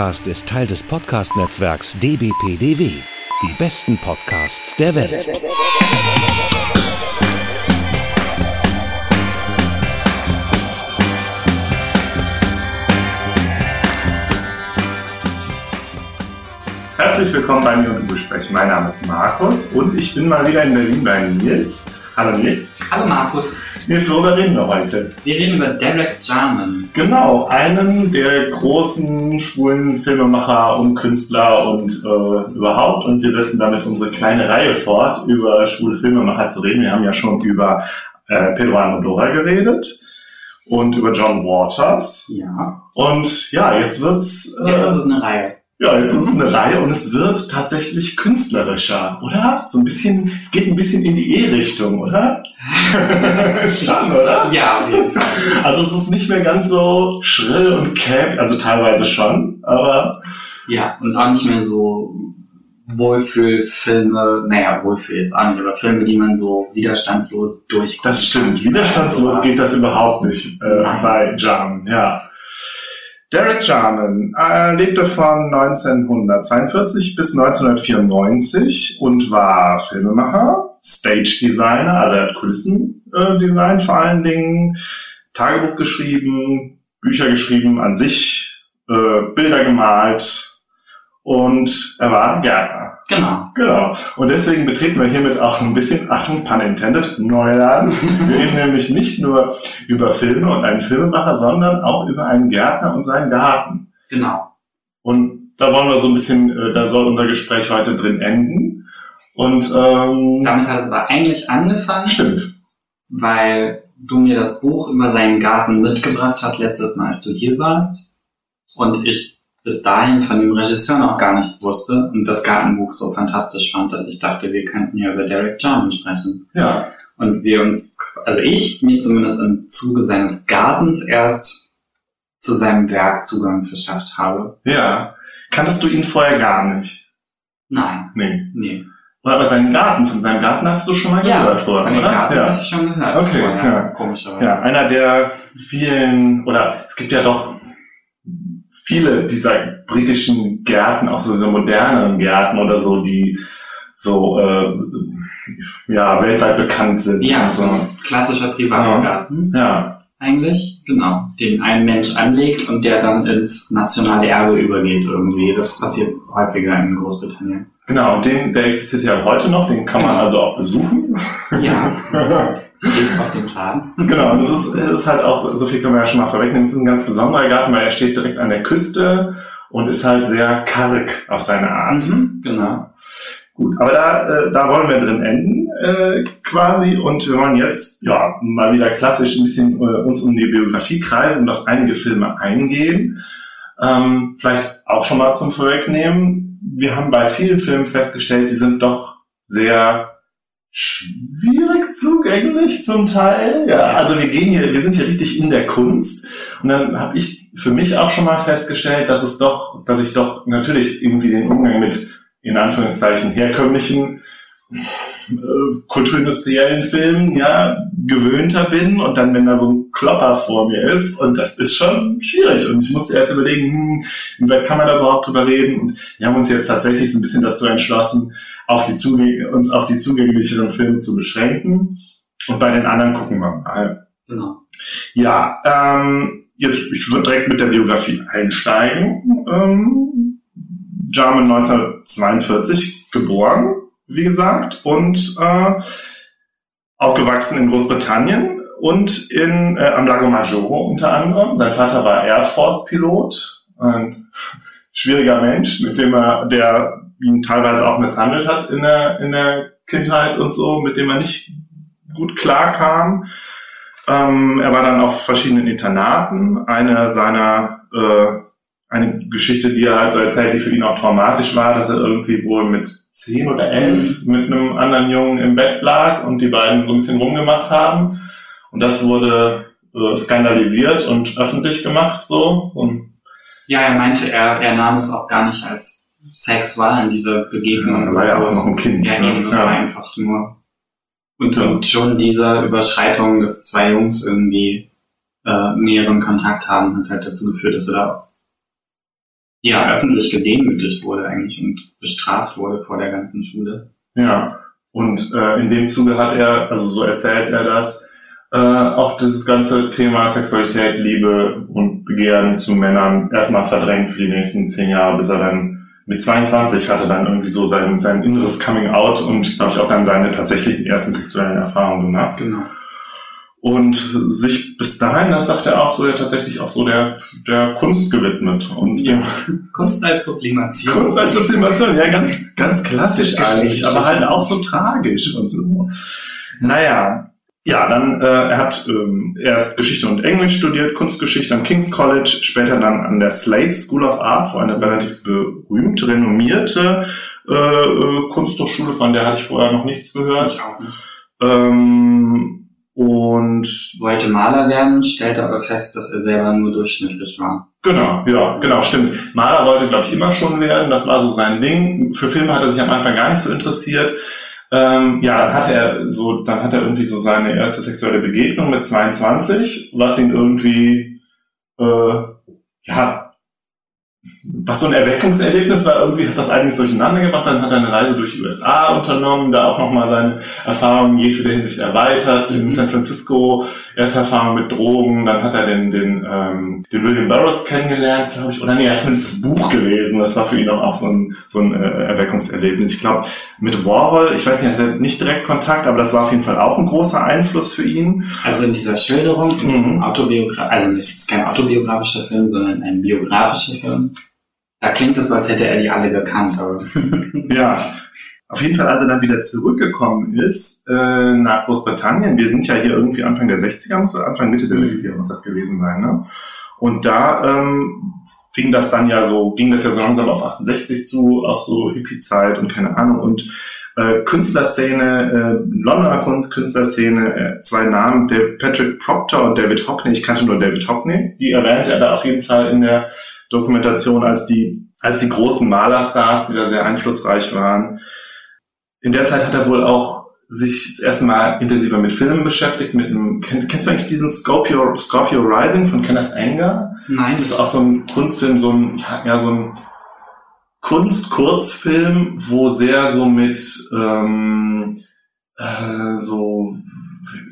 Podcast ist Teil des Podcast-Netzwerks dbpdw. Die besten Podcasts der Welt. Herzlich willkommen bei mir und Gespräch. Mein Name ist Markus und ich bin mal wieder in Berlin bei Nils. Hallo Nils. Hallo Markus. Nils, worüber reden wir heute? Wir reden über Derek Jarman. Genau, einen der großen schwulen Filmemacher und Künstler und äh, überhaupt. Und wir setzen damit unsere kleine Reihe fort, über schwule Filmemacher zu reden. Wir haben ja schon über äh, Pedro Almodovar geredet und über John Waters. Ja. Und ja, jetzt wird's. Äh, jetzt ist es eine Reihe. Ja, jetzt ist es eine Reihe und es wird tatsächlich künstlerischer, oder? So ein bisschen, es geht ein bisschen in die E-Richtung, oder? Schon, oder? Ja, auf jeden Fall. Also es ist nicht mehr ganz so schrill und camp, also teilweise schon, aber... Ja, und auch nicht mehr so Wohlfühlfilme, naja, Wohlfühl jetzt auch nicht, aber Filme, die man so widerstandslos durchkommt. Das stimmt, widerstandslos geht das überhaupt nicht äh, bei Jam, ja. Derek Jarman äh, lebte von 1942 bis 1994 und war Filmemacher, Stage Designer, also er hat Kulissendesign äh, vor allen Dingen, Tagebuch geschrieben, Bücher geschrieben, an sich äh, Bilder gemalt und er war Gärtner. Genau. Genau. Und deswegen betreten wir hiermit auch ein bisschen, Achtung, pun intended, Neuland. Wir reden nämlich nicht nur über Filme und einen Filmemacher, sondern auch über einen Gärtner und seinen Garten. Genau. Und da wollen wir so ein bisschen, äh, da soll unser Gespräch heute drin enden. Und ähm, damit hat es aber eigentlich angefangen. Stimmt. Weil du mir das Buch über seinen Garten mitgebracht hast letztes Mal, als du hier warst. Und ich bis dahin von dem Regisseur noch gar nichts wusste und das Gartenbuch so fantastisch fand, dass ich dachte, wir könnten ja über Derek Jarman sprechen. Ja. Und wir uns, also ich mir zumindest im Zuge seines Gartens erst zu seinem Werk Zugang verschafft habe. Ja. Kanntest du ihn vorher gar nicht? Nein. Nee. Nee. Aber seinen Garten, von seinem Garten hast du schon mal ja, gehört vorher, von dem oder? Garten ja. hatte ich schon gehört. Okay, vorher, ja. Komischerweise. Ja, einer der vielen, oder es gibt ja doch viele dieser britischen Gärten, auch so diese moderneren Gärten oder so, die so äh, ja weltweit bekannt sind. Ja, so ein klassischer Privatgarten. Ja. Eigentlich, genau. Den ein Mensch anlegt und der dann ins nationale Erbe übergeht irgendwie. Das passiert häufiger in Großbritannien. Genau, und den, der existiert ja heute noch, den kann man Genau. also auch besuchen. Ja. Steht auf dem Plan. Genau, es ist, es ist halt auch, so viel können wir ja schon mal vorwegnehmen, es ist ein ganz besonderer Garten, weil er steht direkt an der Küste und ist halt sehr karg auf seine Art. Mhm, genau. Gut, aber da, äh, da wollen wir drin enden äh, quasi und wir wollen jetzt ja mal wieder klassisch ein bisschen äh, uns um die Biografie kreisen und auf einige Filme eingehen. Ähm, vielleicht auch schon mal zum Vorwegnehmen. Wir haben bei vielen Filmen festgestellt, die sind doch sehr schwierig zugänglich zum Teil. Ja, also wir gehen hier, wir sind hier richtig in der Kunst. Und dann habe ich für mich auch schon mal festgestellt, dass es doch, dass ich doch natürlich irgendwie den Umgang mit in Anführungszeichen herkömmlichen äh, kulturindustriellen Filmen ja gewöhnter bin und dann wenn da so ein Klopper vor mir ist und das ist schon schwierig und ich musste erst überlegen, hm, inwieweit kann man da überhaupt drüber reden und wir haben uns jetzt tatsächlich so ein bisschen dazu entschlossen, auf die Zugäng uns auf die zugänglicheren Filme zu beschränken und bei den anderen gucken wir mal. Genau. Ja, ähm, jetzt ich würde direkt mit der Biografie einsteigen. Ähm, Jarman 1942 geboren, wie gesagt, und äh, aufgewachsen in Großbritannien und in, äh, am Lago Maggiore unter anderem. Sein Vater war Air Force Pilot, ein schwieriger Mensch, mit dem er, der ihn teilweise auch misshandelt hat in der, in der Kindheit und so, mit dem er nicht gut klarkam. Ähm, er war dann auf verschiedenen Internaten. Eine seiner, äh, eine Geschichte, die er halt so erzählt, die für ihn auch traumatisch war, dass er irgendwie wohl mit zehn oder elf mit einem anderen Jungen im Bett lag und die beiden so ein bisschen rumgemacht haben. Und das wurde äh, skandalisiert und öffentlich gemacht, so. Und Ja, er meinte, er, er nahm es auch gar nicht als Sex wahr in dieser Begegnung. er war ja oder auch noch ein Kind. Ja, eben, das war einfach nur. Und, und schon diese Überschreitung, dass zwei Jungs irgendwie äh, näheren Kontakt haben, hat halt dazu geführt, dass er da ja, öffentlich gedemütigt wurde eigentlich und bestraft wurde vor der ganzen Schule. Ja, und äh, in dem Zuge hat er, also so erzählt er das, äh, auch dieses ganze Thema Sexualität, Liebe und Begehren zu Männern erstmal verdrängt für die nächsten zehn Jahre, bis er dann mit 22 hatte dann irgendwie so sein, sein inneres Coming Out und glaube ich auch dann seine tatsächlichen ersten sexuellen Erfahrungen gemacht. Genau. Und sich bis dahin, das sagt er auch so, ja tatsächlich auch so der, der Kunst gewidmet. Und Ja. Kunst als Sublimation. Kunst als Sublimation, ja, ganz, ganz klassisch eigentlich, aber halt auch so tragisch und so. Naja, ja, dann, äh, er hat ähm, erst Geschichte und Englisch studiert, Kunstgeschichte am King's College, später dann an der Slade School of Art, wo eine relativ berühmt, renommierte äh, äh, Kunsthochschule, von der hatte ich vorher noch nichts gehört. Ich auch nicht. Ähm, und Wollte Maler werden, stellte aber fest, dass er selber nur durchschnittlich war. Genau, ja, genau, stimmt. Maler wollte, glaube ich, immer schon werden. Das war so sein Ding. Für Filme hat er sich am Anfang gar nicht so interessiert. Ähm, ja, dann hatte er so, dann hat er irgendwie so seine erste sexuelle Begegnung mit 22, was ihn irgendwie, äh, ja, was so ein Erweckungserlebnis war, irgendwie hat das einiges durcheinander gebracht. Dann hat er eine Reise durch die USA unternommen, da auch nochmal seine Erfahrungen in jedweder Hinsicht erweitert. In Mhm. San Francisco erste Erfahrung mit Drogen, dann hat er den, den, ähm, den William Burroughs kennengelernt, glaube ich. Oder nee, er hat zumindest das Buch gelesen. Das war für ihn auch, auch so ein, so ein äh, Erweckungserlebnis. Ich glaube, mit Warhol, ich weiß nicht, hat er nicht direkt Kontakt, aber das war auf jeden Fall auch ein großer Einfluss für ihn. Also in dieser Schilderung, Mhm. Autobiogra also es ist kein autobiografischer Film, sondern ein biografischer Film. Da klingt es so, als hätte er die alle gekannt. Ja, auf jeden Fall, als er dann wieder zurückgekommen ist äh, nach Großbritannien, wir sind ja hier irgendwie Anfang der 60er, muss Anfang Mitte der Mhm. 60er muss das gewesen sein, ne? Und da ähm, fing das dann ja so, ging das ja so langsam auf 68 zu, auch so Hippie-Zeit und keine Ahnung. Und äh, Künstlerszene, äh, Londoner Kunst Künstlerszene, äh, zwei Namen, der Patrick Proctor und David Hockney, ich kannte nur David Hockney, die erwähnte er da auf jeden Fall in der Dokumentation als die, als die großen Malerstars, die da sehr einflussreich waren. In der Zeit hat er wohl auch sich das erste Mal intensiver mit Filmen beschäftigt, mit einem, kennst, du eigentlich diesen Scorpio, Scorpio Rising von Kenneth Anger? nein, Das ist auch so ein Kunstfilm, so ein, ja, ja so ein Kunst-Kurzfilm, wo sehr so mit, ähm, äh, so,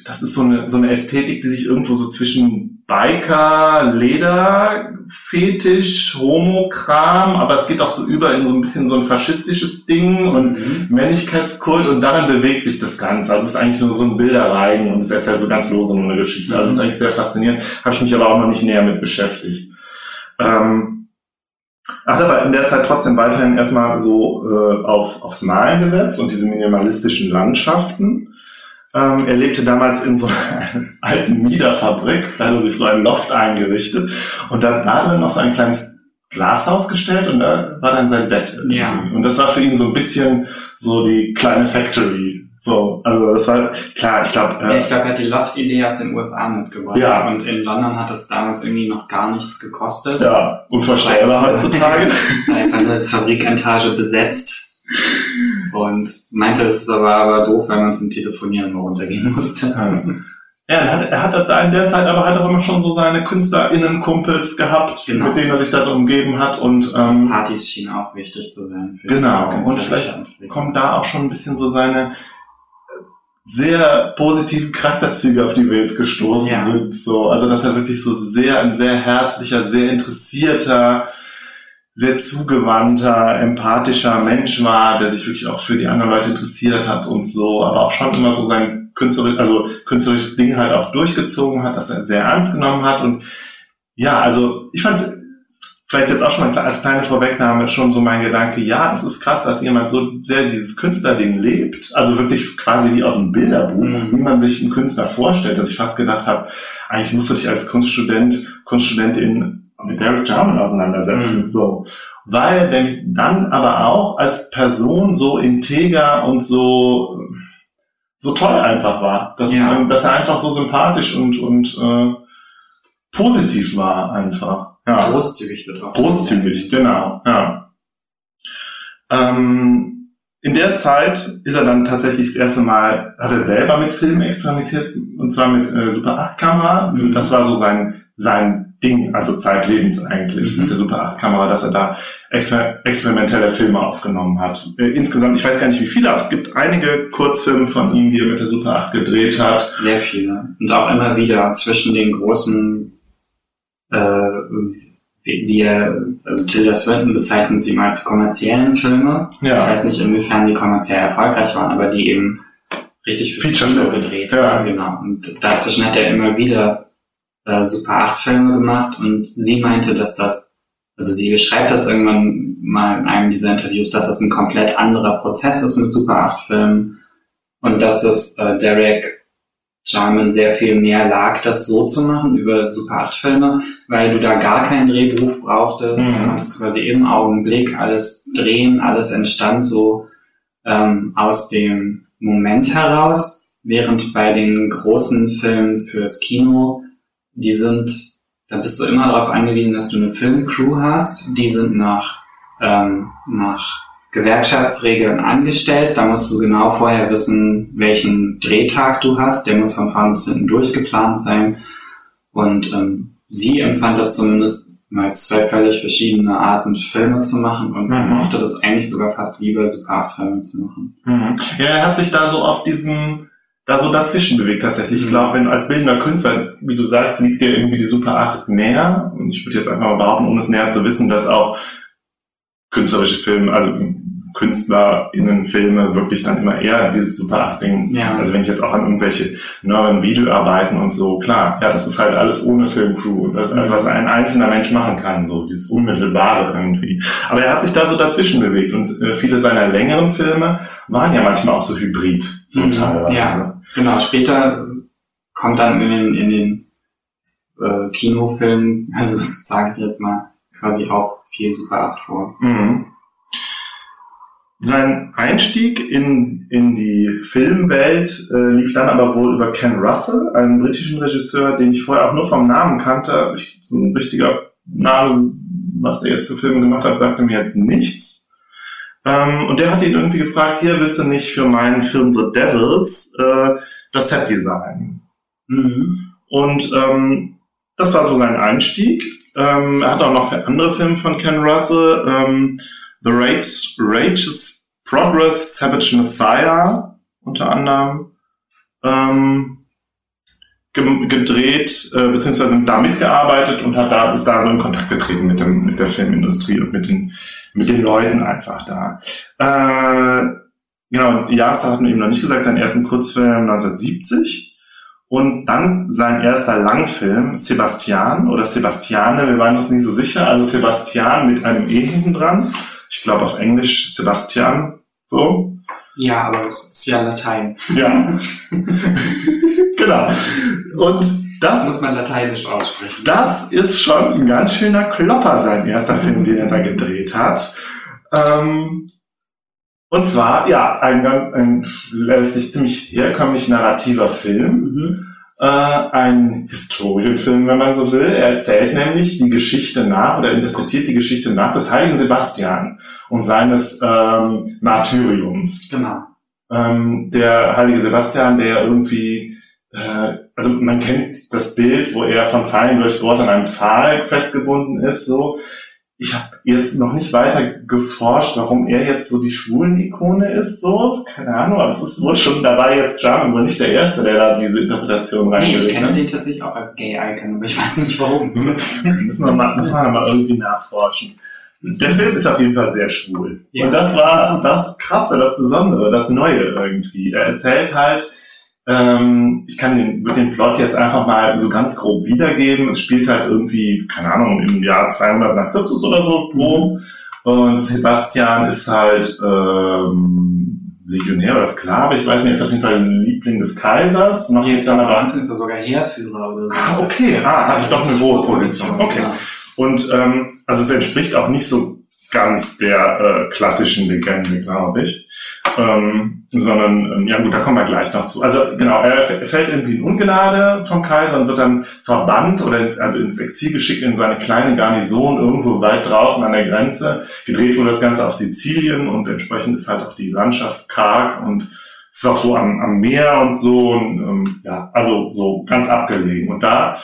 das ist so eine, so eine Ästhetik, die sich irgendwo so zwischen Biker, Leder, Fetisch, Homo-Kram, aber es geht auch so über in so ein bisschen so ein faschistisches Ding und Mhm. Männlichkeitskult und daran bewegt sich das Ganze. Also es ist eigentlich nur so ein Bilderreigen und es erzählt so ganz lose nur eine Geschichte. Also es ist eigentlich sehr faszinierend, habe ich mich aber auch noch nicht näher mit beschäftigt. Ähm, hat aber in der Zeit trotzdem weiterhin erstmal so äh, auf, aufs Malen gesetzt und diese minimalistischen Landschaften. Ähm, er lebte damals in so einer alten Miederfabrik, da hat er sich so ein Loft eingerichtet und dann da drin noch so ein kleines Glashaus gestellt und da war dann sein Bett. irgendwie. Ja. Und das war für ihn so ein bisschen so die kleine Factory. So, also das war klar, ich glaube, Ja, äh, ich glaube, er hat die Loft-Idee aus den USA mitgebracht. Ja. Und in London hat es damals irgendwie noch gar nichts gekostet. ja, unvorstellbar heutzutage. Einfach eine Fabriketage besetzt. Und meinte, es ist aber, aber doof, weil man zum Telefonieren mal runtergehen musste. Ja, er hat, er hat da in der Zeit aber halt auch immer schon so seine KünstlerInnen-Kumpels gehabt, Genau. mit denen er sich da so umgeben hat und ähm, Partys schienen auch wichtig zu sein. Für Genau. Und vielleicht kommen da auch schon ein bisschen so seine äh, sehr positiven Charakterzüge, auf die wir jetzt gestoßen Ja. sind. So, also dass er wirklich so sehr ein sehr herzlicher, sehr interessierter, sehr zugewandter, empathischer Mensch war, der sich wirklich auch für die anderen Leute interessiert hat und so, aber auch schon immer so sein künstlerisch, also künstlerisches Ding halt auch durchgezogen hat, dass er sehr ernst genommen hat und ja, also ich fand vielleicht jetzt auch schon mal als kleine Vorwegnahme schon so mein Gedanke, ja, das ist krass, dass jemand so sehr dieses Künstlerding lebt, also wirklich quasi wie aus einem Bilderbuch, Mhm. wie man sich einen Künstler vorstellt, dass ich fast gedacht habe, eigentlich musst du dich als Kunststudent, Kunststudentin mit Derek Jarman auseinandersetzen, Mhm. so. Weil der dann aber auch als Person so integer und so, so toll einfach war, dass, Ja. dass er einfach so sympathisch und, und äh, positiv war einfach. Ja. Großzügig auch. Großzügig, genau, ja. Ähm, in der Zeit ist er dann tatsächlich das erste Mal, hat er selber mit Filmen experimentiert, und zwar mit äh, Super 8 Kamera. Mhm. Das war so sein, sein Ding, also zeitlebens eigentlich, Mhm. mit der Super 8 Kamera, dass er da exper experimentelle Filme aufgenommen hat. Äh, insgesamt, ich weiß gar nicht wie viele, aber es gibt einige Kurzfilme von ihm, die er mit der Super 8 gedreht hat. Sehr viele. Und auch immer wieder zwischen den großen, äh, wie, er, also Tilda Swinton bezeichnet sie mal als kommerziellen Filme. Ich Ja. weiß nicht, inwiefern die kommerziell erfolgreich waren, aber die eben richtig für Kino gedreht ja. waren. Genau. Und dazwischen hat er immer wieder äh, Super 8 Filme gemacht und sie meinte, dass das, also sie beschreibt das irgendwann mal in einem dieser Interviews, dass das ein komplett anderer Prozess ist mit Super 8 Filmen und dass es äh, Derek Jarman sehr viel mehr lag, das so zu machen über Super 8 Filme, weil du da gar kein Drehbuch brauchtest. Mhm. Du konntest quasi im Augenblick alles drehen, alles entstand so ähm, aus dem Moment heraus, während bei den großen Filmen fürs Kino, die sind, da bist du immer darauf angewiesen, dass du eine Filmcrew hast, die sind nach, ähm, nach Gewerkschaftsregeln angestellt. Da musst du genau vorher wissen, welchen Drehtag du hast. Der muss von vorn bis hinten durchgeplant sein. Und ähm, sie empfand das zumindest als zwei völlig verschiedene Arten, Filme zu machen und Mhm. mochte das eigentlich sogar fast lieber, Super 8 Filme zu machen. Mhm. Ja, er hat sich da so auf diesem, da so dazwischen bewegt tatsächlich. Ich Mhm. glaube, wenn du als bildender Künstler, wie du sagst, liegt dir irgendwie die Super 8 näher. Und ich würde jetzt einfach mal behaupten, um es näher zu wissen, dass auch künstlerische Filme, also KünstlerInnen-Filme wirklich dann immer eher dieses Super 8-Ding. Ja. Also wenn ich jetzt auch an irgendwelche neueren Videoarbeiten und so, klar, ja, das ist halt alles ohne Filmcrew. Das, also was ein einzelner Mensch machen kann, so dieses Unmittelbare irgendwie. Aber er hat sich da so dazwischen bewegt und äh, viele seiner längeren Filme waren ja manchmal auch so hybrid. So Mhm. teilweise. Ja. Genau, später kommt dann in den, in den äh, Kinofilmen, also sage ich jetzt mal, quasi auch viel Super 8 vor. Mhm. Sein Einstieg in, in die Filmwelt äh, lief dann aber wohl über Ken Russell, einen britischen Regisseur, den ich vorher auch nur vom Namen kannte. Ich, so ein richtiger Name, was er jetzt für Filme gemacht hat, sagte mir jetzt nichts. Ähm, und der hat ihn irgendwie gefragt, hier willst du nicht für meinen Film The Devils äh, das Set designen? Mhm. Und ähm, das war so sein Einstieg. Ähm, er hat auch noch für andere Filme von Ken Russell, ähm, The Rage, Rage's Progress, Savage Messiah unter anderem ähm, gedreht, äh, beziehungsweise da mitgearbeitet und hat da, ist da so in Kontakt getreten mit, dem, mit der Filmindustrie und mit den, mit den Leuten einfach da. Äh, genau, Yasser hatten wir eben noch nicht gesagt, seinen ersten Kurzfilm 1970. Und dann sein erster Langfilm, Sebastian oder Sebastiane, wir waren uns nie so sicher, also Sebastian mit einem E hinten dran. Ich glaube auf Englisch Sebastian, so. Ja, aber es ist ja Latein. Ja. genau. Und Das das, muss man lateinisch aussprechen. das ist schon ein ganz schöner Klopper, sein erster Film, den er da gedreht hat. Ähm, und zwar, ja, ein, ganz- ein letztlich ziemlich herkömmlich narrativer Film. Mhm. Äh, ein Historienfilm, wenn man so will. Er erzählt nämlich die Geschichte nach oder interpretiert die Geschichte nach des heiligen Sebastian und seines ähm, Martyriums. Genau. Ähm, der heilige Sebastian, der irgendwie, äh, also man kennt das Bild, wo er von Pfeilen durchbohrt an einem Pfahl festgebunden ist, so. Ich habe jetzt noch nicht weiter geforscht, warum er jetzt so die Schwulen-Ikone ist, so. Keine Ahnung, aber es ist wohl schon dabei jetzt Jarman wohl nicht der Erste, der da diese Interpretation Nee, reingelegt ich kenne hat. den tatsächlich auch als Gay-Icon, aber ich weiß nicht warum. müssen wir mal, müssen wir mal irgendwie nachforschen. Der Film ist auf jeden Fall sehr schwul. Ja. Und das war das Krasse, das Besondere, das Neue irgendwie. Er erzählt halt, ähm, ich kann den, würde den Plot jetzt einfach mal so ganz grob wiedergeben. Es spielt halt irgendwie, keine Ahnung, im Jahr 200 nach Christus oder so grob. Und Sebastian ist halt ähm, Legionär oder Sklave, ich weiß nicht, ist auf jeden Fall ein Liebling des Kaisers, macht sich dann am aber Anfang ist er sogar Heerführer oder so. Ah, okay. Ah, hatte doch eine hohe Position. Okay. Und ähm, also es entspricht auch nicht so ganz der äh, klassischen Legende, glaube ich. Ähm, sondern, ähm, ja gut, da kommen wir gleich noch zu. Also genau, er fällt irgendwie in Ungnade vom Kaiser und wird dann verbannt oder ins, also ins Exil geschickt in so eine kleine Garnison irgendwo weit draußen an der Grenze. Gedreht wurde das Ganze auf Sizilien und entsprechend ist halt auch die Landschaft karg und ist auch so am, am Meer und so. Und, ähm, ja, also so ganz abgelegen. Und da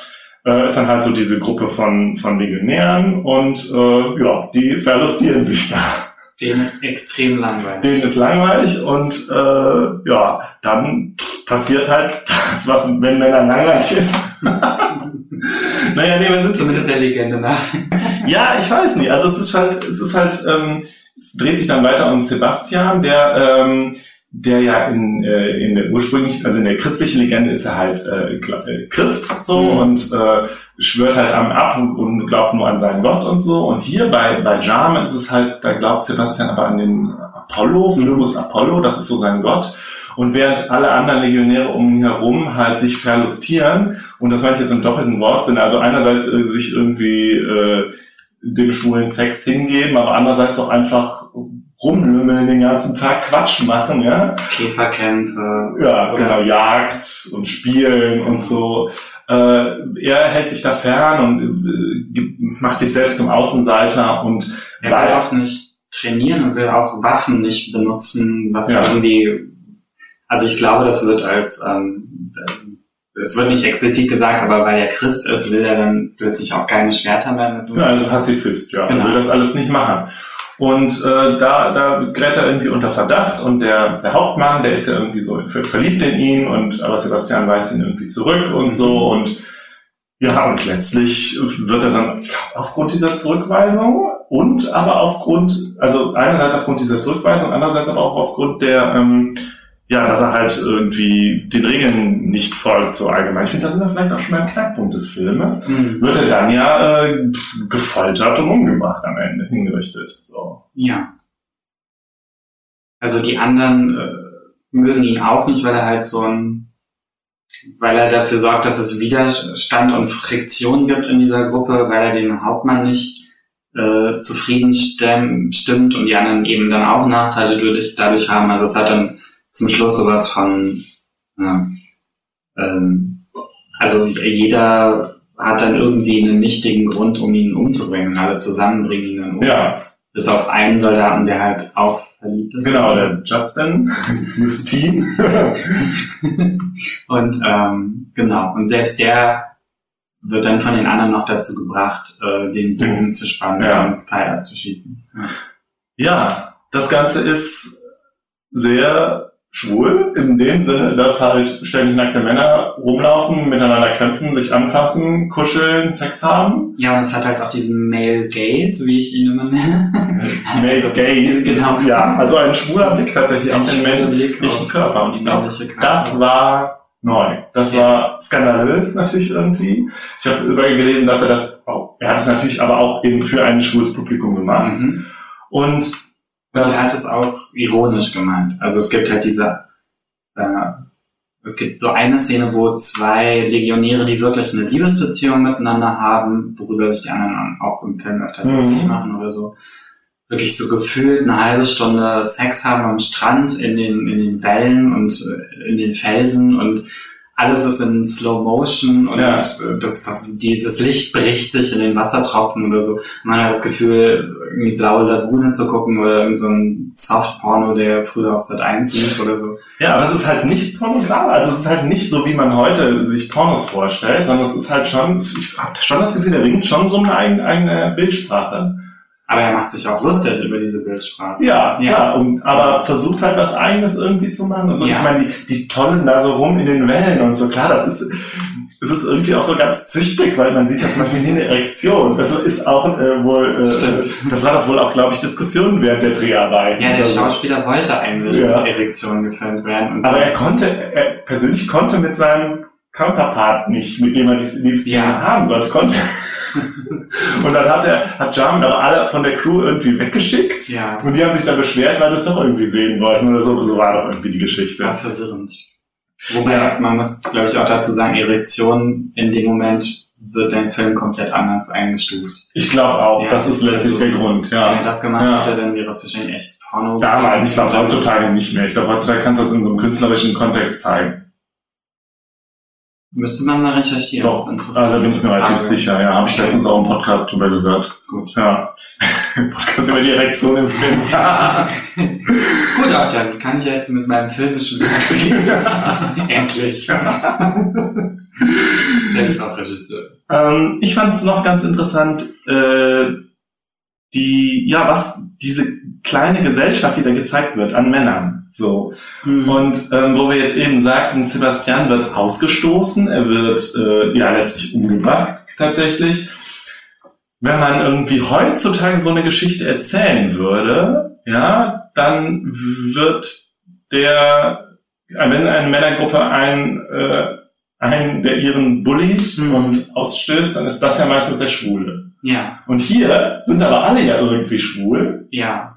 äh, ist dann halt so diese Gruppe von, von Legionären und äh, ja, die verlustieren sich da. Denen ist extrem langweilig. Denen ist langweilig und äh, ja, dann passiert halt das, was wenn Männern langweilig ist. naja, nee, wir sind Zumindest der Legende nach. ja, ich weiß nicht. Also es ist halt, es ist halt, ähm, es dreht sich dann weiter um Sebastian, der ähm, der ja in, äh, in der ursprünglich, also in der christlichen Legende ist er halt äh, äh Christ so Mhm. und äh, schwört halt am ab und, und glaubt nur an seinen Gott und so. Und hier bei, bei Jam ist es halt, da glaubt Sebastian aber an den Apollo, Philibus Apollo, das ist so sein Gott. Und während alle anderen Legionäre um ihn herum halt sich verlustieren, und das meine ich jetzt im doppelten Wortsinn, also einerseits äh, sich irgendwie äh, dem schwulen Sex hingeben, aber andererseits auch einfach rumlümmeln den ganzen Tag Quatsch machen, ja. Käferkämpfe. Ja, genau, Jagd und Spielen und so. Äh, er hält sich da fern und äh, macht sich selbst zum Außenseiter und Er will auch nicht trainieren und will auch Waffen nicht benutzen, was Ja. irgendwie, also ich glaube, das wird als, ähm, es wird nicht explizit gesagt, aber weil er Christ ist, will er dann plötzlich auch keine Schwerter mehr benutzen. Ja, also Pazifist, ja. Genau. Er will das alles nicht machen. Und äh, da, da gerät er irgendwie unter Verdacht und der, der Hauptmann, der ist ja irgendwie so ver- verliebt in ihn und aber Sebastian weist ihn irgendwie zurück und so und ja, und letztlich wird er dann, ich glaube, aufgrund dieser Zurückweisung und aber aufgrund, also einerseits aufgrund dieser Zurückweisung, andererseits aber auch aufgrund der, ähm, ja, dass er halt irgendwie den Regeln nicht folgt so allgemein. Ich finde, da sind wir vielleicht auch schon beim Knackpunkt des Filmes Hm. wird er dann ja äh, gefoltert und umgebracht am Ende, hingerichtet. So. Ja. Also die anderen äh, mögen ihn auch nicht, weil er halt so ein, weil er dafür sorgt, dass es Widerstand und Friktion gibt in dieser Gruppe, weil er den Hauptmann nicht äh, zufrieden stimmt und die anderen eben dann auch Nachteile dadurch, dadurch haben. Also es hat dann zum Schluss sowas von, ja, ähm, also jeder hat dann irgendwie einen nichtigen Grund, um ihn umzubringen alle zusammen bringen ihn dann um. Ja, Bis auf einen Soldaten, der halt auch verliebt ist. genau, der Justin, Justin. Und ähm, genau. Und selbst der wird dann von den anderen noch dazu gebracht, äh, den Bogen zu spannen Ja. und Pfeil abzuschießen. Ja. ja, das Ganze ist sehr schwul, in dem Sinne, dass halt ständig nackte Männer rumlaufen, miteinander kämpfen, sich anfassen, kuscheln, Sex haben. ja, und es hat halt auch diesen Male Gaze, wie ich ihn immer nenne. Male Also, Gaze. Genau. Ja, also ein schwuler Blick tatsächlich auf den männlichen Körper. Und ich glaube. Das war neu. Das war skandalös natürlich irgendwie. Ich habe überall gelesen, dass er das auch, er hat es natürlich aber auch eben für ein schwules Publikum gemacht. Mhm. Und Und er hat es auch ironisch gemeint. Also es gibt halt diese, äh, es gibt so eine Szene, wo zwei Legionäre, die wirklich eine Liebesbeziehung miteinander haben, worüber sich die anderen auch im Film öfter Mhm. lustig machen oder so, wirklich so gefühlt eine halbe Stunde Sex haben am Strand, in den, in den Wellen und äh, in den Felsen und alles ist in Slow Motion und Ja. äh, das, die, das Licht bricht sich in den Wassertropfen oder so. Man hat das Gefühl, irgendwie blaue Lagune zu gucken oder irgend so ein Soft-Porno, der früher aus Sat 1 lief oder so. ja, aber es ist halt nicht pornografisch. Also es ist halt nicht so, wie man heute sich Pornos vorstellt, sondern es ist halt schon, ich habe schon das Gefühl, der Ring schon so eine eigene, eigene Bildsprache. Aber er macht sich auch lustig über diese Bildsprache. Ja, Ja. ja, und, aber versucht halt was Eigenes irgendwie zu machen und so. Ja. Ich meine, die, die tollen da so rum in den Wellen und so. Klar, das ist, es ist irgendwie auch so ganz züchtig, weil man sieht ja zum Beispiel nie eine Erektion. Das ist auch äh, wohl, äh, Stimmt. das war doch wohl auch, glaube ich, Diskussionen während der Dreharbeiten. Ja, der oder so. Schauspieler wollte eigentlich Ja. mit Erektion gefilmt werden. Und Aber er konnte, er persönlich konnte mit seinem Counterpart nicht, mit dem er die Liebeszene Ja. haben sollte, konnte. Und dann hat er, hat Jarman aber alle von der Crew irgendwie weggeschickt. ja, Und die haben sich dann beschwert, weil es doch irgendwie sehen wollten oder so. So war doch irgendwie die war Geschichte. verwirrend. Wobei, Ja. man muss, glaube ich, auch dazu sagen, Erektion in dem Moment wird dein Film komplett anders eingestuft. Ich glaube auch, Ja, das ist letztlich also, der Grund, Wenn er ja. das gemacht Ja. hätte, dann wäre es wahrscheinlich echt Porno. Damals, ich glaube heutzutage nicht mehr. Ich glaube heutzutage kannst du das in so einem künstlerischen Kontext zeigen. Müsste man mal recherchieren. Doch, also da bin ich mir relativ sicher, ja. Habe ich letztens auch im Podcast drüber gehört. Gut. Ja. Podcast über die Erektion im Film. Gut, auch dann kann ich jetzt mit meinem filmischen. Endlich. Selbst auch Regisseur. Ähm, ich fand es noch ganz interessant, äh, die, ja, was diese kleine Gesellschaft, die da gezeigt wird an Männern. So. Mhm. Und ähm, wo wir jetzt eben sagten, Sebastian wird ausgestoßen, er wird äh, ja letztlich umgebracht tatsächlich. Wenn man irgendwie heutzutage so eine Geschichte erzählen würde, ja, dann wird der, wenn eine Männergruppe ein, äh, einen, der ihren bullied Mhm. und ausstößt, dann ist das ja meistens der Schwule. ja, Und hier sind aber alle ja irgendwie schwul. ja,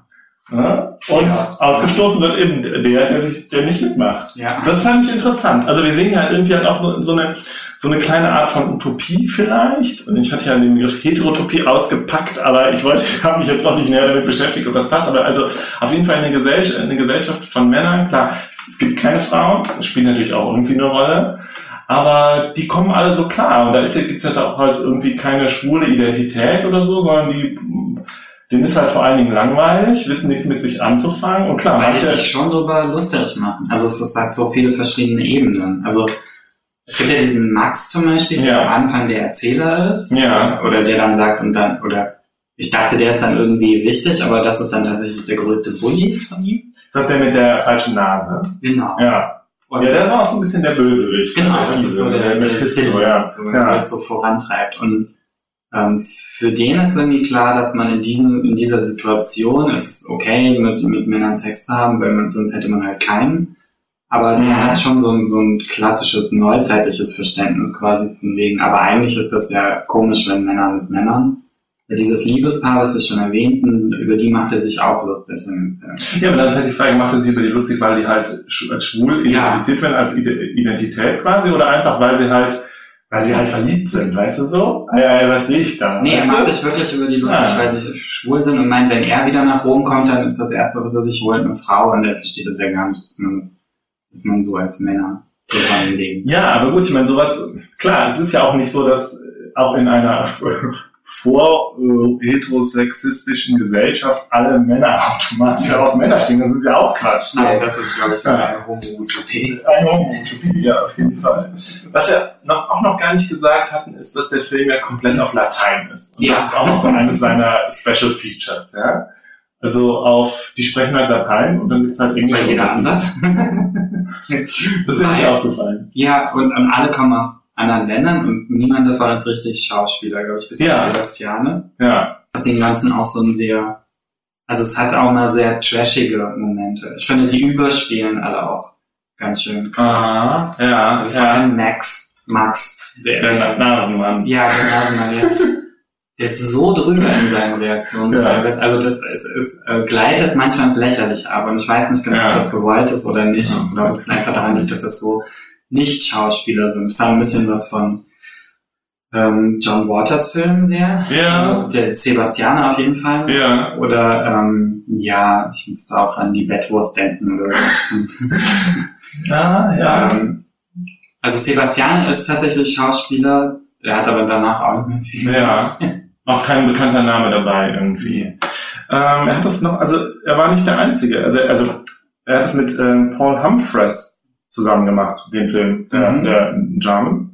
Ne? Und Ja. ausgestoßen wird eben der, der sich, der nicht mitmacht. ja. Das fand ich interessant. Also wir sehen hier halt irgendwie halt auch so eine, so eine kleine Art von Utopie vielleicht. Und ich hatte ja den Begriff Heterotopie rausgepackt, aber ich wollte, ich habe mich jetzt noch nicht näher damit beschäftigt, ob das passt. Aber also auf jeden Fall eine Gesellschaft, eine Gesellschaft von Männern. Klar, es gibt keine Frauen, das spielt natürlich auch irgendwie eine Rolle. Aber die kommen alle so klar. Und da ist, gibt's halt auch halt irgendwie keine schwule Identität oder so, sondern die, denen ist halt vor allen Dingen langweilig, wissen nichts mit sich anzufangen. Und klar, Weil die manche, sich schon drüber lustig machen. Also es ist halt so viele verschiedene Ebenen. Also es gibt ja diesen Max zum Beispiel, der Ja. am Anfang der Erzähler ist. Ja. Oder der dann sagt und dann, oder ich dachte, der ist dann irgendwie wichtig, aber das ist dann tatsächlich der größte Bully von ihm. ist das der mit der falschen Nase? Genau. Ja. Und Ja, der war auch so ein bisschen der Bösewicht. Genau, Der das ist so Fiese, der, der Mephisto, Sinn, ja. sozusagen, Ja. der das so vorantreibt. Und ähm, für den ist irgendwie klar, dass man in diesem, in dieser Situation es ist okay, mit, mit Männern Sex zu haben, weil man, sonst hätte man halt keinen. Aber Mhm. der hat schon so ein, so ein klassisches neuzeitliches Verständnis quasi von wegen. Aber eigentlich ist das ja komisch, wenn Männer mit Männern. Dieses Liebespaar, was wir schon erwähnten, über die macht er sich auch lustig. in dem Film. Ja, aber dann ist halt die Frage, macht er sich über die lustig, weil die halt als schwul Ja. identifiziert werden, als Ide- Identität quasi, oder einfach, weil sie halt, weil sie halt verliebt sind, weißt du so? Ah, ja, ja, was sehe ich da? Nee, er macht du? sich wirklich über die lustig, Ah. weil sie schwul sind und meint, wenn er wieder nach Rom kommt, dann ist das erste, was er sich holt, eine Frau und er versteht das ja gar nicht, dass man, dass man so als Männer zusammenleben. Ja, aber gut, ich meine, sowas, klar, es ist ja auch nicht so, dass auch in einer vor äh, heterosexistischen Gesellschaft alle Männer automatisch auf Männer stehen. Das ist ja auch Quatsch. Nein, das ist, glaube ich, eine Homo-Utopie. Eine Homo-Utopie, ja, auf jeden Fall. Was wir noch, auch noch gar nicht gesagt hatten, ist, dass der Film ja komplett auf Latein ist. Und Ja. das ist auch noch so eines seiner Special Features, ja. Also auf, die sprechen halt Latein und dann gibt's halt Das Englisch. war jeder anders. Das ist mir nicht aufgefallen. ja, und, und alle kommen aus anderen Ländern und niemand davon ist richtig Schauspieler, glaube ich, bis Ja. Sebastiane. Ja. Was den Ganzen auch so ein sehr, also es hat auch mal sehr trashige Momente. Ich finde, die überspielen alle auch ganz schön krass. Aha, ja. Also vor allem Max, Max, der, Der Nasenmann. ja, der Nasenmann, der ist, der ist so drüber in seinen Reaktionen Ja. teilweise. Also das es, es äh, gleitet manchmal ins Lächerliche ab und ich weiß nicht genau, Ja. ob das gewollt ist oder nicht. Ja. Oder ob es einfach daran liegt, dass das so nicht Schauspieler sind. Das hat ein bisschen was von ähm, John Waters Filmen sehr. Ja. Also der Sebastiane auf jeden Fall. Ja. Oder ähm, ja, ich musste auch an die Bettwurst denken oder so. Ja, ja. Ähm, also Sebastian ist tatsächlich Schauspieler, der hat aber danach auch nicht mehr viel. Ja. Auch kein bekannter Name dabei irgendwie. Ähm, er hat das noch, also er war nicht der Einzige. Also, also er hat das mit ähm, Paul Humphreys zusammen gemacht, den Film, der, Mhm. der German.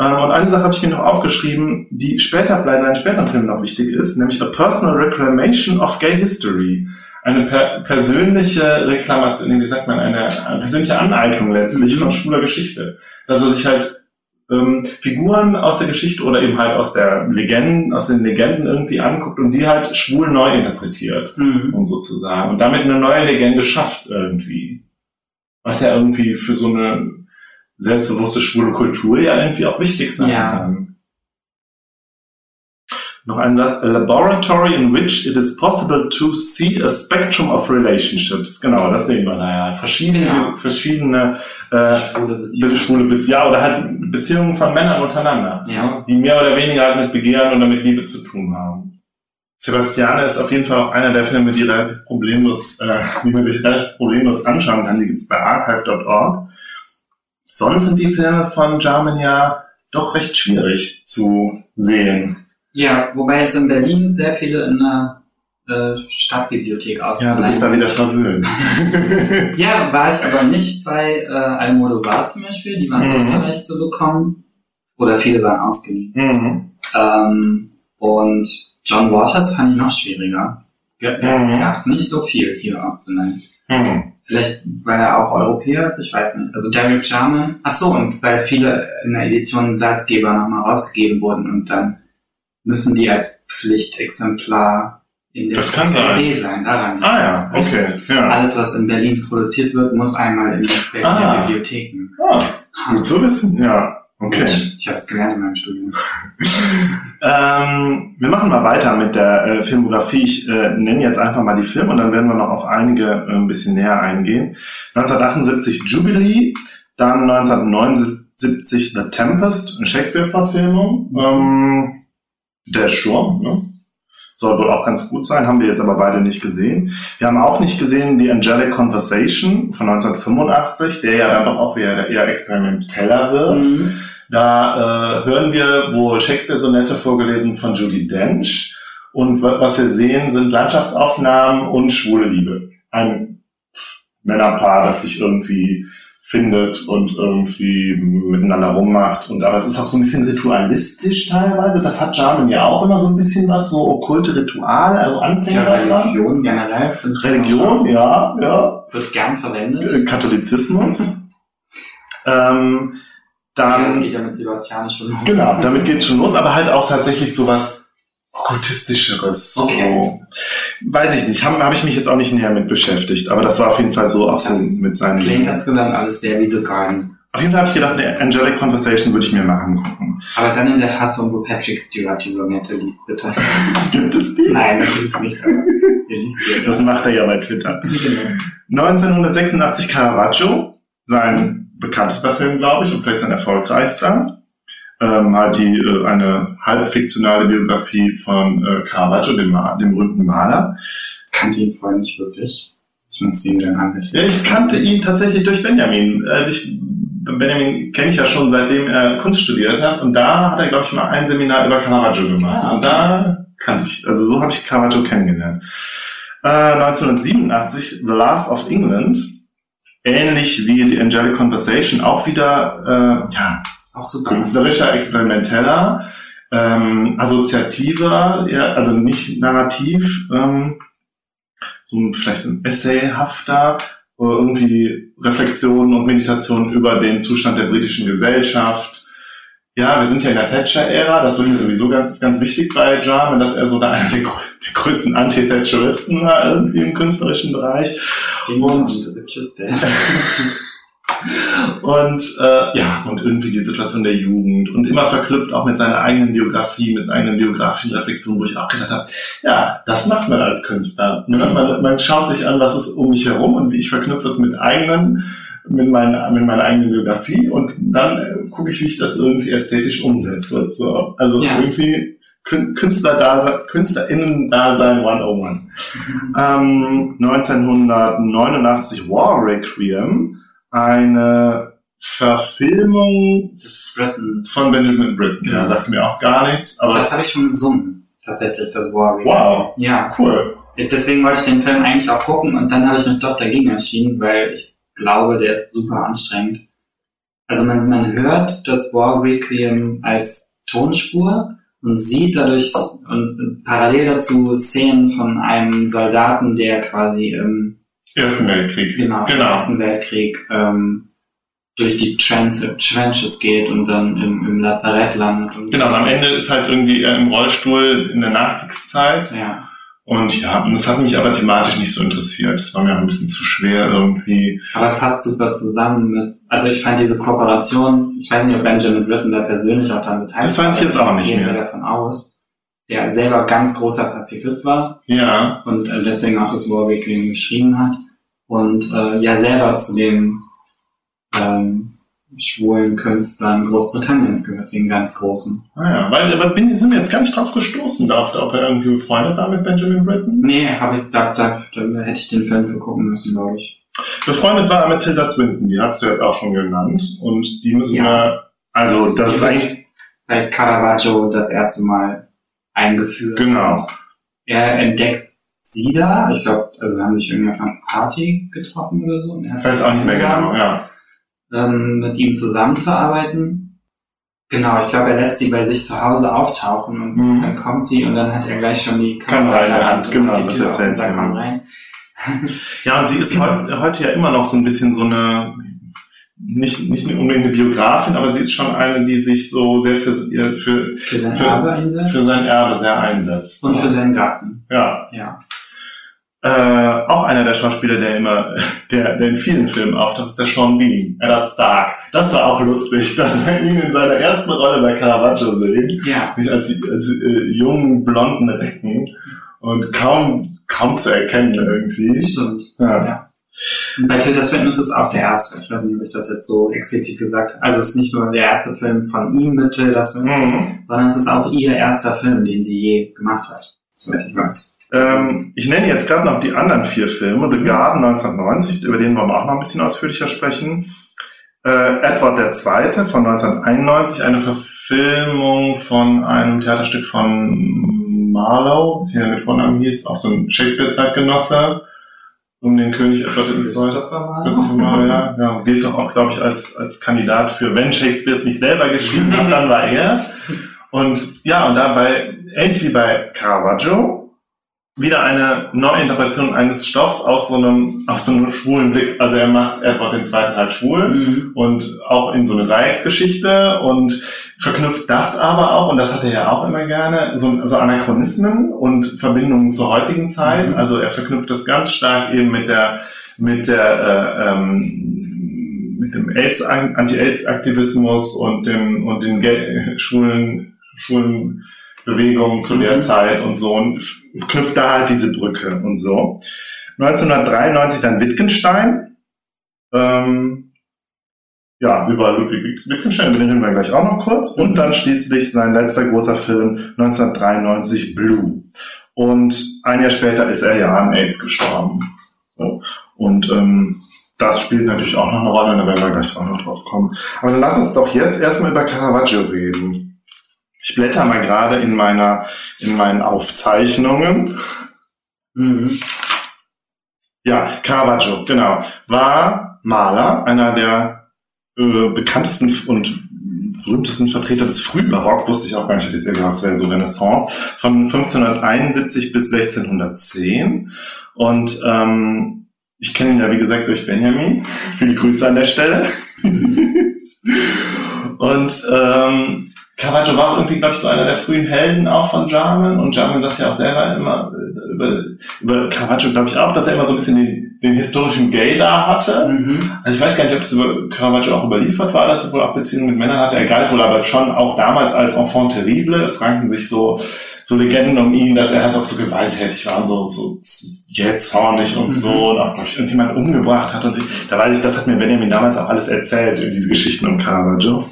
Ähm, und eine Sache habe ich mir noch aufgeschrieben, die später bei seinen späteren Filmen noch wichtig ist, nämlich A Personal Reclamation of Gay History. Eine per persönliche Reklamation, wie sagt man, eine, eine persönliche Aneignung letztlich Mhm. von schwuler Geschichte. Dass er sich halt ähm, Figuren aus der Geschichte oder eben halt aus der Legenden, aus den Legenden irgendwie anguckt und die halt schwul neu interpretiert, Mhm. um sozusagen. Und damit eine neue Legende schafft irgendwie. Was ja irgendwie für so eine selbstbewusste schwule Kultur ja irgendwie auch wichtig sein Ja. kann. Noch ein Satz. A laboratory in which it is possible to see a spectrum of relationships. Genau, das sehen wir da ja. Verschiedene, Genau. verschiedene äh, Schwule Be Beziehungen. schwule Beziehungen, ja, oder halt Beziehungen von Männern untereinander, Ja. ne, die mehr oder weniger halt mit Begehren oder mit Liebe zu tun haben. Sebastiane ist auf jeden Fall auch einer der Filme, die relativ problemlos, äh, die man sich relativ problemlos anschauen kann. Die gibt's bei archive.org. Sonst sind die Filme von Jarman ja doch recht schwierig zu sehen. Ja, wobei jetzt in Berlin sehr viele in der äh, Stadtbibliothek Ja, du auszuleihen. bist da wieder verwöhnt. Ja, war ich aber nicht bei äh, Almodovar zum Beispiel, die waren Mhm. Österreich zu bekommen. Oder viele waren ausgeliehen. Mhm. Ähm, und John Waters fand ich noch schwieriger. G Mhm. Gab es nicht so viel hier auszuleihen. Mhm. Vielleicht, weil er auch Europäer ist, ich weiß nicht. Also Derek Jarman. Ach so, und weil viele in der Edition Salzgeber nochmal rausgegeben wurden und dann müssen die als Pflichtexemplar in der Das kann sein. Sein. Daran Ah ja, das. okay. Ja. Alles, was in Berlin produziert wird, muss einmal in die Berliner Ah. Bibliotheken. Ah, gut zu wissen. Ja, okay. Gut, Ich habe es gelernt in meinem Studium. Ähm, wir machen mal weiter mit der äh, Filmografie. Ich äh, nenne jetzt einfach mal die Filme und dann werden wir noch auf einige äh, ein bisschen näher eingehen. 1978 Jubilee, dann 1979 The Tempest, eine Shakespeare-Verfilmung. Ähm, der Sturm, ne? Soll wohl auch ganz gut sein, haben wir jetzt aber beide nicht gesehen. Wir haben auch nicht gesehen The Angelic Conversation von 1985, der ja dann doch auch wieder eher experimenteller wird. Mhm. Da äh, hören wir wohl Shakespeare-Sonette vorgelesen von Judy Dench. Und wa- was wir sehen, sind Landschaftsaufnahmen und schwule Liebe. Ein Männerpaar, das sich irgendwie findet und irgendwie miteinander rummacht. Und aber es ist auch so ein bisschen ritualistisch teilweise. Das hat Jarman ja auch immer so ein bisschen was, so okkulte Ritual, also Ja, Anklänge. daran. Religion generell. Religion, ja, ja. Wird gern verwendet. Äh, Katholizismus. ähm, Ja, dann das geht ja mit Sebastianisch schon los. Genau, damit geht's schon los, aber halt auch tatsächlich so was okkultistischeres. Okay. So. Weiß ich nicht, habe hab ich mich jetzt auch nicht näher mit beschäftigt, aber das war auf jeden Fall so auch so Das mit seinen. Klingt insgesamt alles sehr wie The Garden. Auf jeden Fall habe ich gedacht, eine Angelic Conversation würde ich mir mal angucken. Aber dann in der Fassung, wo Patrick Stewart die Sonette liest, bitte. Gibt es die? Nein, natürlich nicht. aber Ihr liest sie. Das macht er ja bei Twitter. Genau. 1986 Caravaggio, sein bekanntester Film, glaube ich, und vielleicht sein erfolgreichster. Ähm, halt die, äh, eine halbfiktionale Biografie von äh, Caravaggio, dem, dem berühmten Maler. Kannte ihn vorher nicht wirklich. Ich müsste ihn dann anwissen. Ja, ich kannte ihn tatsächlich durch Benjamin. Also ich, Benjamin kenne ich ja schon seitdem er Kunst studiert hat und da hat er, glaube ich, mal ein Seminar über Caravaggio gemacht. Ah, okay. Und da kannte ich, also so habe ich Caravaggio kennengelernt. Äh, 1987 The Last of England, ähnlich wie The Angelic Conversation, auch wieder äh, ja, Auch super. künstlerischer, experimenteller, ähm, assoziativer, ja, also nicht narrativ, ähm, so ein- vielleicht so ein essayhafter, irgendwie Reflexionen und Meditationen über den Zustand der britischen Gesellschaft. Ja, wir sind ja in der Thatcher-Ära, das wird mir sowieso ganz, ganz wichtig bei Jarman, dass er so da einer der, der größten Anti-Thatcheristen war irgendwie im künstlerischen Bereich. Den Und- und der äh, ja, und irgendwie die Situation der Jugend und immer verknüpft auch mit seiner eigenen Biografie, mit seinen biografischen Reflexionen, wo ich auch gedacht habe, ja, das macht man als Künstler. Ne? Man, man schaut sich an, was ist um mich herum und wie ich verknüpfe es mit eigenen, mit meiner, mit meiner eigenen Biografie und dann äh, gucke ich, wie ich das irgendwie ästhetisch umsetze. So. Also Ja. irgendwie Kün- Künstler-Dasein, KünstlerInnen-Dasein 101. Ähm, 1989 War Requiem, eine Verfilmung Das Britain. von Benjamin Britten. Ja. Ja, sagt mir auch gar nichts, aber Das habe ich schon gesungen. Tatsächlich, das Warrior. wow, Ja. cool. Ich, deswegen wollte ich den Film eigentlich auch gucken und dann habe ich mich doch dagegen entschieden, weil ich glaube, der ist super anstrengend. Also man, man hört das War Requiem als Tonspur und sieht dadurch und, parallel dazu Szenen von einem Soldaten, der quasi im, Ersten Weltkrieg. genau, Genau. Ersten Weltkrieg ähm, durch die Trenches, Trenches geht und dann im, im Lazarett landet. Und Genau, und am Ende ist halt irgendwie er im Rollstuhl in der Nachkriegszeit. Ja. Und ja, das hat mich aber thematisch nicht so interessiert. Das war mir ein bisschen zu schwer irgendwie. Aber es passt super zusammen mit, also ich fand diese Kooperation, ich weiß nicht, ob Benjamin Britten da persönlich auch daran beteiligt Das weiß ich jetzt auch nicht gehe mehr. sehr davon aus, der selber ganz großer Pazifist war Ja, und äh, deswegen auch das War Requiem geschrieben hat und äh, ja selber zu den ähm, schwulen Künstlern Großbritanniens gehört, den ganz großen. naja, weil aber bin, sind wir jetzt gar nicht drauf gestoßen, ob, ob er irgendwie befreundet war mit Benjamin Britten. Nee, hab ich, da, da, da hätte ich den Film für gucken müssen, glaube ich. Befreundet war er mit Tilda Swinton, die hast du jetzt auch schon genannt. Und die müssen Ja. wir, also das ist eigentlich, Bei Caravaggio das erste Mal eingeführt. genau. Er entdeckt sie da. Ich glaube, also haben sich irgendwie auf einer Party getroffen oder so. Ich weiß auch nicht mehr genau, ja. Ähm, mit ihm zusammenzuarbeiten. Genau, ich glaube, er lässt sie bei sich zu Hause auftauchen und Mhm. dann kommt sie und dann hat er gleich schon die Kamera in der Hand, genau, das erzählt sie rein. Ja, und sie ist heute, heute ja immer noch so ein bisschen so eine, nicht, nicht unbedingt eine Biografin, aber sie ist schon eine, die sich so sehr für, für, Für sein Für- Erbe einsetzt für sein Erbe sehr einsetzt. und für seinen Garten. ja. Ja. Äh, auch einer der Schauspieler, der immer, der, der in vielen Filmen auftaucht, ist der Sean Bean, Eddard Stark. Das war auch lustig, dass wir ihn in seiner ersten Rolle bei Caravaggio sehen. Ja. Nicht als, als äh, jungen, blonden Recken und kaum, kaum zu erkennen irgendwie. Stimmt. Ja. Ja. Bei Tilda Swinton ist es auch der erste. Ich weiß nicht, ob ich das jetzt so explizit gesagt habe. Also es ist nicht nur der erste Film von ihm mit Tilda Swinton, Mhm. sondern es ist auch ihr erster Film, den sie je gemacht hat. Soweit ich weiß. Ähm, ich nenne jetzt gerade noch die anderen vier Filme. The Garden 1990, über den wollen wir auch noch ein bisschen ausführlicher sprechen. Äh, Edward II. von 1991, eine Verfilmung von einem Theaterstück von Marlowe, das hier mit Vornamen hieß, auch so ein Shakespeare-Zeitgenosse, um den König Edward II. Christopher Marlowe, ja, ja, gilt doch auch, glaube ich, als, als Kandidat für, wenn Shakespeare es nicht selber geschrieben hat, dann war er es. Und ja, und dabei, ähnlich wie bei Caravaggio, wieder eine Neuinterpretation eines Stoffs aus so einem, aus so einem schwulen Blick. Also er macht Edward den Zweiten halt schwul Mhm. und auch in so eine Dreiecksgeschichte und verknüpft das aber auch, und das hat er ja auch immer gerne, so, so Anachronismen und Verbindungen zur heutigen Zeit. Mhm. Also er verknüpft das ganz stark eben mit der, mit der, äh, ähm, mit dem AIDS, Anti-AIDS-Aktivismus und dem, und den schwulen, schwulen Bewegungen zu der Mhm. Zeit und so und knüpft da halt diese Brücke und so. 1993 dann Wittgenstein. Ähm, ja, über Ludwig Wittgenstein, reden wir gleich auch noch kurz. Und dann schließlich sein letzter großer Film 1993 Blue. Und ein Jahr später ist er ja an AIDS gestorben. So. Und ähm, das spielt natürlich auch noch eine Rolle, da werden wir gleich auch noch drauf kommen. Aber dann lass uns doch jetzt erstmal über Caravaggio reden. Ich blätter mal gerade in meiner, in meinen Aufzeichnungen. Mhm. Ja, Caravaggio, genau. War Maler, einer der äh, bekanntesten und berühmtesten Vertreter des Frühbarock, wusste ich auch gar nicht, ich hätte jetzt es wäre so Renaissance, von 1571 bis 1610. Und ähm, ich kenne ihn ja, wie gesagt, durch Benjamin. Viele Grüße an der Stelle. und ähm, Caravaggio war irgendwie, glaube ich, so einer der frühen Helden auch von Jarman. Und Jarman sagt ja auch selber immer äh, über, über Caravaggio, glaube ich, auch, dass er immer so ein bisschen den, den historischen Gay da hatte. Mhm. Also ich weiß gar nicht, ob es über Caravaggio auch überliefert war, dass er wohl auch Beziehungen mit Männern hatte. Er galt wohl aber schon auch damals als Enfant terrible. Es ranken sich so, so Legenden um ihn, dass er halt auch so gewalttätig war und so, so jähzornig und Mhm. so und auch, glaube ich, irgendjemand umgebracht hat und sich, da weiß ich, das hat mir Benjamin damals auch alles erzählt, diese Geschichten um Caravaggio.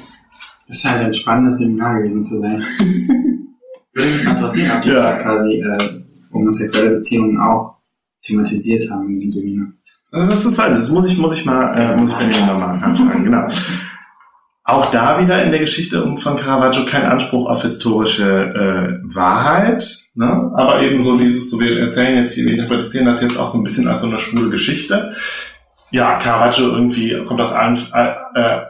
Das scheint ein spannendes Seminar gewesen zu sein. Würde mich interessieren, ob die Ja. da quasi äh, homosexuelle Beziehungen auch thematisiert haben in dem Seminar. Also Das ist weiß, das muss ich, muss ich mal, äh, muss ich Benjamin nochmal anfragen, genau. Auch da wieder in der Geschichte um von Caravaggio kein Anspruch auf historische äh, Wahrheit, ne? aber eben so dieses, so wir erzählen jetzt hier, wir interpretieren das jetzt auch so ein bisschen als so eine schwule Geschichte. Ja, Caravaggio irgendwie kommt aus allen äh,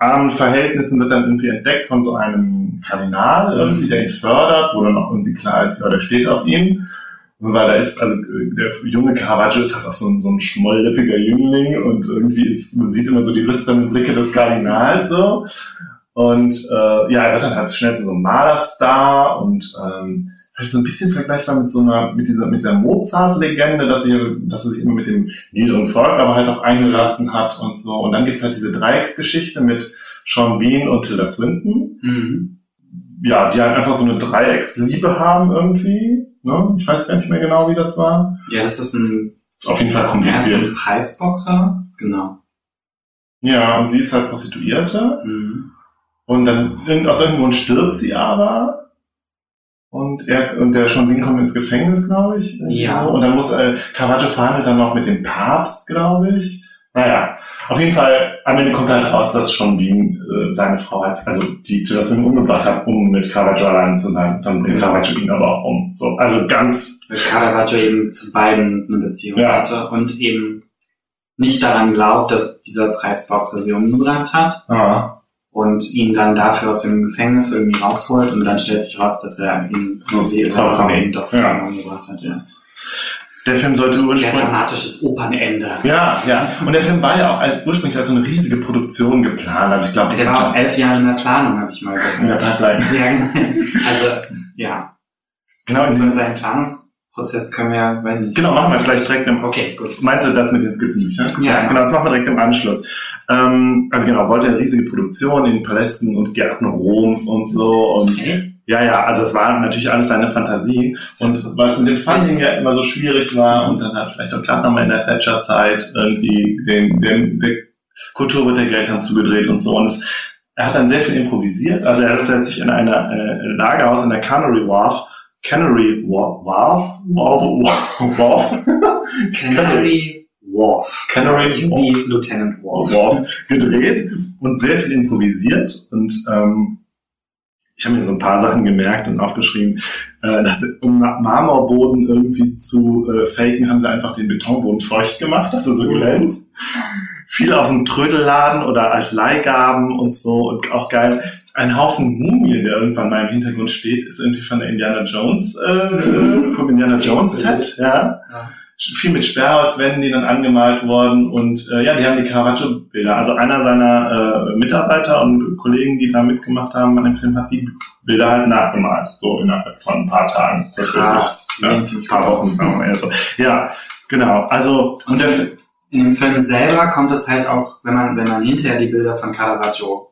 armen Verhältnissen, wird dann irgendwie entdeckt von so einem Kardinal, irgendwie, der ihn fördert, wo dann auch irgendwie klar ist, ja, der steht auf ihn. Weil da ist, also der junge Caravaggio ist halt auch so ein, so ein schmollippiger Jüngling und irgendwie ist, man sieht immer so die lüsternen Blicke des Kardinals so. Und äh, ja, er wird dann halt schnell zu so einem Malerstar und ähm, vielleicht so ein bisschen vergleichbar mit so einer, mit dieser, mit dieser Mozart-Legende, dass, sie, dass er sich immer mit dem niederen Volk aber halt auch eingelassen hat und so. Und dann gibt's halt diese Dreiecksgeschichte mit Sean Bean und Tilda Swinton Mhm. ja, die halt einfach so eine Dreiecksliebe haben irgendwie. Ne? Ich weiß gar nicht mehr genau, wie das war. Ja, das ist ein, Ist auf jeden Fall er ist kompliziert. ein Preisboxer. Genau. Ja, und sie ist halt Prostituierte. Mhm. Und dann aus irgendeinem Grund stirbt sie aber. Und er und der Sean Bean kommt ins Gefängnis, glaube ich. Ja. so. Und dann muss äh, Caravaggio verhandelt dann noch mit dem Papst, glaube ich. Naja, auf jeden Fall, am Ende kommt halt raus, dass Sean Bean äh, seine Frau hat, also die Swinton umgebracht hat, um mit Caravaggio allein zu sein. Dann bringt Ja. Caravaggio ihn aber auch um. So, also ganz Weil Caravaggio eben zu beiden eine Beziehung Ja. hatte und eben nicht daran glaubt, dass dieser Preisboxer sie umgebracht hat. ah, und ihn dann dafür aus dem Gefängnis irgendwie rausholt und dann stellt sich raus, dass er ihn toll. ihn doch Ja. umgebracht hat. Ja. Der Film sollte Sehr ursprünglich... dramatisches Opernende. Ja, ja. Und der Film war ja auch als, ursprünglich als eine riesige Produktion geplant. Also ich glaube, Der war auch elf Jahre in der Planung, habe ich mal in der gehört. Pipeline. Ja, genau. also, ja. Genau, in den, seinen Planungsprozess können wir ja, weiß nicht. genau, machen wir vielleicht direkt im... Okay, gut. Meinst du das mit den Skizzenbüchern? Ja. Genau, das machen wir direkt im Anschluss. Ähm, also genau, wollte eine riesige Produktion in den Palästen und Gärten Roms und so. Und Echt? ja, ja, also es war natürlich alles seine Fantasie. Und was mit dem Funding ja immer so schwierig war und dann hat vielleicht auch gerade nochmal in der Thatcher-Zeit irgendwie den, den, der Kultur wird der Geldhand zugedreht und so. Und es, er hat dann sehr viel improvisiert. Also er hat sich in einer äh, Lagerhaus in der Canary Wharf, Canary Wharf, Wharf, Wharf, Wharf, Canary Wharf. Canary Wie Lieutenant. Worf gedreht und sehr viel improvisiert und ähm, ich habe mir so ein paar Sachen gemerkt und aufgeschrieben, äh, dass um Marmorboden irgendwie zu äh, faken, haben sie einfach den Betonboden feucht gemacht, dass er so glänzt. Viel aus dem Trödelladen oder als Leihgaben und so und auch geil. Ein Haufen Mumien, der irgendwann mal im Hintergrund steht, ist irgendwie von der Indiana Jones, äh, vom Indiana Jones Set, ja Ja. viel mit Sperrholzwänden, die dann angemalt wurden und äh, ja, die haben die Caravaggio-Bilder. Also einer seiner äh, Mitarbeiter und Kollegen, die da mitgemacht haben an dem Film, hat die Bilder halt nachgemalt, so innerhalb von ein paar Tagen. Krass. Die Ja, sehen ein paar. Wochen. so. Ja, genau. Also und der In dem Film selber kommt es halt auch, wenn man, wenn man hinterher die Bilder von Caravaggio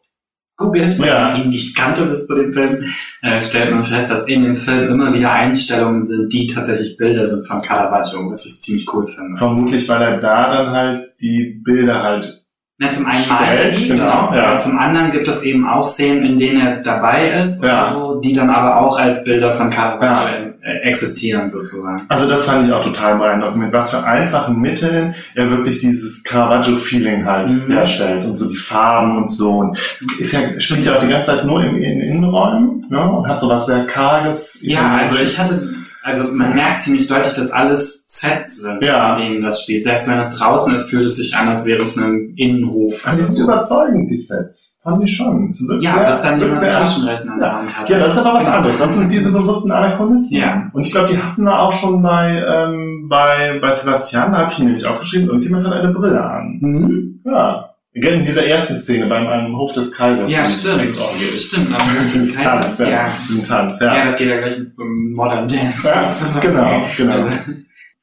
googelt, weil Ja. man ihn nicht kannte bis zu dem Film, äh, stellt man fest, dass in dem Film immer wieder Einstellungen sind, die tatsächlich Bilder sind von Caravaggio, was ich ziemlich cool finde. vermutlich, weil er da dann halt die Bilder halt Na, zum einen malt er die, Genau, genau, ja. aber zum anderen gibt es eben auch Szenen, in denen er dabei ist Ja. oder so, die dann aber auch als Bilder von Caravaggio äh, existieren sozusagen. Also das fand ich auch total beeindruckend, mit was für einfachen Mitteln er wirklich dieses Caravaggio-Feeling halt Mhm. herstellt und so die Farben und so. Und es ist ja, spielt ja auch die ganze Zeit nur in, in Innenräumen ne? und hat so was sehr Karges. Ja, also ich hatte, also man merkt ziemlich deutlich, dass alles Sets sind, Ja. in denen das spielt. Selbst wenn es draußen ist, fühlt es sich an, als wäre es ein Innenhof. Aber die sind überzeugend, die Sets. Fand ich schon. Ja, sehr, bis dann jemand einen sehr, Taschenrechner in der Hand hat. Ja, das ist aber was Genau. anderes. Das sind diese bewussten Anachronisten. Ja. Und ich glaube, die hatten wir auch schon bei, ähm, bei, bei Sebastian, da hatte ich ihn nämlich aufgeschrieben, irgendjemand hat eine Brille an. Mhm. Ja. In dieser ersten Szene beim einem Hof des Kaisers. Ja, stimmt. Stimmt, aber Dieses das Tanz, heißt, ja. ja. Diesen Tanz, Ja. ja. das geht ja gleich mit um Modern Dance. Ja, sozusagen. genau, genau. Also,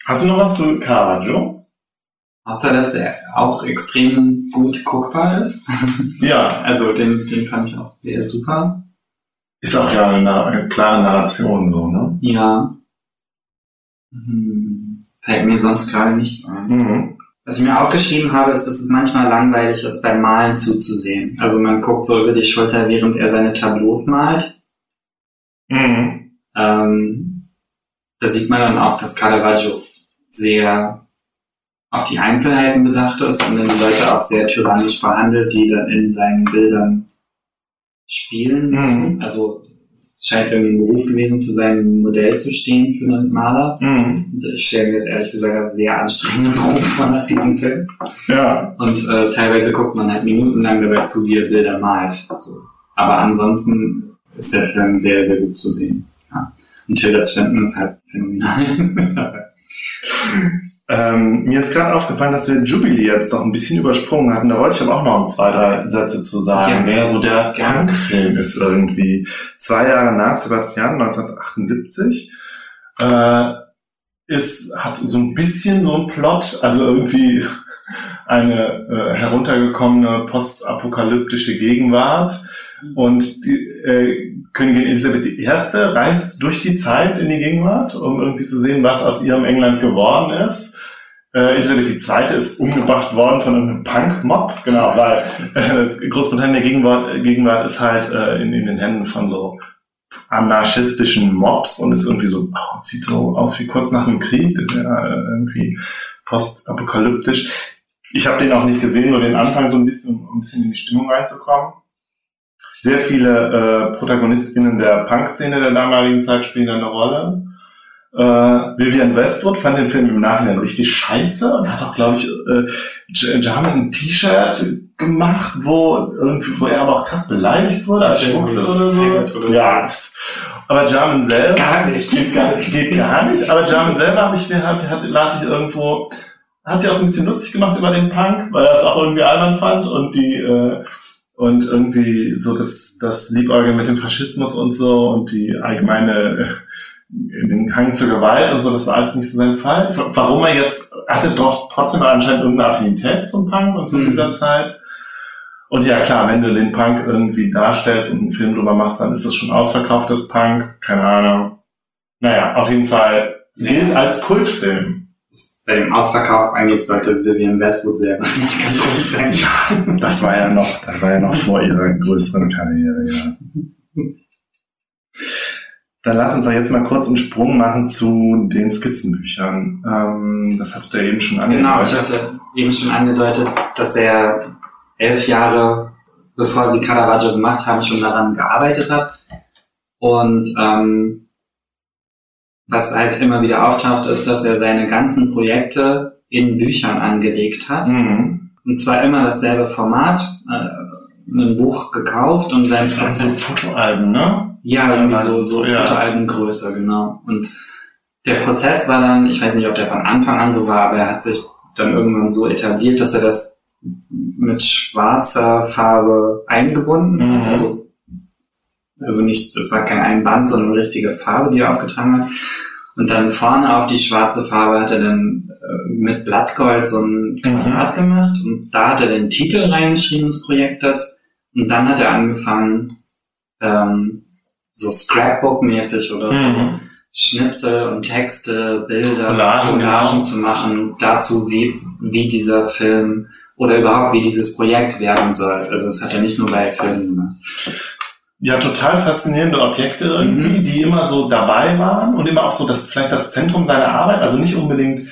Hast du noch was zu Caravaggio? außer, dass der auch extrem gut guckbar ist. Ja. Also, den, den fand ich auch sehr super. Ist auch ja eine, eine klare Narration so, ne? Ja. Hm, fällt mir sonst gerade nichts ein. Mhm. Was ich mir aufgeschrieben habe, ist, dass es manchmal langweilig ist, beim Malen zuzusehen. Also man guckt so über die Schulter, während er seine Tableaus malt. Mhm. Ähm, da sieht man dann auch, dass Caravaggio sehr auf die Einzelheiten bedacht ist und dann die Leute auch sehr tyrannisch behandelt, die dann in seinen Bildern spielen müssen. Mhm. Also scheint irgendwie ein Beruf gewesen zu sein, ein Modell zu stehen für einen Maler. Mhm. Ich stelle mir das ehrlich gesagt als sehr anstrengenden Beruf vor nach diesem Film. Ja. Und äh, teilweise guckt man halt minutenlang dabei zu, wie er Bilder malt. Also, aber ansonsten ist der Film sehr, sehr gut zu sehen. Ja. Und Tilda Swinton ist halt phänomenal. Ähm, mir ist gerade aufgefallen, dass wir Jubilee jetzt doch ein bisschen übersprungen hatten. Da wollte ich aber auch noch zwei, drei Sätze zu sagen, Ja. wer so der. Punk-Film ist irgendwie. Zwei Jahre nach Sebastian, 1978, äh, ist, hat so ein bisschen so ein Plot, also irgendwie eine äh, heruntergekommene postapokalyptische Gegenwart und die äh, Königin Elisabeth I. reist durch die Zeit in die Gegenwart, um irgendwie zu sehen, was aus ihrem England geworden ist. Äh, Elisabeth II. ist umgebracht worden von einem Punk-Mob, genau, weil äh, Großbritannien der Gegenwart, Gegenwart ist halt äh, in, in den Händen von so anarchistischen Mobs und ist irgendwie so, ach, sieht so aus wie kurz nach dem Krieg, ja äh, irgendwie postapokalyptisch. Ich habe den auch nicht gesehen, nur den Anfang so ein bisschen, um ein bisschen in die Stimmung reinzukommen. Sehr viele äh, ProtagonistInnen der Punk-Szene der damaligen Zeit spielen da eine Rolle. Äh, Vivian Westwood fand den Film im Nachhinein richtig scheiße und hat auch, glaube ich, äh, Jarman ein T-Shirt gemacht, wo, wo er aber auch krass beleidigt wurde als Schwuchtel oder so. oder ja, aber Jarman selber Gar nicht. geht gar nicht, geht gar nicht. Aber Jarman selber habe ich mir hat, hat, las ich irgendwo, hat sich auch so ein bisschen lustig gemacht über den Punk, weil er es auch irgendwie albern fand und die äh, und irgendwie so das, das Liebäugeln mit dem Faschismus und so und die allgemeine äh, den Hang zur Gewalt und so, das war alles nicht so sein Fall. Warum er jetzt, hatte doch trotzdem anscheinend irgendeine Affinität zum Punk und zu Mhm. dieser Zeit. Und ja klar, wenn du den Punk irgendwie darstellst und einen Film drüber machst, dann ist das schon ausverkauftes Punk, keine Ahnung. Naja, auf jeden Fall gilt als Kultfilm. Bei dem Ausverkauf angeht, sollte Vivian Westwood sehr nicht ganz ruhig sein. Das war ja noch, das war ja noch vor ihrer größeren Karriere, ja. Dann lass uns doch jetzt mal kurz einen Sprung machen zu den Skizzenbüchern. Ähm, das hast du ja eben schon Genau, ich angedeutet. hatte eben schon angedeutet, dass er elf Jahre bevor sie Caravaggio gemacht haben, schon daran gearbeitet hat. Und ähm, was halt immer wieder auftaucht, ist, dass er seine ganzen Projekte in Büchern angelegt hat. Mhm. Und zwar immer dasselbe Format, äh, ein Buch gekauft und sein Das waren so. Fotoalben, ne? Ja, irgendwie so, so Ja. Fotoalbengröße, genau. Und der Prozess war dann, ich weiß nicht, ob der von Anfang an so war, aber er hat sich dann irgendwann so etabliert, dass er das mit schwarzer Farbe eingebunden Mhm. hat. Also, also nicht, das war kein Einband, sondern eine richtige Farbe, die er aufgetragen hat. Und dann vorne auf die schwarze Farbe hat er dann äh, mit Blattgold so ein Quadrat gemacht und da hat er den Titel reingeschrieben des Projektes und dann hat er angefangen, ähm, so Scrapbook-mäßig oder so Mhm. Schnipsel und Texte, Bilder, Collagen, Collagen genau. zu machen, dazu, wie, wie dieser Film oder überhaupt wie dieses Projekt werden soll. Also das hat er nicht nur bei Filmen gemacht. Ja, total faszinierende Objekte irgendwie, Mhm. die immer so dabei waren und immer auch so das vielleicht das Zentrum seiner Arbeit, also nicht unbedingt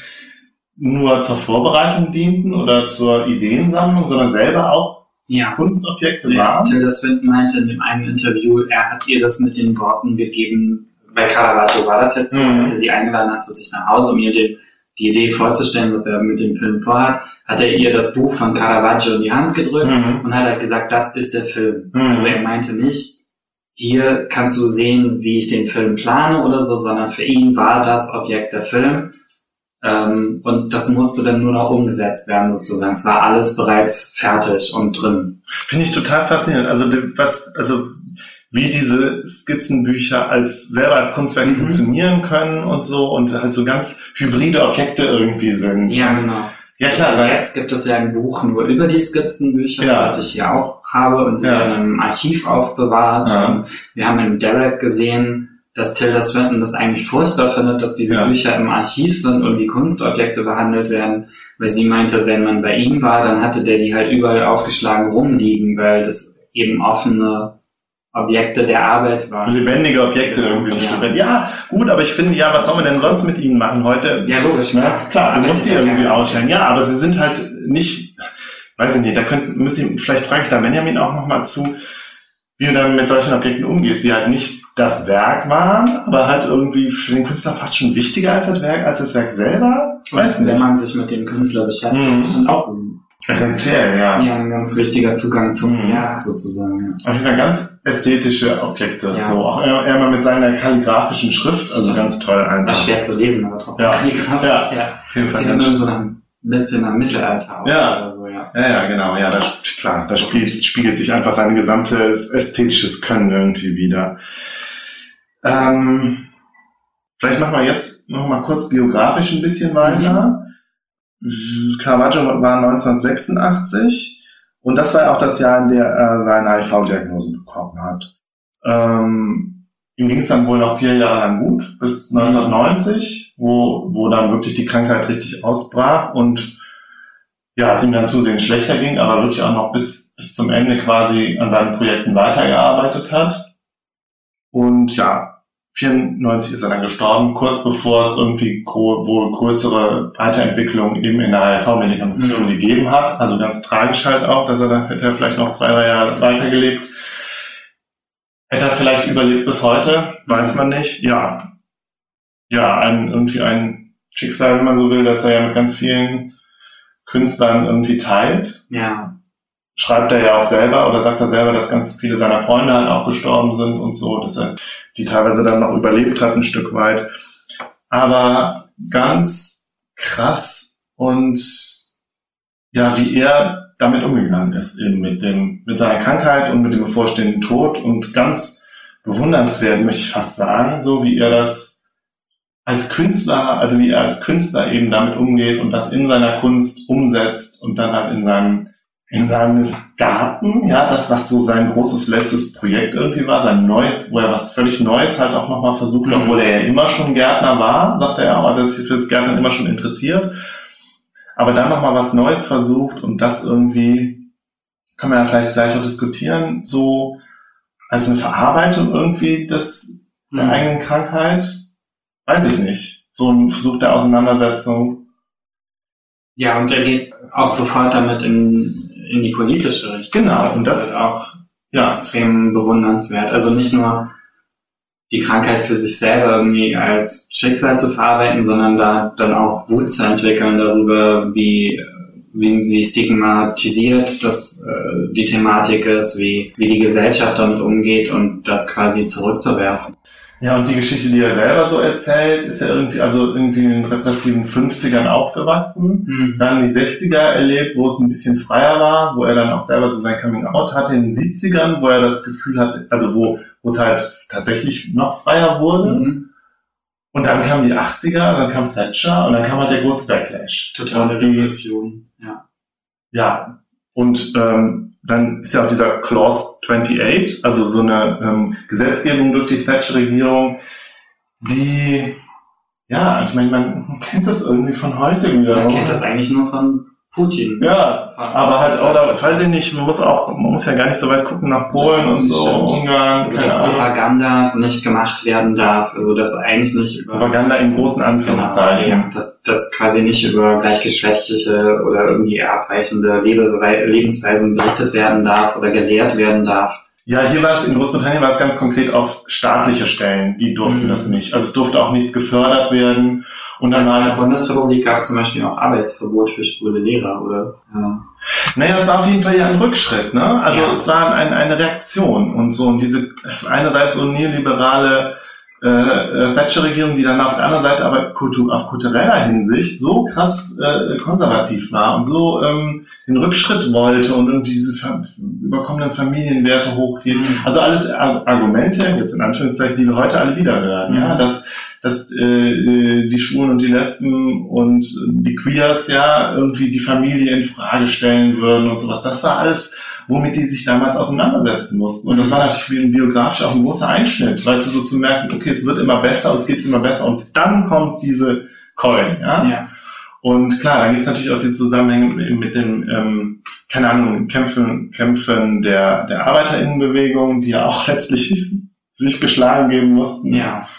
nur zur Vorbereitung dienten oder zur Ideensammlung, sondern selber auch Ja. Kunstobjekte Ja, waren. Tilda Swinton meinte in dem einen Interview, er hat ihr das mit den Worten gegeben, bei Caravaggio war das jetzt so, Mhm. als er sie eingeladen hat zu sich nach Hause, um ihr die, die Idee vorzustellen, was er mit dem Film vorhat, hat er ihr das Buch von Caravaggio in die Hand gedrückt Mhm. und hat halt gesagt, das ist der Film. Mhm. Also er meinte nicht, hier kannst du sehen, wie ich den Film plane oder so, sondern für ihn war das Objekt der Film. Ähm, und das musste dann nur noch umgesetzt werden sozusagen. Es war alles bereits fertig und drin. Finde ich total faszinierend. Also was, also wie diese Skizzenbücher als selber als Kunstwerk Mhm. funktionieren können und so und halt so ganz hybride Objekte irgendwie sind. Ja, genau. Ja klar, Also jetzt gibt es ja ein Buch nur über die Skizzenbücher, Ja. was ich hier auch habe und sie Ja. in einem Archiv aufbewahrt. Ja. Wir haben in Derek gesehen, dass Tilda Swinton das eigentlich furchtbar findet, dass diese Ja. Bücher im Archiv sind und wie Kunstobjekte behandelt werden, weil sie meinte, wenn man bei ihm war, dann hatte der die halt überall aufgeschlagen rumliegen, weil das eben offene Objekte der Arbeit waren. lebendige Objekte Ja. irgendwie. Ja. Ja, gut, aber ich finde, ja, was soll man denn sonst mit ihnen machen heute? Ja, logisch. Na, klar, du musst sie irgendwie ausstellen. Ja, aber sie sind halt nicht, weiß ich nicht, da könnt, müssen, vielleicht frage ich da Benjamin auch nochmal zu, wie du dann mit solchen Objekten umgehst, die halt nicht das Werk waren, aber halt irgendwie für den Künstler fast schon wichtiger als das Werk, als das Werk selber. Ich weiß Wenn nicht. man sich mit dem Künstler beschäftigt, Mhm. auch ein Essentiell, ja. Ja, ein ganz wichtiger Zugang zum Mhm. Werk sozusagen. Auf jeden Fall ganz ästhetische Objekte. Ja. So, auch er, er mal mit seiner kalligrafischen Schrift, also Stimmt. ganz toll einfach. Das ist schwer zu lesen, aber trotzdem Ja. kalligrafisch. Ja. Ja. Fall Sieht immer so ein bisschen nach Mittelalter aus. Ja. Oder so, ja. Ja, ja, genau. Ja, das, klar, da spiegelt, spiegelt sich einfach sein gesamtes ästhetisches Können irgendwie wieder. Ähm, vielleicht machen wir jetzt noch mal kurz biografisch ein bisschen weiter. Caravaggio war 1986 und das war ja auch das Jahr, in dem er seine HIV-Diagnose bekommen hat. Ähm, ihm ging es dann wohl noch vier Jahre lang gut, bis 1990, wo, wo dann wirklich die Krankheit richtig ausbrach und ja, es ihm dann zusehends schlechter ging, aber wirklich auch noch bis, bis zum Ende quasi an seinen Projekten weitergearbeitet hat. Und ja, 94 ist er dann gestorben, kurz bevor es irgendwie wohl größere Weiterentwicklungen eben in der HIV-Medikation Mhm. gegeben hat. Also ganz tragisch halt auch, dass er dann hätte er vielleicht noch zwei, drei Jahre weitergelebt. Hätte er vielleicht überlebt bis heute, weiß man nicht. Ja. Ja, ein, irgendwie ein Schicksal, wenn man so will, dass er ja mit ganz vielen Künstlern irgendwie teilt. Ja. Schreibt er ja auch selber oder sagt er selber, dass ganz viele seiner Freunde halt auch gestorben sind und so, dass er die teilweise dann noch überlebt hat ein Stück weit. Aber ganz krass und ja, wie er damit umgegangen ist, eben mit dem, mit seiner Krankheit und mit dem bevorstehenden Tod und ganz bewundernswert, möchte ich fast sagen, so wie er das als Künstler, also wie er als Künstler eben damit umgeht und das in seiner Kunst umsetzt und dann halt in seinem, in seinem Garten, ja, das, was so sein großes letztes Projekt irgendwie war, sein neues, wo er was völlig Neues halt auch nochmal versucht, Mhm. obwohl er ja immer schon Gärtner war, sagt er ja auch, also er ist sich für das Gärtnern immer schon interessiert, aber dann nochmal was Neues versucht und das irgendwie, können wir ja vielleicht gleich auch diskutieren, so als eine Verarbeitung irgendwie des, der Mhm. eigenen Krankheit, weiß ich nicht. So ein Versuch der Auseinandersetzung. Ja, und er geht auch sofort damit in, in die politische Richtung. Genau, Das und ist das- halt auch Ja, extrem bewundernswert. Also nicht nur die Krankheit für sich selber irgendwie als Schicksal zu verarbeiten, sondern da dann auch Wut zu entwickeln darüber, wie, wie, wie stigmatisiert das äh, die Thematik ist, wie, wie die Gesellschaft damit umgeht und das quasi zurückzuwerfen. Ja, und die Geschichte, die er selber so erzählt, ist ja irgendwie, also irgendwie in den repressiven 50ern aufgewachsen. Hm. Dann die 60er erlebt, wo es ein bisschen freier war, wo er dann auch selber so sein Coming Out hatte. In den 70ern, wo er das Gefühl hatte, also wo, wo es halt tatsächlich noch freier wurde. Mhm. Und dann kamen die 80er, dann kam Thatcher und dann kam halt der große Backlash. Totale Depression. Ja. Ja, und ähm, dann ist ja auch dieser Clause 28, also so eine ähm, Gesetzgebung durch die Thatcher-Regierung, die, ja, ich meine, man kennt das irgendwie von heute wieder. Man kennt das eigentlich nur von Putin. Ja, aber halt auch, da, weiß ich nicht, man muss auch, man muss ja gar nicht so weit gucken nach Polen und so, Stimmt. Ungarn, Also, dass. Propaganda nicht gemacht werden darf, also das eigentlich nicht über Propaganda in großen genau, Anführungszeichen. ja, dass das quasi nicht über gleichgeschlechtliche oder irgendwie abweichende Lebe Lebensweisen berichtet werden darf oder gelehrt werden darf. Ja, hier war es in Großbritannien war es ganz konkret auf staatliche Stellen, die durften Mhm. das nicht. Also es durfte auch nichts gefördert werden. Und dann Also in der Bundesrepublik gab es zum Beispiel auch Arbeitsverbot für schwule Lehrer, oder? Ja. naja, es war auf jeden Fall ja ein Rückschritt, ne? Also Ja. es war ein, eine Reaktion und so und diese einerseits so neoliberale äh, äh, Thatcher-Regierung, die dann auf der anderen Seite aber kultur, auf kultureller Hinsicht so krass äh, konservativ war und so ähm, den Rückschritt wollte und irgendwie diese überkommenen Familienwerte hochhielt. Mhm. Also alles Ar- Argumente, jetzt in Anführungszeichen, die wir heute alle wieder hören, Mhm. ja, dass, dass äh, äh, die Schwulen und die Lesben und die Queers ja irgendwie die Familie in Frage stellen würden und sowas. Das war alles, womit die sich damals auseinandersetzen mussten. Und das war natürlich biografisch auch ein großer Einschnitt, weißt du, so zu merken, okay, es wird immer besser, uns geht's immer besser und dann kommt diese Coin, ja. ja. Und klar, dann gibt's natürlich auch die Zusammenhänge mit dem, ähm, keine Ahnung, Kämpfen, Kämpfen der, der Arbeiterinnenbewegung, die ja auch letztlich sich geschlagen geben mussten. Ja.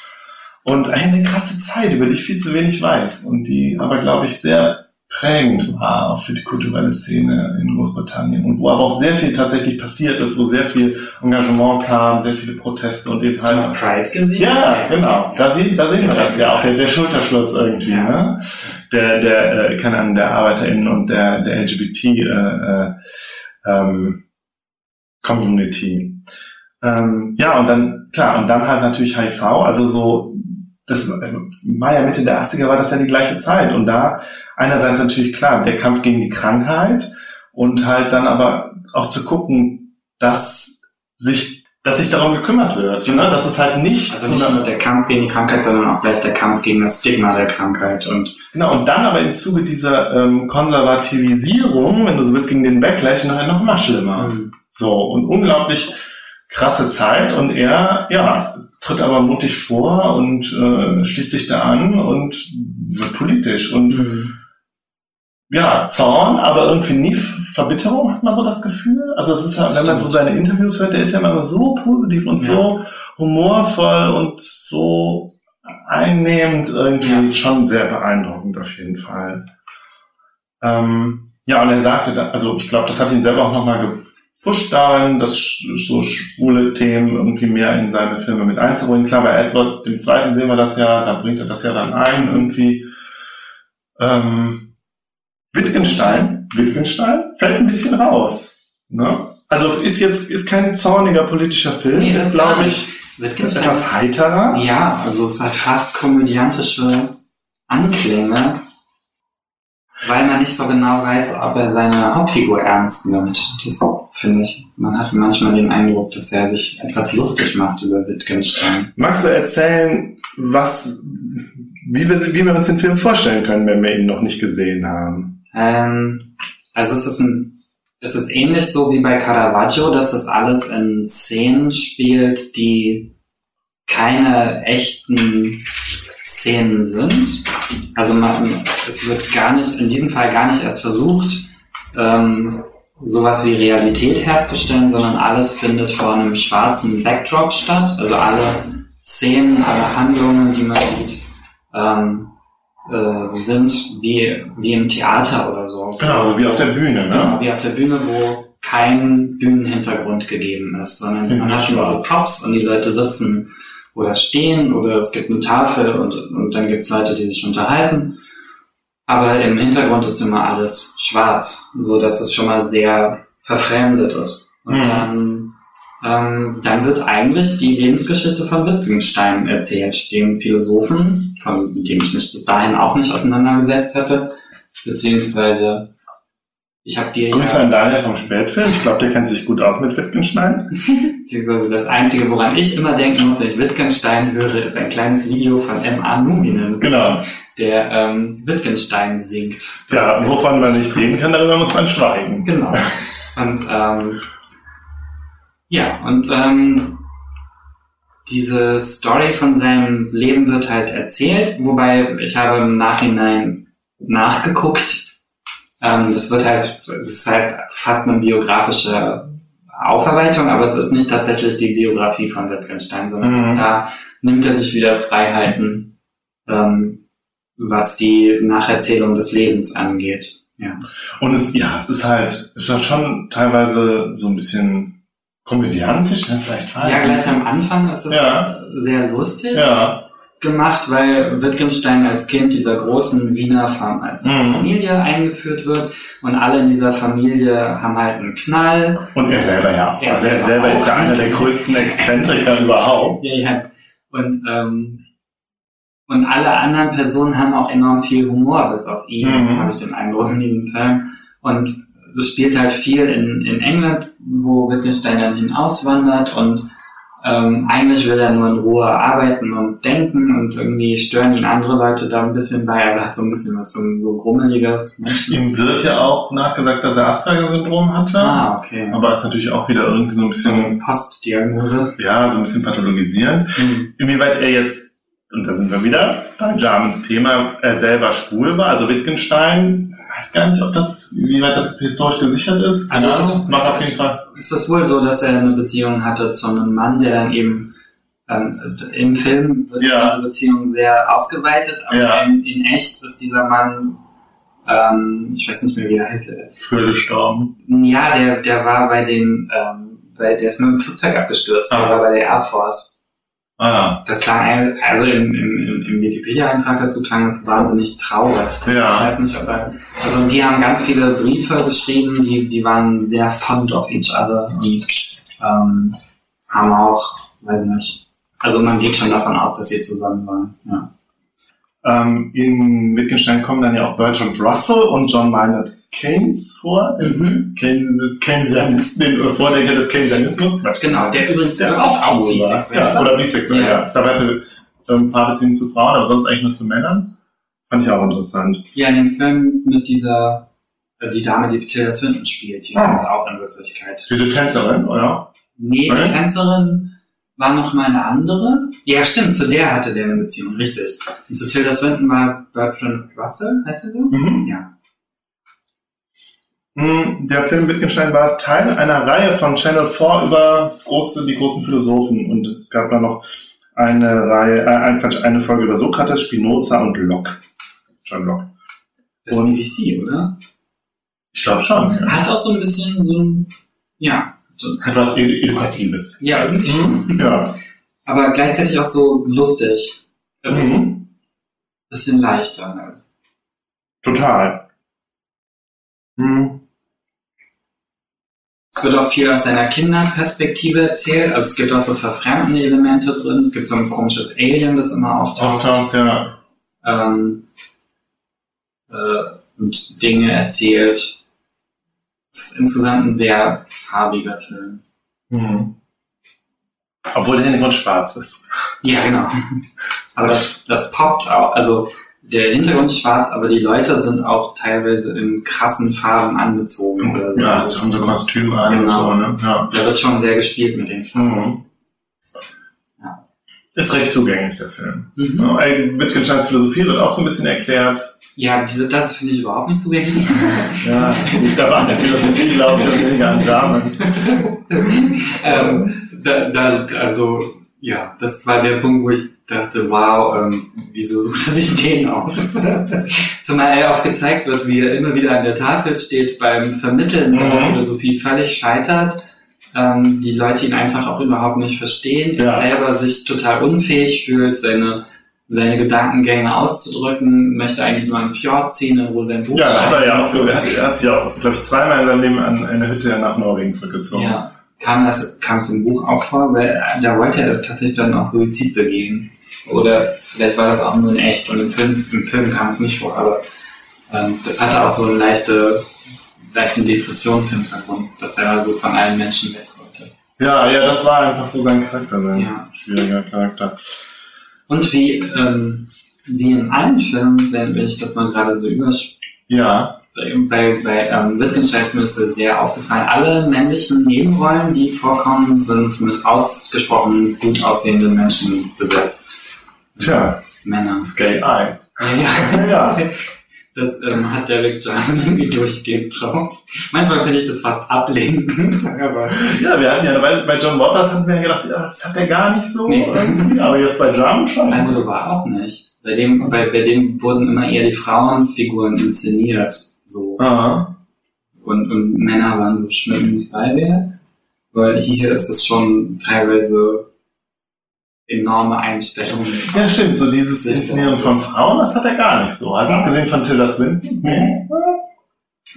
Und eine krasse Zeit, über die ich viel zu wenig weiß und die aber, glaube ich, sehr prägend war auch für die kulturelle Szene in Großbritannien und wo aber auch sehr viel tatsächlich passiert ist, wo sehr viel Engagement kam, sehr viele Proteste und eben halt Pride gesehen? ja, genau. Da sehen, da sehen wir das ja auch, der, der Schulterschluss irgendwie, Ja. ne? Der, der, äh, keine Ahnung, der ArbeiterInnen und der, der LGBT äh, äh, ähm, Community. Ähm, ja, und dann, klar, und dann halt natürlich HIV, also so, das war ja Mitte der 80er, war das ja die gleiche Zeit. Und da einerseits natürlich klar, der Kampf gegen die Krankheit und halt dann aber auch zu gucken, dass sich, dass sich darum gekümmert wird, ne? dass es halt nicht Also nicht nur der Kampf gegen die Krankheit, sondern auch gleich der Kampf gegen das Stigma der Krankheit. Und Genau, und dann aber im Zuge dieser ähm, Konservativisierung, wenn du so willst, gegen den Backlash, nachher noch mal schlimmer. So, und unglaublich krasse Zeit und er, ja, tritt aber mutig vor und äh, schließt sich da an und wird politisch und ja, Zorn, aber irgendwie nie Verbitterung, hat man so das Gefühl. Also es ist halt, wenn man so seine Interviews hört, der ist ja immer so positiv und Ja. so humorvoll und so einnehmend irgendwie Ja. schon sehr beeindruckend auf jeden Fall. Ähm, ja, und er sagte, da, also ich glaube, das hat ihn selber auch nochmal pusht darin, das sch- so schwule Themen irgendwie mehr in seine Filme mit einzubringen. Klar, bei Edward dem Zweiten sehen wir das ja, da bringt er das ja dann ein irgendwie. Ähm, Wittgenstein, Wittgenstein fällt ein bisschen raus. Ne? Also ist jetzt ist kein zorniger politischer Film, Nee, ist glaube ich Wittgenstein etwas heiterer. Ja, also es hat fast komödiantische Anklänge, weil man nicht so genau weiß, ob er seine Hauptfigur ernst nimmt. Das finde ich, man hat manchmal den Eindruck, dass er sich etwas lustig macht über Wittgenstein. Magst du erzählen, was, wie wir, wie wir uns den Film vorstellen können, wenn wir ihn noch nicht gesehen haben? Ähm, also es ist ein, es ist ähnlich so wie bei Caravaggio, dass das alles in Szenen spielt, die keine echten Szenen sind. Also man, es wird gar nicht, in diesem Fall gar nicht erst versucht, ähm, sowas wie Realität herzustellen, sondern alles findet vor einem schwarzen Backdrop statt. Also alle Szenen, alle Handlungen, die man sieht, ähm, äh, sind wie, wie im Theater oder so. Genau, also wie auf der Bühne, Genau, ne? wie auf der Bühne, wo kein Bühnenhintergrund gegeben ist, sondern man hat nur so. Props und die Leute sitzen oder stehen oder es gibt eine Tafel und, und dann gibt es Leute, die sich unterhalten. Aber im Hintergrund ist immer alles schwarz, so dass es schon mal sehr verfremdet ist. Und Mhm. dann, ähm, dann wird eigentlich die Lebensgeschichte von Wittgenstein erzählt, dem Philosophen, von mit dem ich mich bis dahin auch nicht auseinandergesetzt hätte, beziehungsweise ich habe dir Grüße ja, an Daniel vom Spätfilm. Ich glaube, der kennt sich gut aus mit Wittgenstein. beziehungsweise das Einzige, woran ich immer denken muss, wenn ich Wittgenstein höre, ist ein kleines Video von M.A. Numinen, Genau. Der ähm, Wittgenstein singt. Das Ja, wovon man nicht reden kann, darüber muss man schweigen. Genau. Und ähm, ja, und ähm, diese Story von seinem Leben wird halt erzählt, wobei ich habe im Nachhinein nachgeguckt. Ähm, das wird halt, es ist halt fast eine biografische Aufarbeitung, aber es ist nicht tatsächlich die Biografie von Wittgenstein, sondern Mhm. da nimmt er sich wieder Freiheiten, ähm, was die Nacherzählung des Lebens angeht. Ja. Und es, ja, es ist halt, es ist halt schon teilweise so ein bisschen komödiantisch, das ist vielleicht falsch. Ja, gleich am Anfang ist es Ja. sehr lustig Ja. gemacht, weil Wittgenstein als Kind dieser großen Wiener Fam Mhm. Familie eingeführt wird und alle in dieser Familie haben halt einen Knall. Und er selber ja. Er Also er selber selber ist ja einer der größten Exzentriker überhaupt. Ja, ja. Und, ähm, und alle anderen Personen haben auch enorm viel Humor, bis auf ihn, Mhm. habe ich den Eindruck in diesem Film. Und das spielt halt viel in, in England, wo Wittgenstein dann hinauswandert und ähm, eigentlich will er nur in Ruhe arbeiten und denken und irgendwie stören ihn andere Leute da ein bisschen bei. Also hat so ein bisschen was so, so grummeliges. Ihm wird ja auch nachgesagt, dass er Asperger-Syndrom hatte. Ah, okay. Aber ist natürlich auch wieder irgendwie so ein bisschen, Postdiagnose. ja, so ein bisschen pathologisierend. Hm. Inwieweit er jetzt, und da sind wir wieder bei Jarmans Thema, er selber schwul war, also Wittgenstein, weiß gar nicht, ob das, wie weit das historisch gesichert ist. Also es ist- es auf jeden Fall. ist es wohl so, dass er eine Beziehung hatte zu einem Mann, der dann eben ähm, im Film wird Ja. diese Beziehung sehr ausgeweitet, aber Ja. in, in echt ist dieser Mann, ähm, ich weiß nicht mehr, wie er heißt. Früher gestorben. Ja, der, der war bei den, ähm, bei, der ist mit dem Flugzeug abgestürzt, der Ah. war bei der Air Force. Ah, Das klang, also im, im, im- Wikipedia-Eintrag dazu klang es wahnsinnig traurig. Ja. Ich weiß nicht, ob er, also die haben ganz viele Briefe geschrieben, die, die waren sehr fond of each other und ähm, haben auch, weiß ich nicht, also man geht schon davon aus, dass sie zusammen waren. Ja. Ähm, in Wittgenstein kommen dann ja auch Bertrand Russell und John Maynard Keynes vor. Mhm. Keyn- Keynesianisten, den Vordenker des Keynesianismus. Genau, der übrigens Der auch war. bisexuell Ja, oder bisexuell, Ja. ja. Ich glaube, er hatte ähm, ein paar Beziehungen zu Frauen, aber sonst eigentlich nur zu Männern. Fand ich auch interessant. Ja, in dem Film mit dieser, äh, die Dame, die Tilda Swinton spielt, die Ah. ist auch in Wirklichkeit. Diese Tänzerin, oder? Nee, die Tänzerin war noch mal eine andere. Ja, stimmt, zu der hatte der eine Beziehung, richtig. Und zu Tilda Swinton war Bertrand Russell, heißt du so? Mhm. Ja. Mm, Der Film Wittgenstein war Teil einer Reihe von Channel 4 über große, die großen Philosophen. Und es gab dann noch eine Reihe, äh, ein- Quatsch, eine Folge über Sokrates, Spinoza und Locke. John Locke. Das ist Und- BBC, oder? Ich glaube schon. Ja. Hat auch so ein bisschen so ein, Ja. Etwas Edukatives. Ja, irgendwie schon. Mhm. Ja. Aber gleichzeitig auch so lustig. Also Mhm. bisschen leichter. halt. Total. Mhm. Es wird auch viel aus seiner Kinderperspektive erzählt. Also es gibt auch so verfremdende Elemente drin. Es gibt so ein komisches Alien, das immer auftaucht. Auftaucht, ja. Ähm, äh, und Dinge erzählt. Es ist insgesamt ein sehr farbiger Film. Mhm. Obwohl der Hintergrund schwarz ist. Ja, genau. Aber das, das poppt auch. Also der Hintergrund ist schwarz, aber die Leute sind auch teilweise in krassen Farben angezogen oder so. Ja, also das es haben so Kostüm an und Genau. so, ne? Ja. da wird schon sehr gespielt mit den Farben. Mhm. Ja. Ist recht zugänglich, der Film. Mhm. Ey, Wittgensteins Philosophie wird auch so ein bisschen erklärt. Ja, diese, das finde ich überhaupt nicht zugänglich. Ja, das liegt aber an der Philosophie, glaube ich, und weniger an Damen. ähm, da, da, also, ja, das war der Punkt, wo ich dachte, wow, ähm, wieso sucht er sich den aus? Zumal er auch gezeigt wird, wie er immer wieder an der Tafel steht, beim Vermitteln seiner Mhm. Philosophie völlig scheitert. Ähm, die Leute ihn einfach auch überhaupt nicht verstehen. Ja. Er selber sich total unfähig fühlt, seine, seine Gedankengänge auszudrücken, möchte eigentlich nur einen Fjord ziehen, wo sein Buch Ja, hat er ja auch so. Er hat, er hat sich auch, glaube ich, zweimal in seinem Leben an eine Hütte nach Norwegen zurückgezogen. Ja, kam das, kam es im Buch auch vor, weil da wollte er tatsächlich dann auch Suizid begehen. Oder vielleicht war das auch nur in echt und im Film, im Film kam es nicht vor, aber ähm, das hatte auch so einen leichte, leichten Depressionshintergrund, dass er so von allen Menschen weg wollte. ja, ja, das war einfach so sein Charakter, sein Ja. schwieriger Charakter. Und wie, ähm, wie in allen Filmen, wenn ich das mal gerade so überspiele, Ja, bei, bei ähm, Wittgenstein ist mir sehr aufgefallen. Alle männlichen Nebenrollen, die vorkommen, sind mit ausgesprochen gut aussehenden Menschen besetzt. tja, Männer. Gay Eye. Ja, Ja. das ähm, hat Derek Jarman irgendwie durchgehend drauf. Manchmal finde ich das fast ablenkend, aber Ja, wir hatten ja, bei, bei John Waters hatten wir ja gedacht, ja, das hat er gar nicht so Nee. irgendwie, aber jetzt bei Drum schon. Almodovar war auch nicht. Bei dem, bei, bei dem wurden immer eher die Frauenfiguren inszeniert. So. Aha. und, und Männer waren so schmückendes Beiwerk, weil hier ist es schon teilweise enorme Einstellungen. Ja, stimmt, so dieses. Inszenieren von Frauen, das hat er gar nicht so. Also abgesehen von Tilda Swinton. Mhm.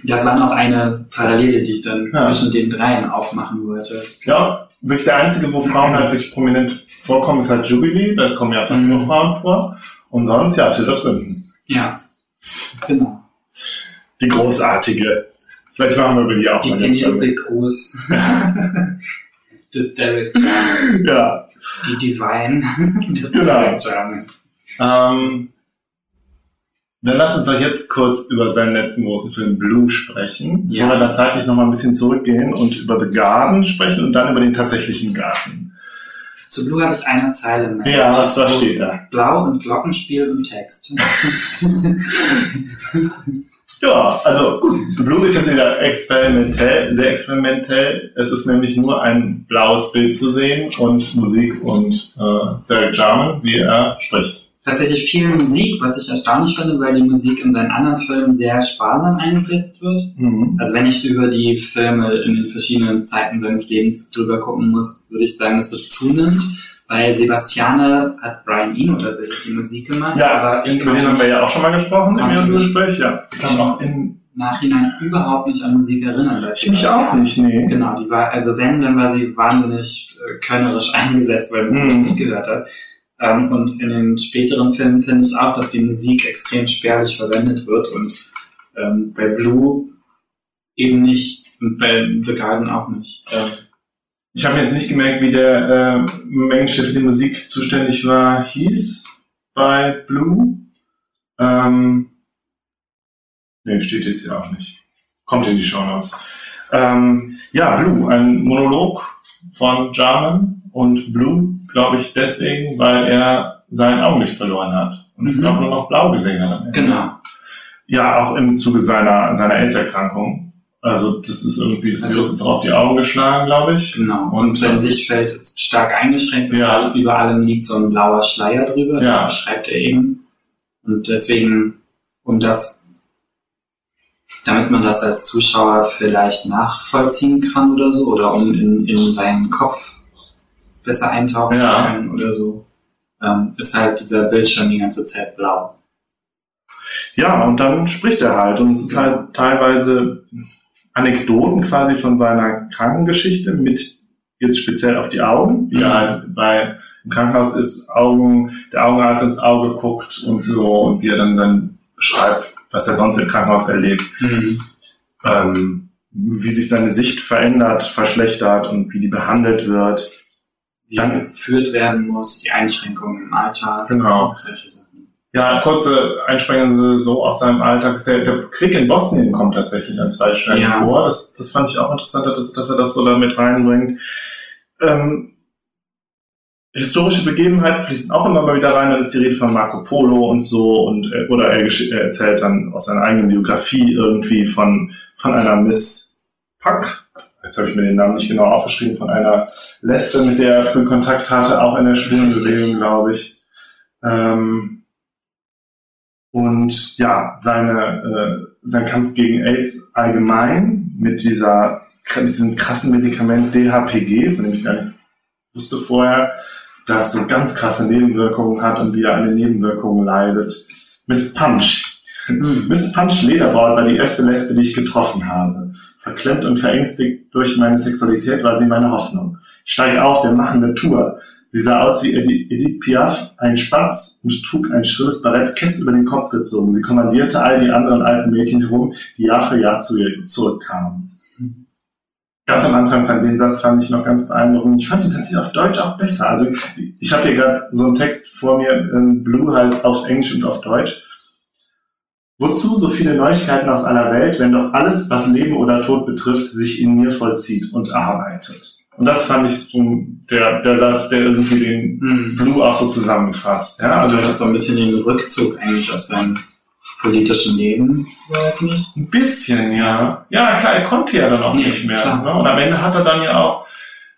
Das war noch eine Parallele, die ich dann Ja. zwischen den dreien aufmachen wollte. Ja, wirklich der einzige, wo Frauen halt wirklich prominent vorkommen, ist halt Jubilee. Da kommen ja fast Mhm. nur Frauen vor. Und sonst, ja, Tilda Swinton. Ja, genau. Die großartige. Vielleicht machen wir über die auch Die mal Folge. Penelope Cruz. das Derek Jarman. Ja. Die Divine. Das Genau. Derek Jarman. Ähm, dann lass uns doch jetzt kurz über seinen letzten großen Film Blue sprechen. Ja. Wollen wir dann zeitlich nochmal ein bisschen zurückgehen und über The Garden sprechen und dann über den tatsächlichen Garten. Zu Blue habe ich eine Zeile mehr. Ja, was da steht da? Blau und Glockenspiel und Text. Ja, also Blue ist jetzt wieder experimentell, sehr experimentell. Es ist nämlich nur ein blaues Bild zu sehen und Musik und äh, Derek Jarman, wie er spricht. Tatsächlich viel Musik, was ich erstaunlich finde, weil die Musik in seinen anderen Filmen sehr sparsam eingesetzt wird. Mhm. Also wenn ich über die Filme in den verschiedenen Zeiten seines Lebens drüber gucken muss, würde ich sagen, dass es zunimmt. Bei Sebastiane hat Brian Eno tatsächlich die Musik gemacht, Ja, aber ich über den haben wir ja auch schon mal gesprochen im Konnte mich- Gespräch. Ja, ich kann auch im Nachhinein überhaupt nicht an Musik erinnern. ich mich auch nicht, nee. Genau, die war, also wenn, dann war sie wahnsinnig äh, könnerisch eingesetzt, weil man sie Mhm. nicht gehört hat. Ähm, und in den späteren Filmen finde ich auch, dass die Musik extrem spärlich verwendet wird und ähm, bei Blue eben nicht und bei The Garden auch nicht. Ähm, Ich habe jetzt nicht gemerkt, wie der äh, Mensch, der für die Musik zuständig war, hieß bei Blue. Ähm, nee, steht jetzt hier auch nicht. Kommt in die Show Notes. Ähm, ja, Blue, ein Monolog von Jarman und Blue, glaube ich, deswegen, weil er sein Augenlicht verloren hat. Und ich Mhm. glaube nur noch blau gesehen hat. genau. Ja, auch im Zuge seiner, seiner AIDS-Erkrankung. Also das ist irgendwie, das Also- Virus ist auf die Augen geschlagen, glaube ich. Genau. Und- Und sein Sichtfeld ist stark eingeschränkt. Ja. Über allem liegt so ein blauer Schleier drüber. Ja. Das beschreibt er eben. Und deswegen, um das Damit man das als Zuschauer vielleicht nachvollziehen kann oder so, oder um in, in seinen Kopf besser eintauchen Ja. zu können oder so, ähm, ist halt dieser Bildschirm die ganze Zeit blau. Ja, und dann spricht er halt. Und es ist halt teilweise Anekdoten quasi von seiner Krankengeschichte mit jetzt speziell auf die Augen, wie Mhm. er halt bei im Krankenhaus ist, Augen, der Augenarzt ins Auge guckt und so und wie er dann dann beschreibt, was er sonst im Krankenhaus erlebt, ähm, wie sich seine Sicht verändert, verschlechtert und wie die behandelt wird. Wie Dann- geführt werden muss, die Einschränkungen im Alltag, Genau. Ja, kurze Einsprengende so aus seinem Alltag. Der, der Krieg in Bosnien kommt tatsächlich an zwei Stellen Ja. vor. Das, das fand ich auch interessant, dass, dass er das so da mit reinbringt. Ähm, historische Begebenheiten fließen auch immer mal wieder rein. Dann ist die Rede von Marco Polo und so. Und, äh, oder er, er erzählt dann aus seiner eigenen Biografie irgendwie von, von einer Miss Puck. Jetzt habe ich mir den Namen nicht genau aufgeschrieben, von einer Lesbe, mit der er früh Kontakt hatte, auch in der Schwulenbewegung, glaube ich. Ähm, und ja, seine, äh, sein Kampf gegen AIDS allgemein mit dieser mit diesem krassen Medikament DHPG, von dem ich gar nichts wusste vorher, das so ganz krasse Nebenwirkungen hat und wie er an den Nebenwirkungen leidet. Miss Punch. Mhm. Miss Punch Lederbraut war die erste Lesbe, die ich getroffen habe. Verklemmt und verängstigt durch meine Sexualität war sie meine Hoffnung. Steig auf, wir machen eine Tour. Sie sah aus wie Edith, Piaf, ein Spatz und trug ein schrilles Barett Kess über den Kopf gezogen. Sie kommandierte all die anderen alten Mädchen herum, die Jahr für Jahr zu ihr zurückkamen. Ganz am Anfang fand den Satz fand ich noch ganz beeindruckend. Ich fand ihn tatsächlich auf Deutsch auch besser. Also ich habe hier gerade so einen Text vor mir, ähm, Blue halt auf Englisch und auf Deutsch. Wozu so viele Neuigkeiten aus aller Welt, wenn doch alles, was Leben oder Tod betrifft, sich in mir vollzieht und arbeitet? Und das fand ich so der, der Satz, der irgendwie den Mhm. Blue auch so zusammenfasst. Ja, Ja, also hat so ein bisschen den Rückzug eigentlich aus seinem politischen Leben, weiß nicht. ein bisschen, ja. Ja, klar, er konnte ja dann auch Nee, nicht mehr. klar. Ne? Und am Ende hat er dann ja auch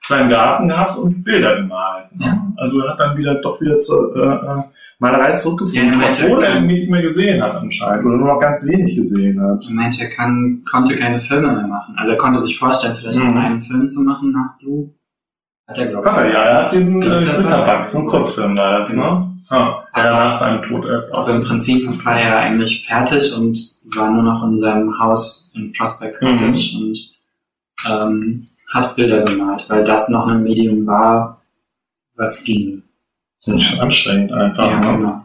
seinen Garten gehabt und Bilder gemalt. Ne? Also er hat dann wieder doch wieder zur äh, äh, Malerei zurückgefunden, Ja, meinte, obwohl er kann- nichts mehr gesehen hat anscheinend oder nur noch ganz wenig gesehen hat. Er meinte, er kann, konnte keine Filme mehr machen. Also er konnte sich vorstellen, vielleicht Mhm. noch einen Film zu machen nach Blue. Hat er, glaube ich. Er ja, er hat diesen äh, Glitterpack. Glitterpack, so einen Kurzfilm da jetzt, ne? Ah, Hat ja, er. nach seinem Tod erst. Aber im Prinzip war er eigentlich fertig und war nur noch in seinem Haus in Prospect Mhm. Cottage und ähm, hat Bilder gemalt, weil das noch ein Medium war, was ging. Ist anstrengend einfach. ja, ne? genau.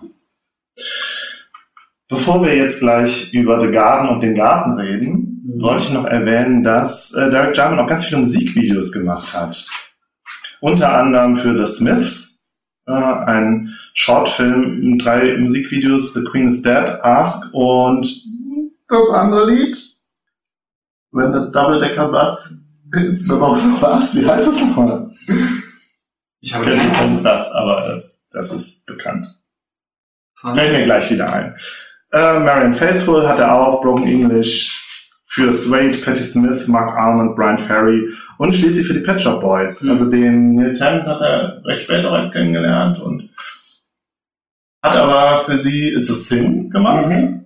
Bevor wir jetzt gleich über The Garden und den Garten reden, Mhm. wollte ich noch erwähnen, dass äh, Derek Jarman auch ganz viele Musikvideos gemacht hat. Unter anderem für The Smiths, äh, ein Shortfilm drei Musikvideos, The Queen is Dead, Ask und das andere Lied, When the Double Decker Bus Rose of Us. Wie heißt das nochmal? Ich habe Okay, du keine kennst das, aber das, das ist bekannt. Fällt mir gleich wieder ein. Äh, Marian Faithful hatte auch Broken English für Suede, Patti Smith, Mark Armand, Brian Ferry und schließlich für die Pet Shop Boys. Mhm. Also den Neil Tennant hat er recht spät auch erst kennengelernt und hat aber für sie It's a Sin gemacht. Mhm.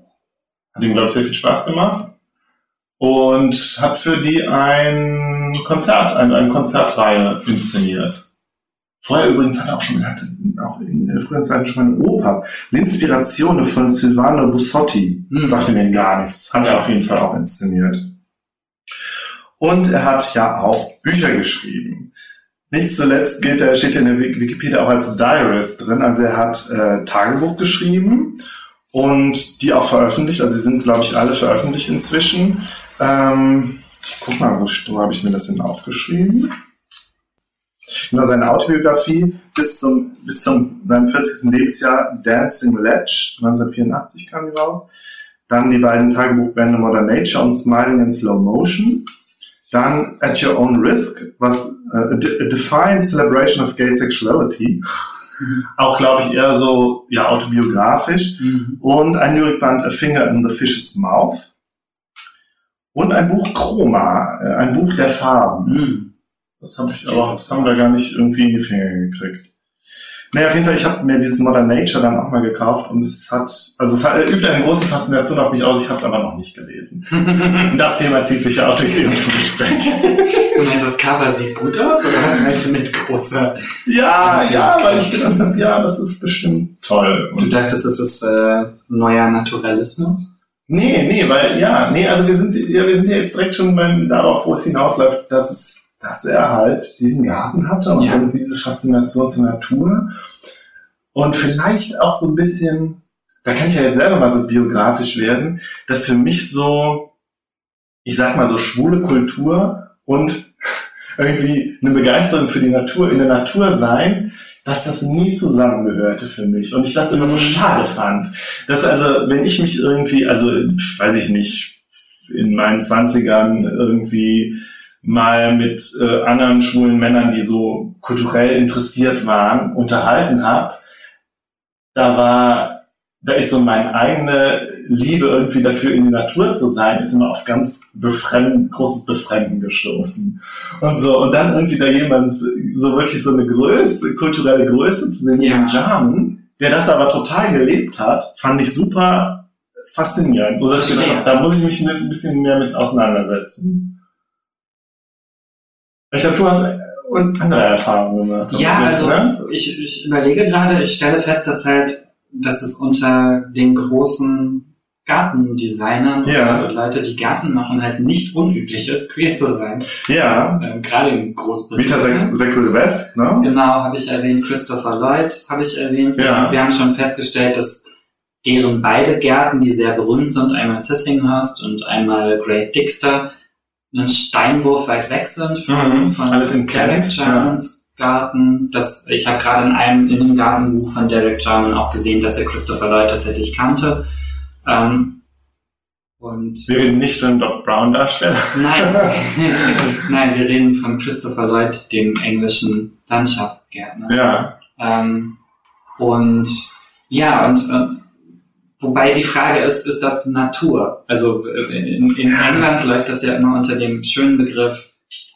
Hat ihm, glaube ich, sehr viel Spaß gemacht. Und hat für die ein Konzert, eine, eine Konzertreihe inszeniert. Vorher übrigens hat er auch schon, er hatte auch in der frühen Zeit schon mal eine Oper. L'Inspirazione von Silvano Bussotti. Hm. Sagte mir gar nichts. Hat er auf jeden Fall auch inszeniert. Und er hat ja auch Bücher geschrieben. Nicht zuletzt gilt er, steht in der Wik- Wikipedia auch als Diarist drin. Also er hat äh, Tagebuch geschrieben und die auch veröffentlicht. Also sie sind, glaube ich, alle veröffentlicht inzwischen. Ähm, ich guck mal, wo, wo habe ich mir das denn aufgeschrieben? Genau, seine Autobiografie bis zum, bis zum seinem 40. Lebensjahr Dancing Ledge, 1984 kam die raus. Dann die beiden Tagebuchbände Modern Nature und Smiling in Slow Motion. Dann At Your Own Risk, was äh, a, de- a Defiant Celebration of Gay Sexuality. Mhm. Auch, glaube ich, eher so ja, autobiografisch. Mhm. Und ein Lyrikband A Finger in the Fish's Mouth. Und ein Buch Chroma, äh, ein Buch der Farben. Mhm. Das, hab ich klingt aber, das haben wir gar nicht irgendwie in die Finger gekriegt. Naja, auf jeden Fall, ich habe mir dieses Modern Nature dann auch mal gekauft und es hat, also es hat, übt eine große Faszination auf mich aus, ich habe es aber noch nicht gelesen. Und das Thema zieht sich ja auch durch Ihren Gespräch. Du meinst, das Cover sieht gut aus oder was meinst du mit großer? Ja, ja, weil ich gedacht habe, ja, das ist bestimmt toll. Du Und dachtest, das ist äh, neuer Naturalismus? Nee, nee, weil, ja, nee, also wir sind, ja, wir sind ja jetzt direkt schon beim, darauf, wo es hinausläuft, dass es dass er halt diesen Garten hatte und Ja. irgendwie diese Faszination zur Natur. Und vielleicht auch so ein bisschen, da kann ich ja jetzt selber mal so biografisch werden, dass für mich so, ich sag mal so schwule Kultur und irgendwie eine Begeisterung für die Natur, in der Natur sein, dass das nie zusammengehörte für mich. Und ich das immer so schade fand. Dass also, wenn ich mich irgendwie, also, weiß ich nicht, in meinen Zwanzigern irgendwie mal mit äh, anderen schwulen Männern, die so kulturell interessiert waren, unterhalten habe, da war, da ist so meine eigene Liebe irgendwie dafür in die Natur zu sein, ist immer auf ganz befremd, großes Befremden gestoßen. Und so, und dann irgendwie da jemand so wirklich so eine Größe, kulturelle Größe zu sehen, wie Ja. Jarmen, der das aber total gelebt hat, fand ich super faszinierend. Und das Verstehe. da muss ich mich ein bisschen mehr mit auseinandersetzen. Ich glaube, du hast äh, und andere Erfahrungen gemacht. Ja, also Ne? ich, ich überlege gerade, ich stelle fest, dass halt, dass es unter den großen Gartendesignern Ja. oder Leute, die Garten machen, halt nicht unüblich ist, queer zu sein. Ja, Ähm, gerade in Vita Großbritannien. Secular West, ne? Genau, habe ich erwähnt. Christopher Lloyd habe ich erwähnt. Ja. Wir haben schon festgestellt, dass deren beide Gärten, die sehr berühmt sind, einmal Sissinghurst und einmal Great Dixter, einen Steinwurf weit weg sind von, Mhm. von Alles in Derek Kent, Jarmans Garten. Das, ich habe gerade in einem in dem Gartenbuch von Derek Jarman auch gesehen, dass er Christopher Lloyd tatsächlich kannte. Ähm, und Wir reden nicht von Doc Brown Darsteller. Nein, nein, wir reden von Christopher Lloyd, dem englischen Landschaftsgärtner. Ja. Ähm, und ja, und äh, wobei die Frage ist, ist das Natur? Also äh, in, in England läuft das ja immer unter dem schönen Begriff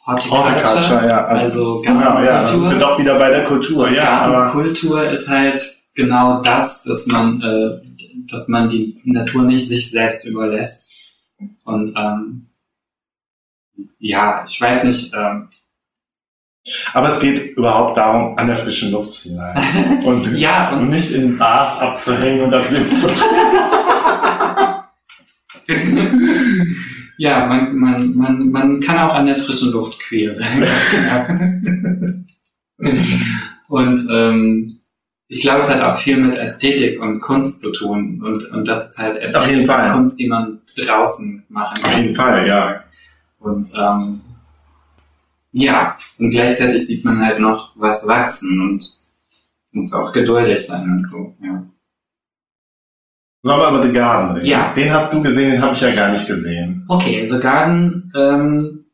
Horticulture. Horticulture, ja. Also genau, ja. Sind wir Gartenkultur. doch wieder bei der Kultur, ja. Aber, Gartenkultur ist halt genau das, dass man, äh, dass man die Natur nicht sich selbst überlässt. Und ähm, ja, ich weiß nicht, ähm, aber es geht überhaupt darum, an der frischen Luft zu sein. Und, ja, und und nicht in Bars abzuhängen und auf Sinn zu tun. ja, man, man, man, man kann auch an der frischen Luft queer sein. und ähm, ich glaube, es hat auch viel mit Ästhetik und Kunst zu tun. Und, und das ist halt Ästhetik Auf jeden Fall. und Kunst, die man draußen machen kann. Auf jeden Fall, ja. Und ähm, ja, und gleichzeitig sieht man halt noch was wachsen und muss auch geduldig sein und so. Ja. Wir über The Garden reden? Ja. Den hast du gesehen, den habe ich ja gar nicht gesehen. Okay, The Garden ähm,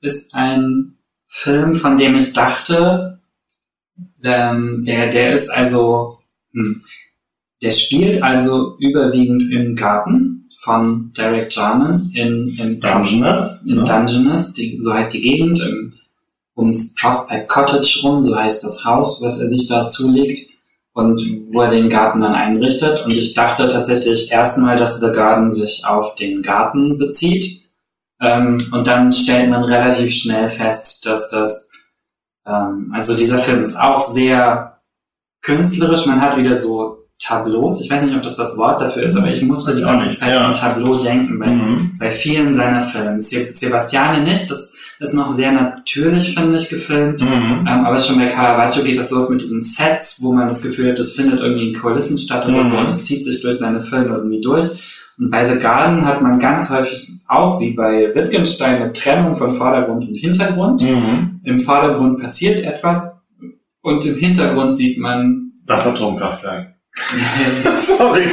ist ein Film, von dem ich dachte, ähm, der, der ist also, hm, der spielt also überwiegend im Garten von Derek Jarman in, in Dungeness. in ne? Dungeness, die, so heißt die Gegend, im, ums Prospect Cottage rum, so heißt das Haus, was er sich da zulegt und wo er den Garten dann einrichtet. Und ich dachte tatsächlich erstmal, dass The Garden sich auf den Garten bezieht. Ähm, und dann stellt man relativ schnell fest, dass das, ähm, also dieser Film ist auch sehr künstlerisch. Man hat wieder so Tableaus. Ich weiß nicht, ob das das Wort dafür ist, aber ich musste die ganze Zeit ja. an Tableau denken bei Mhm. bei vielen seiner Filme. Se Sebastiane nicht, das ist noch sehr natürlich, finde ich, gefilmt. Mhm. Ähm, aber schon bei Caravaggio geht das los mit diesen Sets, wo man das Gefühl hat, das findet irgendwie in Kulissen statt oder Mhm. so und es zieht sich durch seine Filme irgendwie durch. Und bei The Garden hat man ganz häufig auch, wie bei Wittgenstein, eine Trennung von Vordergrund und Hintergrund. Mhm. Im Vordergrund passiert etwas und im Hintergrund sieht man Das Atomkraftwerk. Sorry.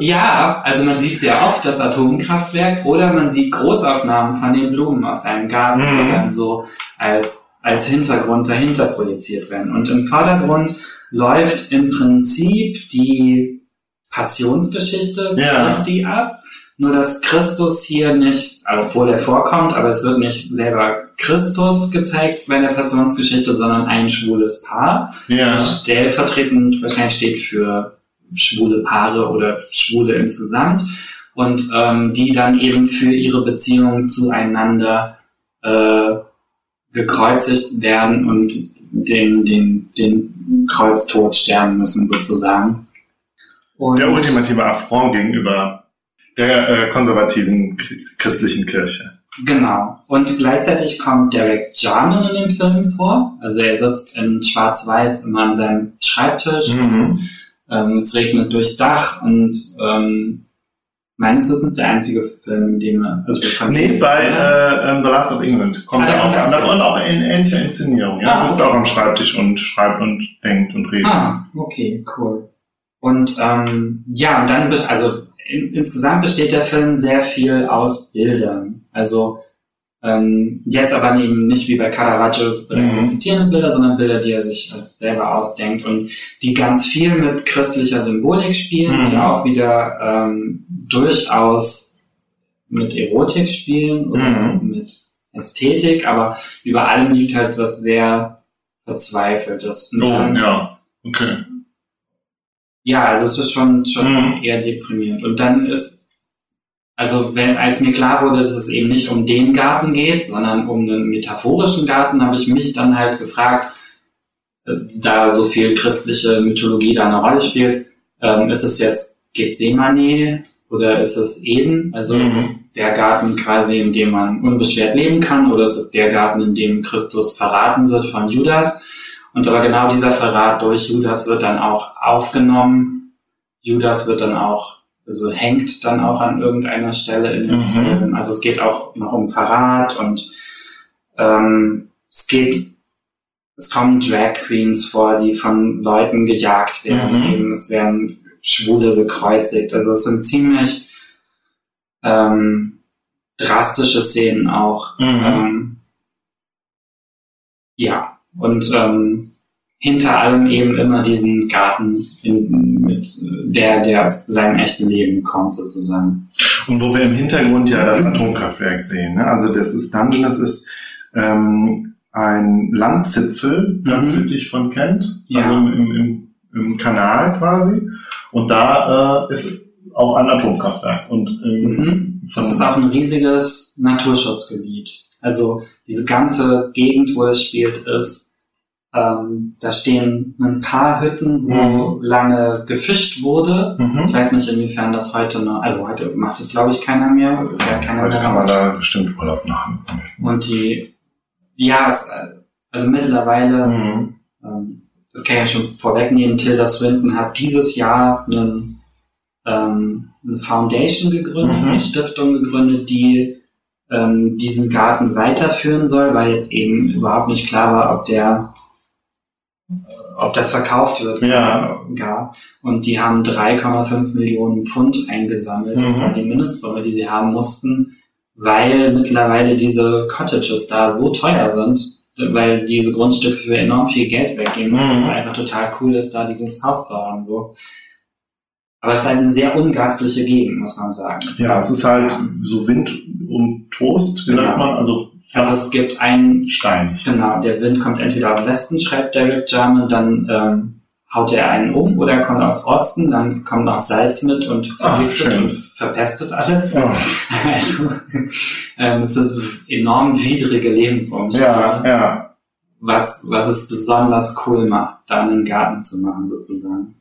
ja, also man sieht sehr oft das Atomkraftwerk oder man sieht Großaufnahmen von den Blumen aus seinem Garten, die Mhm. dann so als, als Hintergrund dahinter projiziert werden. Und im Vordergrund läuft im Prinzip die Passionsgeschichte Ja. Christi ab, Nur dass Christus hier nicht, obwohl er vorkommt, aber es wird nicht selber Christus gezeigt bei der Passionsgeschichte, sondern ein schwules Paar. Ja. Das stellvertretend wahrscheinlich steht für schwule Paare oder Schwule insgesamt. Und ähm, die dann eben für ihre Beziehungen zueinander äh, gekreuzigt werden und den, den, den Kreuztod sterben müssen sozusagen. Und Der ultimative Affront gegenüber der äh, konservativen christlichen Kirche. Genau. Und gleichzeitig kommt Derek Jarman in dem Film vor. Also er sitzt in Schwarz-Weiß immer an seinem Schreibtisch. Mhm. Ähm, es regnet durchs Dach und ähm, meines Wissens der einzige Film, in dem er, also Nee, bei äh, ähm, The Last of England kommt Ah, er kommt auch. Und auch. das und auch in ähnlicher Inszenierung. Ja, Ah, sitzt okay. auch am Schreibtisch und schreibt und denkt und redet. Ah, okay, cool. Und ähm, ja, und dann, also in, insgesamt besteht der Film sehr viel aus Bildern. Also ähm, jetzt aber eben nicht wie bei Caravaggio bereits Mhm. existierende Bilder, sondern Bilder, die er sich halt selber ausdenkt und die ganz viel mit christlicher Symbolik spielen, Mhm. die auch wieder ähm, durchaus mit Erotik spielen oder Mhm. mit Ästhetik, aber über allem liegt halt was sehr Verzweifeltes. Und Oh, dann- ja. Okay. Ja, also es ist schon, schon Mhm. eher deprimierend. Und dann ist, also wenn, als mir klar wurde, dass es eben nicht um den Garten geht, sondern um einen metaphorischen Garten, habe ich mich dann halt gefragt, äh, da so viel christliche Mythologie da eine Rolle spielt, ähm, ist es jetzt Gethsemane oder ist es Eden? Also ist Mhm. es der Garten quasi, in dem man unbeschwert leben kann oder ist es der Garten, in dem Christus verraten wird von Judas? Und aber genau dieser Verrat durch Judas wird dann auch aufgenommen. Judas wird dann auch, also hängt dann auch an irgendeiner Stelle in dem Mhm. Film. Also es geht auch noch um Verrat und ähm, es geht, es kommen Drag Queens vor, die von Leuten gejagt werden. Mhm. Eben, es werden Schwule gekreuzigt. Also es sind ziemlich ähm, drastische Szenen auch. Mhm. Ähm, ja, und ähm, hinter allem eben immer diesen Garten, in, mit, der, der aus seinem echten Leben kommt, sozusagen. Und wo wir im Hintergrund ja das Atomkraftwerk sehen. Ne? Also das ist Dungeon, das ist ähm, ein Landzipfel, ganz Mhm. südlich von Kent, Ja. also im, im, im Kanal quasi. Und da äh, ist auch ein Atomkraftwerk. Und ähm, Mhm. Das ist auch ein riesiges Naturschutzgebiet. Also diese ganze Gegend, wo es spielt, ist, ähm, da stehen ein paar Hütten, wo lange gefischt wurde. Ich Mhm. weiß nicht, inwiefern das heute noch, also heute macht es glaube ich keiner mehr. keiner Heute mehr kann man da bestimmt Urlaub machen. Und die, ja, es, also mittlerweile, Mhm. ähm, das kann ich ja schon vorwegnehmen, Tilda Swinton hat dieses Jahr einen, ähm, eine Foundation gegründet, Mhm. eine Stiftung gegründet, die ähm, diesen Garten weiterführen soll, weil jetzt eben überhaupt nicht klar war, ob der ob das verkauft wird Ja. gar. Und die haben 3,5 Millionen Pfund eingesammelt. Das Mhm. war die Mindestsumme, die sie haben mussten, weil mittlerweile diese Cottages da so teuer sind, weil diese Grundstücke für enorm viel Geld weggehen. Mhm. jetzt einfach total cool ist, da dieses Haus zu haben. So. Aber es ist eine sehr ungastliche Gegend, muss man sagen. Ja, es ist halt so Wind um Toast, wie Genau. man, also Also es gibt ein steinig. Genau, der Wind kommt entweder aus Westen, schreibt Derek Jarman, dann ähm, haut er einen um, oder er kommt aus Osten, dann kommt noch Salz mit und Ah, vergiftet schön. und verpestet alles. Ja, Also ähm, es sind enorm widrige Lebensumstände, ja, ja. was, was es besonders cool macht, da einen Garten zu machen sozusagen.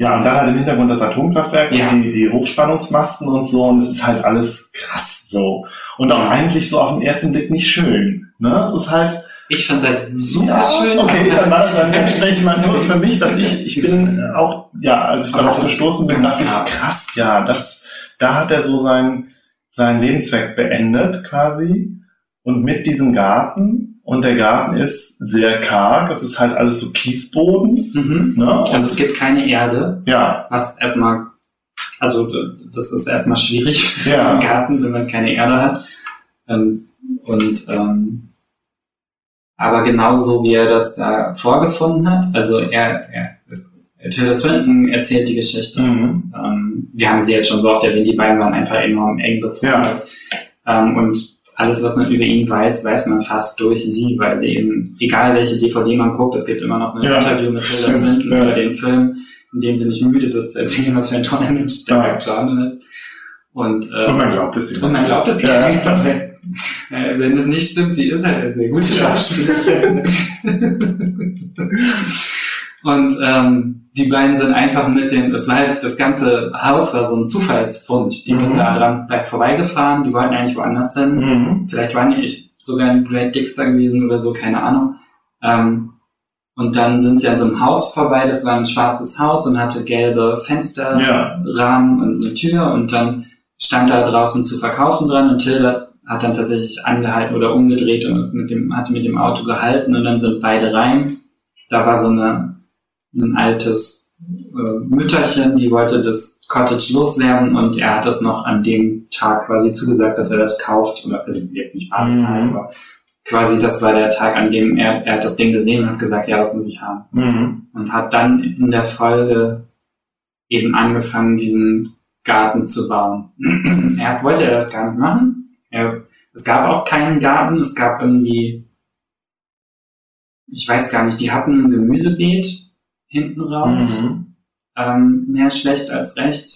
Ja, und dann halt im Hintergrund das Atomkraftwerk Ja. und die, die Hochspannungsmasten und so. Und es ist halt alles krass so. Und auch eigentlich so auf den ersten Blick nicht schön. Ne? Es ist halt. Ich finde es halt super ja, schön. Okay, dann, dann spreche ich mal nur für mich, dass ich, ich bin auch, ja, als ich darauf gestoßen bin, dachte ich, krass, ja, das, da hat er so sein, seinen Lebenszweck beendet quasi. Und mit diesem Garten. Und der Garten ist sehr karg. Es ist halt alles so Kiesboden. Mhm. Ne? Also es gibt keine Erde, ja, was erstmal, also das ist erstmal schwierig Ja. einen Garten, wenn man keine Erde hat. Ähm, und ähm, aber genauso wie er das da vorgefunden hat, also er, er, ist, Tilda Swinton erzählt die Geschichte. Mhm. Ähm, wir haben sie jetzt schon so oft erwähnt, die beiden waren einfach enorm eng befreundet. Ähm, und alles, was man über ihn weiß, weiß man fast durch sie, weil sie eben, egal welche DVD man guckt, es gibt immer noch ein Ja. Interview mit Stimmt, Swinton ja. über den Film, in dem sie nicht müde wird zu erzählen, was für ein toller Mensch der Ja. Jordan ist. Und, äh, Und man glaubt es ihr. und man glaubt es Ja. ja. wenn, äh, wenn es nicht stimmt, sie ist halt eine sehr gute Schauspielerin. Und ähm, die beiden sind einfach mit dem, es war halt, das ganze Haus war so ein Zufallsfund. Die sind Mhm. da dran gleich vorbeigefahren, die wollten eigentlich woanders hin. Mhm. Vielleicht waren die ich sogar in Great Dixter gewesen oder so, keine Ahnung. Ähm, und dann sind sie an so einem Haus vorbei, das war ein schwarzes Haus und hatte gelbe Fensterrahmen Ja. und eine Tür und dann stand da draußen zu verkaufen dran und Tilda hat dann tatsächlich angehalten oder umgedreht und ist mit dem, hatte mit dem Auto gehalten und dann sind beide rein. Da war so eine, ein altes äh, Mütterchen, die wollte das Cottage loswerden und er hat es noch an dem Tag quasi zugesagt, dass er das kauft oder also jetzt nicht bar bezahlt, Mhm. aber quasi das war der Tag, an dem er, er hat das Ding gesehen und hat gesagt, ja, das muss ich haben Mhm. und hat dann in der Folge eben angefangen, diesen Garten zu bauen. Erst wollte er das gar nicht machen. Er, es gab auch keinen Garten, es gab irgendwie, ich weiß gar nicht, die hatten ein Gemüsebeet hinten raus, Mhm. ähm, mehr schlecht als recht.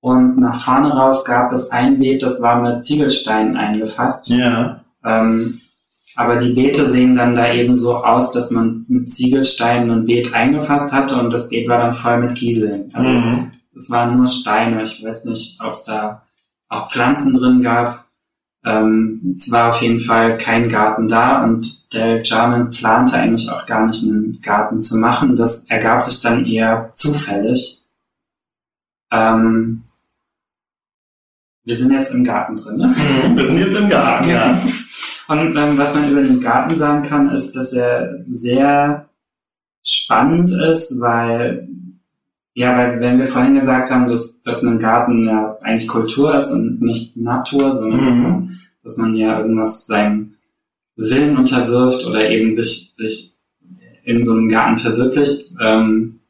Und nach vorne raus gab es ein Beet, das war mit Ziegelsteinen eingefasst. Ja. Ähm, aber die Beete sehen dann da eben so aus, dass man mit Ziegelsteinen ein Beet eingefasst hatte und das Beet war dann voll mit Kieseln. Also Mhm. es waren nur Steine. Ich weiß nicht, ob es da auch Pflanzen drin gab. Ähm, es war auf jeden Fall kein Garten da und der Jarman plante eigentlich auch gar nicht einen Garten zu machen. Das ergab sich dann eher zufällig. Ähm, wir sind jetzt im Garten drin, ne? Mhm. Wir sind jetzt im Garten, ja. Und ähm, was man über den Garten sagen kann, ist, dass er sehr spannend ist, weil, ja, weil wenn wir vorhin gesagt haben, dass, dass ein Garten ja eigentlich Kultur ist und nicht Natur, sondern dass, Mhm. man, dass man ja irgendwas seinem Willen unterwirft oder eben sich, sich in so einem Garten verwirklicht. Ähm,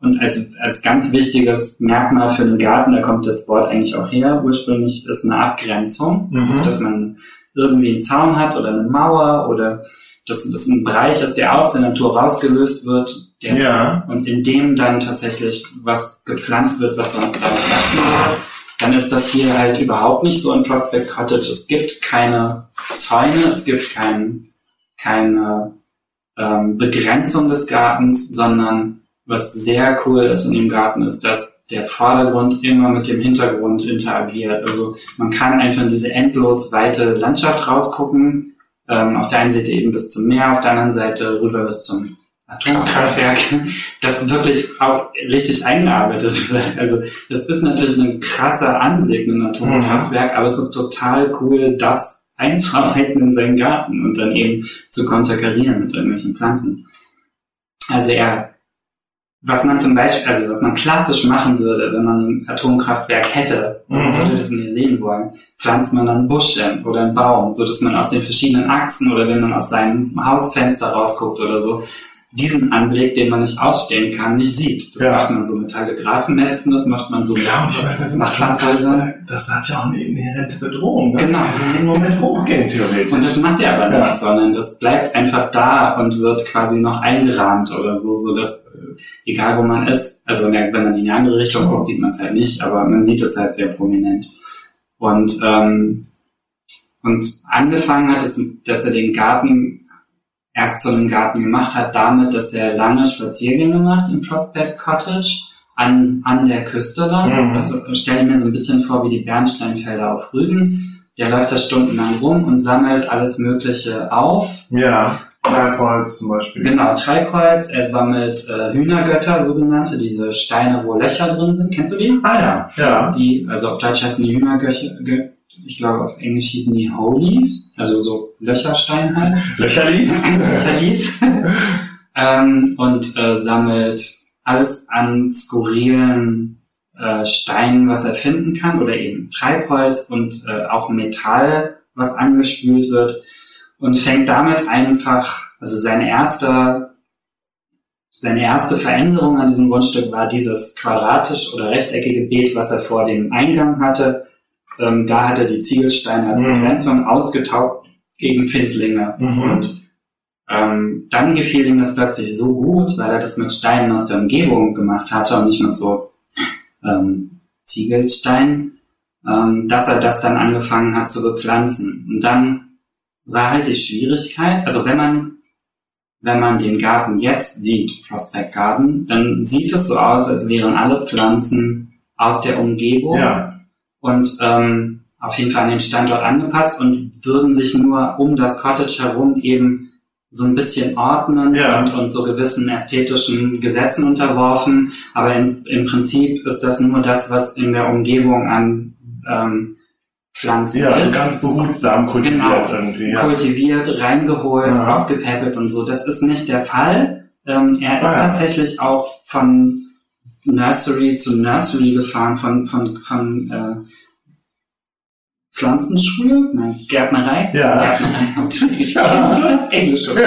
und als, als ganz wichtiges Merkmal für einen Garten, da kommt das Wort eigentlich auch her, ursprünglich ist eine Abgrenzung, Mhm. also dass man irgendwie einen Zaun hat oder eine Mauer oder dass das ein Bereich ist, der aus der Natur rausgelöst wird, der Ja. und in dem dann tatsächlich was gepflanzt wird, was sonst da nicht wachsen würde, dann ist das hier halt überhaupt nicht so in Prospect Cottage. Es gibt keine Zäune, es gibt kein, keine ähm, Begrenzung des Gartens, sondern was sehr cool ist in dem Garten ist, dass der Vordergrund immer mit dem Hintergrund interagiert. Also man kann einfach in diese endlos weite Landschaft rausgucken. Ähm, auf der einen Seite eben bis zum Meer, auf der anderen Seite rüber bis zum Atomkraftwerk, das wirklich auch richtig eingearbeitet wird. Also das ist natürlich ein krasser Anblick, ein Atomkraftwerk, aber es ist total cool, das einzuarbeiten in seinen Garten und dann eben zu konterkarieren mit irgendwelchen Pflanzen. Also er, was man zum Beispiel, also was man klassisch machen würde, wenn man ein Atomkraftwerk hätte, Mhm. würde das nicht sehen wollen, pflanzt man dann einen Busch hin oder einen Baum, so dass man aus den verschiedenen Achsen oder wenn man aus seinem Hausfenster rausguckt oder so, diesen Anblick, den man nicht ausstehen kann, nicht sieht. Das Ja. macht man so mit Telegrafenmästen, das macht man so mit meine, das, hat ja auch eine inhärente Bedrohung. Ne? Genau. Das kann jeden Moment hochgehen, theoretisch. Und das macht er aber nicht, Ja. sondern das bleibt einfach da und wird quasi noch eingerahmt oder so, so dass äh, egal wo man ist, also wenn man in die andere Richtung guckt, sieht man es halt nicht, aber man sieht es halt sehr prominent. Und ähm, und angefangen hat es, dass er den Garten erst zu einem Garten gemacht hat, damit, dass er lange Spaziergänge macht im Prospect Cottage an, an der Küste lang. Mhm. Das stelle ich mir so ein bisschen vor wie die Bernsteinfelder auf Rügen. Der läuft da stundenlang rum und sammelt alles Mögliche auf. ja, Treibholz zum Beispiel. Genau, Treibholz, er sammelt äh, Hühnergötter, sogenannte, diese Steine, wo Löcher drin sind. Kennst du die? Ah ja, ja. Die, also auf Deutsch heißen die Hühnergötter, Gö- ich glaube auf Englisch hießen die Holies, also so Löcherstein halt. Löcherlis. Verlies. ähm, und äh, sammelt alles an skurrilen äh, Steinen, was er finden kann, oder eben Treibholz und äh, auch Metall, was angespült wird. Und fängt damit einfach, also sein erster seine erste Veränderung an diesem Grundstück war dieses quadratisch oder rechteckige Beet, was er vor dem Eingang hatte. Ähm, da hat er die Ziegelsteine als Mhm. Begrenzung ausgetaucht gegen Findlinge. Mhm. Und ähm, dann gefiel ihm das plötzlich so gut, weil er das mit Steinen aus der Umgebung gemacht hatte und nicht mit so ähm, Ziegelsteinen, ähm, dass er das dann angefangen hat zu bepflanzen. Und dann war halt die Schwierigkeit, also wenn man wenn man den Garten jetzt sieht, Prospect Garden, dann sieht es so aus, als wären alle Pflanzen aus der Umgebung Ja. Und ähm, auf jeden Fall an den Standort angepasst und würden sich nur um das Cottage herum eben so ein bisschen ordnen Ja. und, und so gewissen ästhetischen Gesetzen unterworfen. Aber in, im Prinzip ist das nur das, was in der Umgebung an ähm, Pflanzen Ja, also ist ganz behutsam kultiviert Genau. irgendwie. Ja. kultiviert, reingeholt, Ja. aufgepäppelt und so. Das ist nicht der Fall. Ähm, er ist Ah, ja. tatsächlich auch von Nursery zu Nursery gefahren, von, von, von äh, Pflanzenschule, nein, Gärtnerei. Ja. Gärtnerei. Entschuldigung, ich Ja. kenne nur das Englische.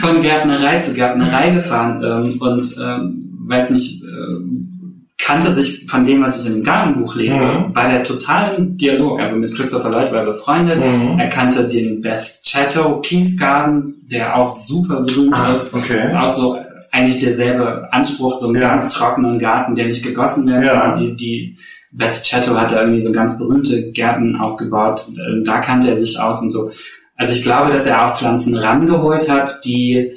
von Gärtnerei zu Gärtnerei gefahren ähm, und ähm, weiß nicht, äh, kannte sich von dem, was ich in dem Gartenbuch lese, Mhm. bei der totalen Dialog, also mit Christopher Lloyd war er befreundet, Mhm. er kannte den Beth Chatto Keys Garden, der auch super berühmt Ah, ist, okay. auch so eigentlich derselbe Anspruch, so einen Ja. ganz trockenen Garten, der nicht gegossen werden Ja. kann. Die, die Beth Chatto hat da irgendwie so ganz berühmte Gärten aufgebaut. Ähm, Da kannte er sich aus und so. Also ich glaube, dass er auch Pflanzen rangeholt hat, die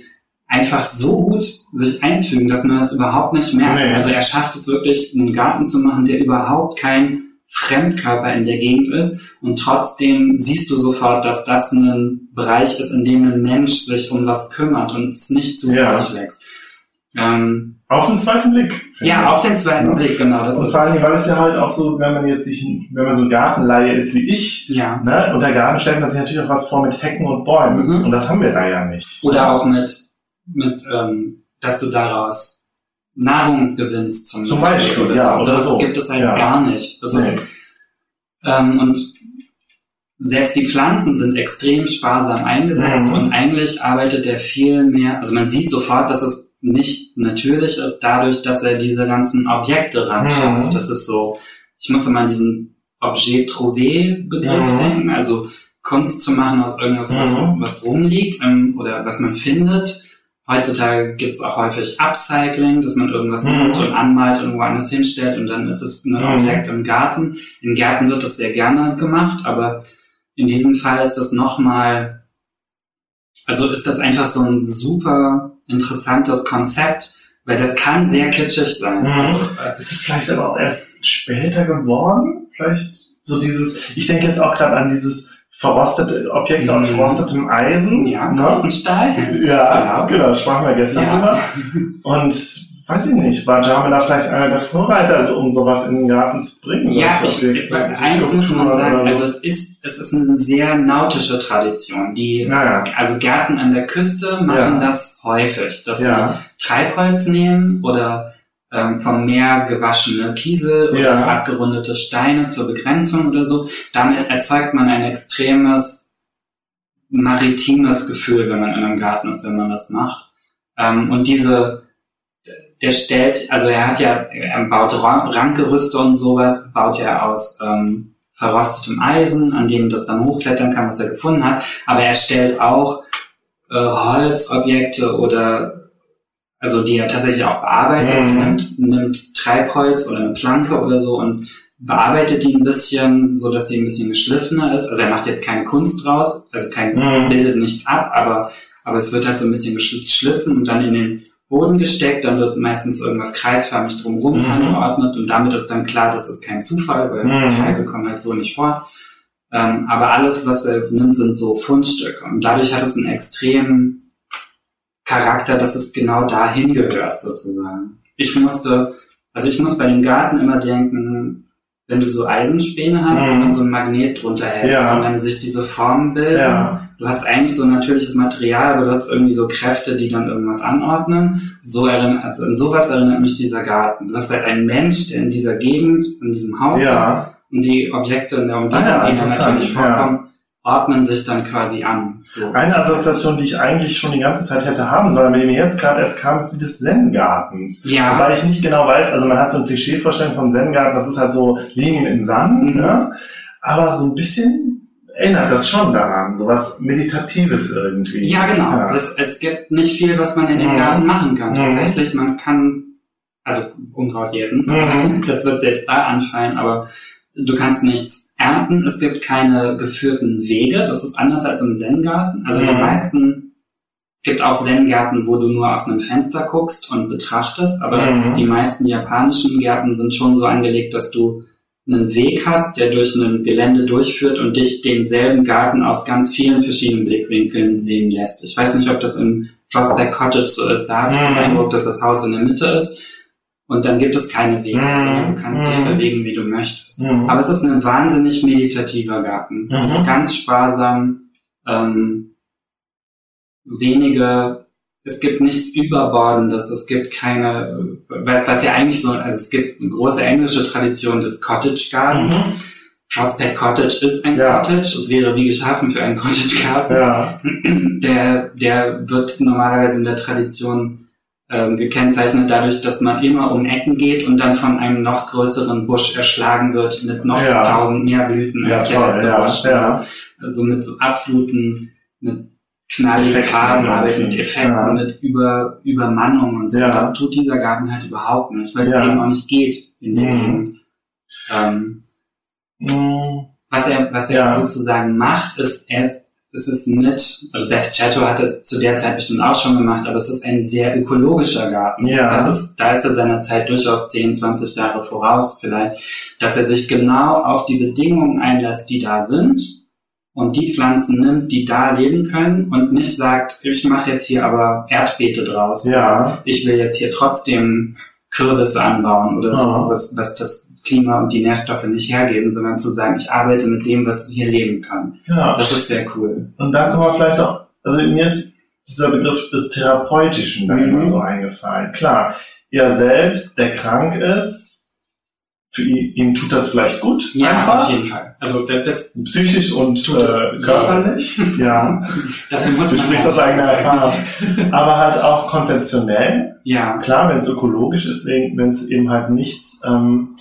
einfach so gut sich einfügen, dass man das überhaupt nicht merkt. Nee. Also er schafft es wirklich, einen Garten zu machen, der überhaupt kein Fremdkörper in der Gegend ist. Und trotzdem siehst du sofort, dass das ein Bereich ist, in dem ein Mensch sich um was kümmert und es nicht Ja. zufällig wächst. Ähm, Auf den zweiten Blick. ja, ich. auf den zweiten Ja. Blick, genau. Das Und vor allem, weil es ja halt auch so, wenn man jetzt sich, wenn man so ein Gartenleihe ist wie ich, ja. ne, unter Garten stellt man sich natürlich auch was vor mit Hecken und Bäumen. Mhm. Und das haben wir da ja nicht. Oder auch mit, mit ähm, dass du daraus Nahrung gewinnst zum, Zum Beispiel, oder ja, so. oder das so. gibt es halt Ja. gar nicht. Das Nee. ist, ähm, und selbst die Pflanzen sind extrem sparsam eingesetzt Mhm. und eigentlich arbeitet er viel mehr, also man sieht sofort, dass es nicht natürlich ist, dadurch, dass er diese ganzen Objekte ran Mhm. schafft. Das ist so, ich muss immer an diesen Objet trouvé Begriff Mhm. denken, also Kunst zu machen aus irgendwas, was, Mhm. was rumliegt ähm, oder was man findet. Heutzutage gibt es auch häufig Upcycling, dass man irgendwas Mhm. nimmt und anmalt und woanders hinstellt und dann ist es ein Mhm. Objekt im Garten. In Gärten wird das sehr gerne gemacht, aber in diesem Fall ist das nochmal, also ist das einfach so ein super interessantes Konzept, weil das kann sehr kitschig sein. Mhm. Also, äh, Ist es vielleicht aber auch erst später geworden? Vielleicht so dieses, ich denke jetzt auch gerade an dieses verrostete Objekt aus Mhm. verrostetem Eisen. ja, ne? Korkenstahl. Ja, Genau. genau, sprachen wir gestern Ja. drüber. Und weiß ich nicht, war Jama da vielleicht einer der Vorreiter, also, um sowas in den Garten zu bringen? Ja, ich, ich, eins muss man sagen, also es ist, es ist eine sehr nautische Tradition. Die, Naja, also Gärten an der Küste machen Ja. das häufig, dass ja, sie Treibholz nehmen oder ähm, vom Meer gewaschene Kiesel oder Ja. abgerundete Steine zur Begrenzung oder so. Damit erzeugt man ein extremes maritimes Gefühl, wenn man in einem Garten ist, wenn man das macht. Ähm, und diese, der stellt, also er hat ja, er baut Ra- Rankgerüste und sowas, baut er aus ähm, verrostetem Eisen, an dem das dann hochklettern kann, was er gefunden hat. Aber er stellt auch äh, Holzobjekte oder also die er tatsächlich auch bearbeitet. Mhm. Nimmt, nimmt Treibholz oder eine Planke oder so und bearbeitet die ein bisschen, so dass sie ein bisschen geschliffener ist. Also er macht jetzt keine Kunst draus, also kein, Mhm. bildet nichts ab, aber, aber es wird halt so ein bisschen geschl- geschliffen und dann in den Boden gesteckt, dann wird meistens irgendwas kreisförmig drumherum Mhm. angeordnet und damit ist dann klar, das ist kein Zufall, weil Mhm. Kreise kommen halt so nicht vor. Ähm, aber alles, was er nimmt, sind so Fundstücke und dadurch hat es einen extremen Charakter, dass es genau dahin gehört, sozusagen. Ich musste, also ich muss bei dem Garten immer denken, wenn du so Eisenspäne hast Mhm. und dann so ein Magnet drunter hältst Ja. und dann sich diese Formen bilden. ja, Du hast eigentlich so ein natürliches Material, aber du hast irgendwie so Kräfte, die dann irgendwas anordnen. So erinnert, also an sowas erinnert mich dieser Garten. Du hast halt einen Mensch, der in dieser Gegend, in diesem Haus ist ja, und die Objekte in der Umgebung, Ah ja, die dann interessant, natürlich ja. vorkommen, ordnen sich dann quasi an. So. Eine Assoziation, die ich eigentlich schon die ganze Zeit hätte haben sollen, wenn mir jetzt gerade erst kam, ist die des Zen-Gartens. Ja. Wobei ich nicht genau weiß, also man hat so ein Klischeevorstellung vom Zen-Garten, das ist halt so Linien im Sand, Mhm. ne? aber so ein bisschen erinnert das schon daran, so was Meditatives irgendwie. Ja, genau. Ja. Es, es gibt nicht viel, was man in dem Mhm. Garten machen kann. Mhm. Tatsächlich, man kann, also Unkraut jäten, Mhm. das wird selbst da anfallen, aber du kannst nichts ernten. Es gibt keine geführten Wege. Das ist anders als im Zen-Garten. Also die Mhm. meisten, es gibt auch Zen-Gärten, wo du nur aus einem Fenster guckst und betrachtest, aber Mhm. die meisten japanischen Gärten sind schon so angelegt, dass du einen Weg hast, der durch ein Gelände durchführt und dich denselben Garten aus ganz vielen verschiedenen Blickwinkeln sehen lässt. Ich weiß nicht, ob das im Prospect Cottage so ist. Da habe ich den Mhm. Eindruck, dass das Haus in der Mitte ist und dann gibt es keine Wege, Mhm. sondern du kannst dich Mhm. bewegen, wie du möchtest. Aber es ist ein wahnsinnig meditativer Garten. Es ist ganz sparsam, ähm, wenige, es gibt nichts Überbordendes, es gibt keine, äh, was ja eigentlich so, also es gibt eine große englische Tradition des Cottage Gardens. Mhm. Prospect Cottage ist ein Ja. Cottage, es wäre wie geschaffen für einen Cottage Garten. Ja. Der, der wird normalerweise in der Tradition ähm, gekennzeichnet dadurch, dass man immer um Ecken geht und dann von einem noch größeren Busch erschlagen wird mit noch Ja. tausend mehr Blüten als der letzte Busch. Also mit so absoluten, mit Effekten Farben, arbeiten, mit. Effekten, Ja. mit Über, Übermannung und so. Ja. Das tut dieser Garten halt überhaupt nicht, weil es Ja. eben auch nicht geht in der Mhm. Gegend. Ähm, Mhm. was er, was er sozusagen macht, ist, er ist, es ist mit, also Beth Chatto hat es zu der Zeit bestimmt auch schon gemacht, aber es ist ein sehr ökologischer Garten. Ja. Das ist, da ist er seiner Zeit durchaus 10, 20 Jahre voraus vielleicht, dass er sich genau auf die Bedingungen einlässt, die da sind und die Pflanzen nimmt, die da leben können und nicht sagt, ich mache jetzt hier aber Erdbeete draus. Ja. Ich will jetzt hier trotzdem Kürbisse anbauen oder so, Ja. was, was das Klima und die Nährstoffe nicht hergeben, sondern zu sagen, ich arbeite mit dem, was hier leben kann. ja. Das ist sehr cool. Und da kommen wir vielleicht auch, also mir ist dieser Begriff des Therapeutischen dann Mhm. immer so eingefallen. Klar, er selbst, der krank ist, für ihn, ihm tut das vielleicht gut, Ja, einfach. auf jeden Fall. Also das, Psychisch und äh, körperlich, ja. dafür muss Du man sprichst aus eigener. Erfahrung. Aber halt auch konzeptionell. Ja, Klar, wenn es ökologisch ist, wenn es eben halt nichts ähm,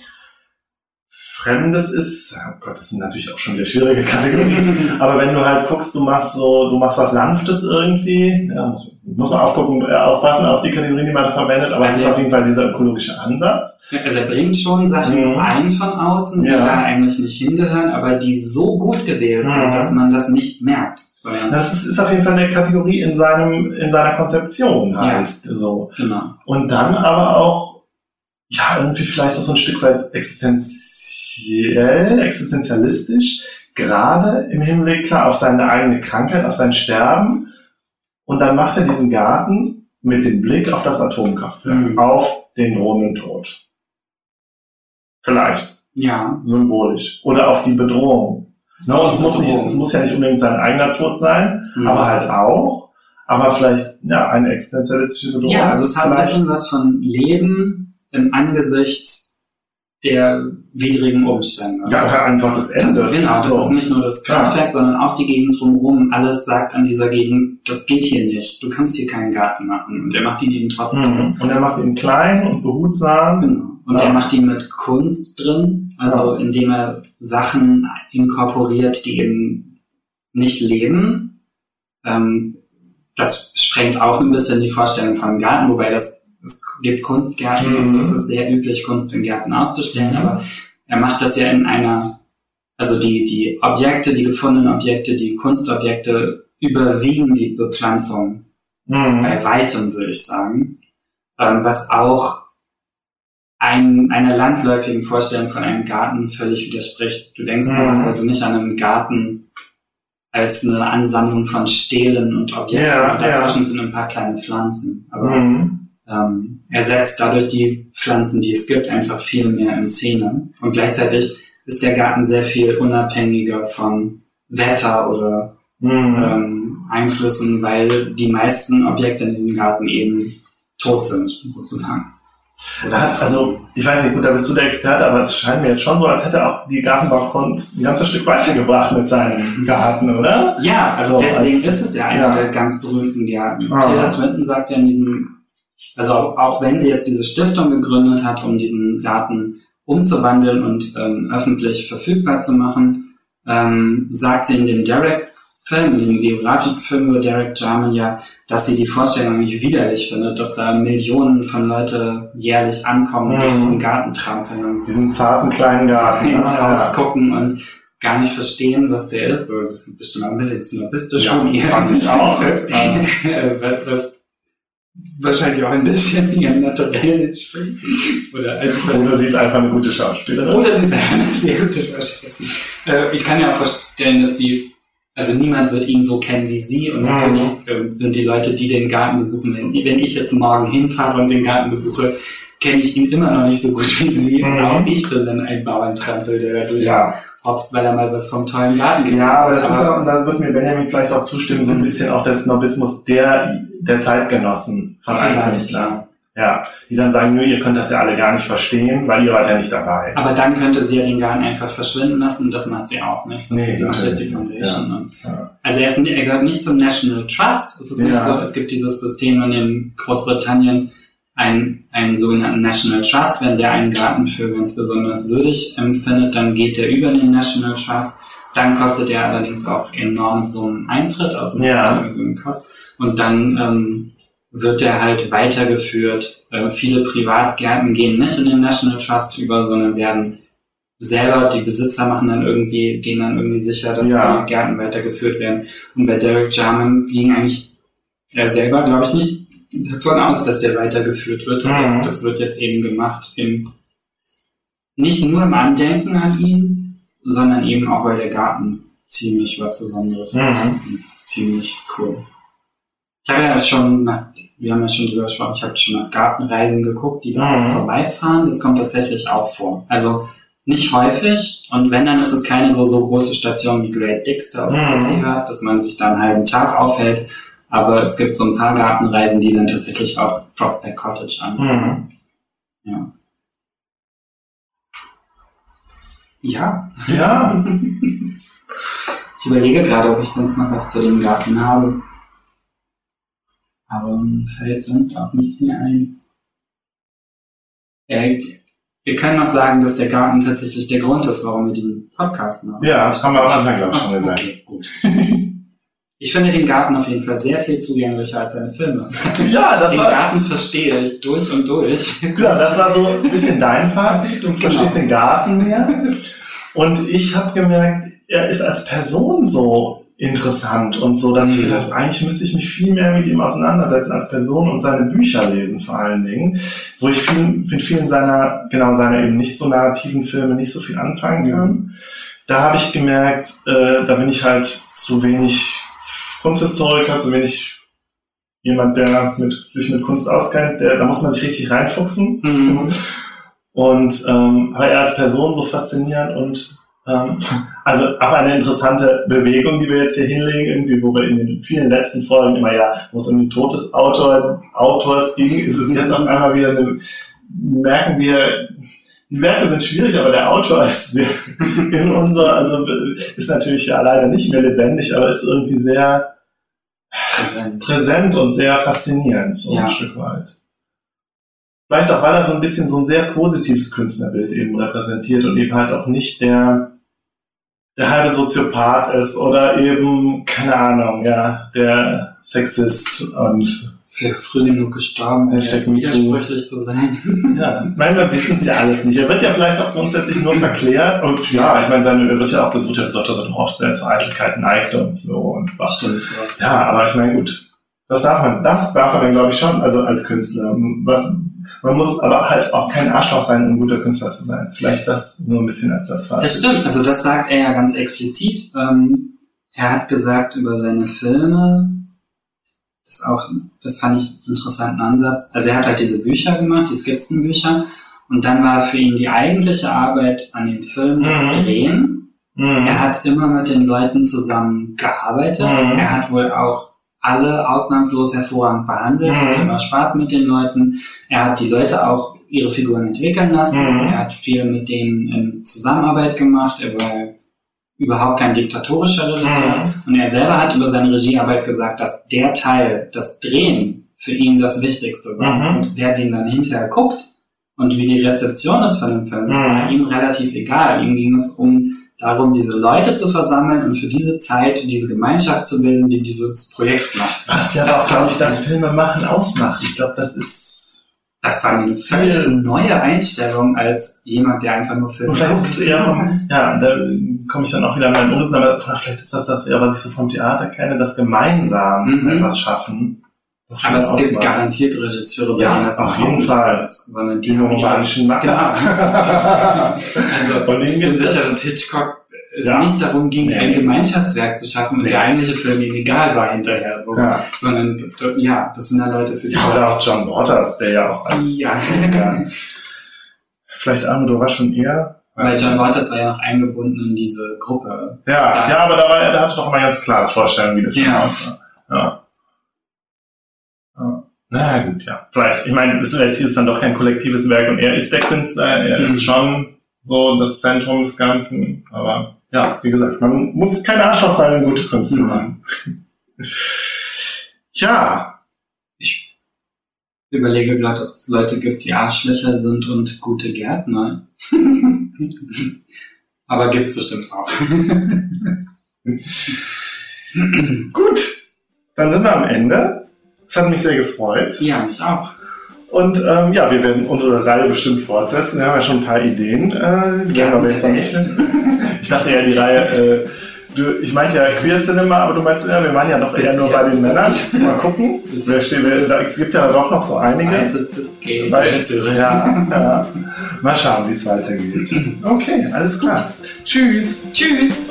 Fremdes ist, oh Gott, das sind natürlich auch schon wieder schwierige Kategorien. Aber wenn du halt guckst, du machst so, du machst was Sanftes irgendwie, ja, muss, muss man aufgucken, äh, aufpassen auf die Kategorien, die man verwendet, aber es ist Also- auf jeden Fall dieser ökologische Ansatz. also er bringt schon Sachen Mhm. ein von außen, die Ja. da eigentlich nicht hingehören, aber die so gut gewählt sind, Mhm. dass man das nicht merkt. Sondern, Das ist, ist auf jeden Fall eine Kategorie in seinem, in seiner Konzeption halt, so. genau. Und dann aber auch, ja, irgendwie vielleicht auch so ein Stück weit existenziell, existenzialistisch, gerade im Hinblick, klar, auf seine eigene Krankheit, auf sein Sterben. Und dann macht er diesen Garten mit dem Blick auf das Atomkraftwerk, Mhm. auf den drohenden Tod. Vielleicht, Ja, symbolisch. Oder auf die Bedrohung. Ne, Auf und es, muss nicht, es muss ja nicht unbedingt sein eigener Tod sein, Mhm. aber halt auch. Aber vielleicht, ja, eine existenzialistische Bedrohung. Ja, also es hat ein bisschen was von Leben im Angesicht der widrigen Umstände. Ja, oder einfach das Ende. Das, genau, das So. ist nicht nur das. Kraftwerk, sondern auch die Gegend drumherum. Alles sagt an dieser Gegend, das geht hier nicht. Du kannst hier keinen Garten machen. Und er macht ihn eben trotzdem. Mhm. Und er macht ihn klein und behutsam. Genau. Und Ja. er macht ihn mit Kunst drin, also indem er Sachen inkorporiert, die eben nicht leben. Ähm, das sprengt auch ein bisschen die Vorstellung von Garten, wobei das, gibt Kunstgärten Mhm. und so, es ist sehr üblich, Kunst in Gärten auszustellen, Mhm. aber er macht das ja in einer, also die, die Objekte, die gefundenen Objekte, die Kunstobjekte überwiegen die Bepflanzung Mhm. bei weitem, würde ich sagen. Ähm, was auch ein, einer landläufigen Vorstellung von einem Garten völlig widerspricht. Du denkst Mhm. normalerweise nicht an einen Garten als eine Ansammlung von Stelen und Objekten. Ja, und dazwischen sind ein paar kleine Pflanzen. Aber Mhm. Ähm, er setzt dadurch die Pflanzen, die es gibt, einfach viel mehr in Szene. Und gleichzeitig ist der Garten sehr viel unabhängiger von Wetter oder Mhm. ähm, Einflüssen, weil die meisten Objekte in diesem Garten eben tot sind, sozusagen. Oder also, ich weiß nicht, gut, da bist du der Experte, aber es scheint mir jetzt schon so, als hätte auch die Gartenbaukunst ein ganzes Stück weitergebracht mit seinem Garten, oder? Ja, also, Also deswegen als- ist es ja einer ja. der ganz berühmten Gärten. Ah. Tilda Swinton sagt ja in diesem, also auch, auch wenn sie jetzt diese Stiftung gegründet hat, um diesen Garten umzuwandeln und ähm, öffentlich verfügbar zu machen, ähm, sagt sie in dem Derek-Film, in diesem biografischen Film über Derek Jarman ja, dass sie die Vorstellung nicht widerlich findet, dass da Millionen von Leute jährlich ankommen und Mhm. durch diesen Garten trampeln und Diesen zarten kleinen Garten. ins Ah, Haus ja. gucken und gar nicht verstehen, was der ist. Das ist bestimmt ein bisschen snobistisch Ja, von ihr. fand ich auch. Äh, was wahrscheinlich auch ein bisschen ihrem Naturell entspricht. Oder als Oder sie ist einfach eine gute Schauspielerin. oder sie ist einfach eine sehr gute Schauspielerin. Äh, ich kann mir auch vorstellen, dass die, also niemand wird ihn so kennen wie sie und Mhm. natürlich ähm, sind die Leute, die den Garten besuchen, wenn, wenn ich jetzt morgen hinfahre und den Garten besuche, kenne ich ihn immer noch nicht so gut wie sie. Und Mhm. auch ich bin dann ein Bauerntrampel, der dadurch Ja, hopst, weil er mal was vom tollen Garten gelesen ja, aber das hat. ist auch, und da wird mir Benjamin vielleicht auch zustimmen, so ein bisschen auch der Snobismus der, der Zeitgenossen von einem Künstler. Ja, die dann sagen, nö, ihr könnt das ja alle gar nicht verstehen, weil ihr wart ja nicht dabei. Aber dann könnte sie ja den Garten einfach verschwinden lassen und das macht sie auch nicht. So, Nee, sie macht jetzt die nicht. Foundation. Und Ja. Also er, ist, er gehört nicht zum National Trust. Es ist nicht Ja. so, es gibt dieses System in Großbritannien, einen, einen sogenannten National Trust. Wenn der einen Garten für ganz besonders würdig empfindet, dann geht der über den National Trust. Dann kostet er allerdings auch enormes Summen Eintritt, also Ja. so einen Kost. Und dann ähm, wird der halt weitergeführt. Äh, viele Privatgärten gehen nicht in den National Trust über, sondern werden selber, die Besitzer machen dann irgendwie, gehen dann irgendwie sicher, dass Ja. die Gärten weitergeführt werden. Und bei Derek Jarman ging eigentlich er selber, glaube ich, nicht davon aus, dass der weitergeführt wird. Mhm. Das wird jetzt eben gemacht, im, nicht nur im Andenken an ihn, sondern eben auch, weil der Garten ziemlich was Besonderes ist. Mhm. Ziemlich cool. Ich habe ja schon nach, wir haben ja schon drüber gesprochen, ich habe schon nach Gartenreisen geguckt, die da Mhm. vorbeifahren. Das kommt tatsächlich auch vor. Also nicht häufig und wenn, dann ist es keine so große Station wie Great Dixter oder Mhm. Sissyhurst, dass man sich da einen halben Tag aufhält. Aber es gibt so ein paar Gartenreisen, die dann tatsächlich auch Prospect Cottage an. Mhm. Ja. Ja, Ja, ich überlege gerade, ob ich sonst noch was zu dem Garten habe. Aber mir fällt sonst auch nichts mehr ein. Wir können noch sagen, dass der Garten tatsächlich der Grund ist, warum wir diesen Podcast machen. ja, das haben wir am Anfang, glaube ich, schon Ah, gesagt. okay, gut. Ich finde den Garten auf jeden Fall sehr viel zugänglicher als seine Filme. Ja, das Den war, Garten verstehe ich durch und durch. ja, das war so ein bisschen dein Fazit. Du Genau. verstehst den Garten mehr. Und ich habe gemerkt, er ist als Person so interessant und so, dass ich Mhm. gedacht, eigentlich müsste ich mich viel mehr mit ihm auseinandersetzen als Person und seine Bücher lesen vor allen Dingen, wo ich viel, mit vielen seiner, genau seiner eben nicht so narrativen Filme nicht so viel anfangen kann. Da habe ich gemerkt, äh, da bin ich halt zu wenig Kunsthistoriker, zu wenig jemand, der mit, sich mit Kunst auskennt, der, da muss man sich richtig reinfuchsen. Mhm. Und ähm, aber er als Person so faszinierend und ähm, also auch eine interessante Bewegung, die wir jetzt hier hinlegen, irgendwie, wo wir in den vielen letzten Folgen immer ja, wo es um den Tod des Autor, Autors ging, ist es jetzt auf einmal wieder eine, merken wir, Werke sind schwierig, aber der Autor ist sehr, in unserer, also ist natürlich ja leider nicht mehr lebendig, aber ist irgendwie sehr Präsent. präsent und sehr faszinierend, so Ja. ein Stück weit. Vielleicht auch, weil er so ein bisschen so ein sehr positives Künstlerbild eben repräsentiert und eben halt auch nicht der, der halbe Soziopath ist oder eben, keine Ahnung, ja, der Sexist und Für früh genug gestorben, Hashtag jetzt MeToo. widersprüchlich zu sein. ja, manchmal wissen es ja alles nicht. Er wird ja vielleicht auch grundsätzlich nur verklärt und ja, ich meine, seine, er wird ja auch, wird ja gesagt, dass er doch auch sehr zur Eitelkeit neigte und so und was. Stimmt. Ja, aber ich meine, gut. Das darf man, das darf man dann, glaube ich, schon, also als Künstler. Was, man muss aber halt auch kein Arschloch sein, um guter Künstler zu sein. Vielleicht das nur ein bisschen als das Fazit. Das stimmt, also das sagt er ja ganz explizit. Ähm, er hat gesagt über seine Filme, das auch, das fand ich einen interessanten Ansatz. Also er hat halt diese Bücher gemacht, die Skizzenbücher, und dann war für ihn die eigentliche Arbeit an dem Film das Mhm. Drehen. Mhm. Er hat immer mit den Leuten zusammen gearbeitet. Mhm. Er hat wohl auch alle ausnahmslos hervorragend behandelt, Mhm. hat immer Spaß mit den Leuten. Er hat die Leute auch ihre Figuren entwickeln lassen. Mhm. Er hat viel mit denen in Zusammenarbeit gemacht. Er war überhaupt kein diktatorischer Regisseur. Mhm. Und er selber hat über seine Regiearbeit gesagt, dass der Teil, das Drehen, für ihn das Wichtigste war. Mhm. Und wer den dann hinterher guckt und wie die Rezeption ist von dem Film, ist Mhm. war ihm relativ egal. Ihm ging es um darum, diese Leute zu versammeln und für diese Zeit diese Gemeinschaft zu bilden, die dieses Projekt macht. Was ja Das glaube ich, das Filme machen ausmacht. Ich glaube, das ist. Das war eine völlig neue Einstellung als jemand, der einfach nur Filme guckt. vom, ja, da komme ich dann auch wieder an meinen Unwissen, aber vielleicht ist das das eher, was ich so vom Theater kenne, das gemeinsam Mhm. etwas schaffen. Aber es gibt garantiert Regisseure, bei Ja, denen das auf jeden Fall. ist, sondern die haben ihre- romanischen Macker. Also Und ich bin sicher, das- dass Hitchcock es Ja. nicht darum ging, Nee. ein Gemeinschaftswerk zu schaffen und Nee. der eigentliche Film ihm egal war hinterher, so. ja. sondern ja, das sind ja Leute für die ja, oder auch John Waters, der ja auch als Ja. ja. Vielleicht Almodovar schon eher. Weil John Waters war ja noch eingebunden in diese Gruppe. Ja, Da- ja, aber da, war, er- da hatte doch mal ganz klare Vorstellungen, wie Film Ja. aussah. Ja. ja. Na gut, ja. Vielleicht, ich meine, das ist jetzt dann doch kein kollektives Werk und er ist der Künstler, er Mhm. ist schon so das Zentrum des Ganzen. Aber ja, wie gesagt, man muss kein Arschloch sein, um gute Kunst zu machen. ja, Ich überlege gerade, ob es Leute gibt, die Arschlöcher sind und gute Gärtner. Aber gibt's bestimmt auch. gut. Dann sind wir am Ende. Es hat mich sehr gefreut. ja, mich auch. Und ähm, ja, wir werden unsere Reihe bestimmt fortsetzen. Wir haben ja schon ein paar Ideen. Äh, die werden aber jetzt noch nicht. Ich dachte ja, die Reihe, äh, du, ich meinte ja Queer Cinema, aber du meinst ja, wir waren ja noch eher nur bei den Männern. Mal gucken. Wer steht, wer, da, es gibt ja doch noch so einige. Weil- ja, ja. Mal schauen, wie es weitergeht. Okay, alles klar. Tschüss. Tschüss.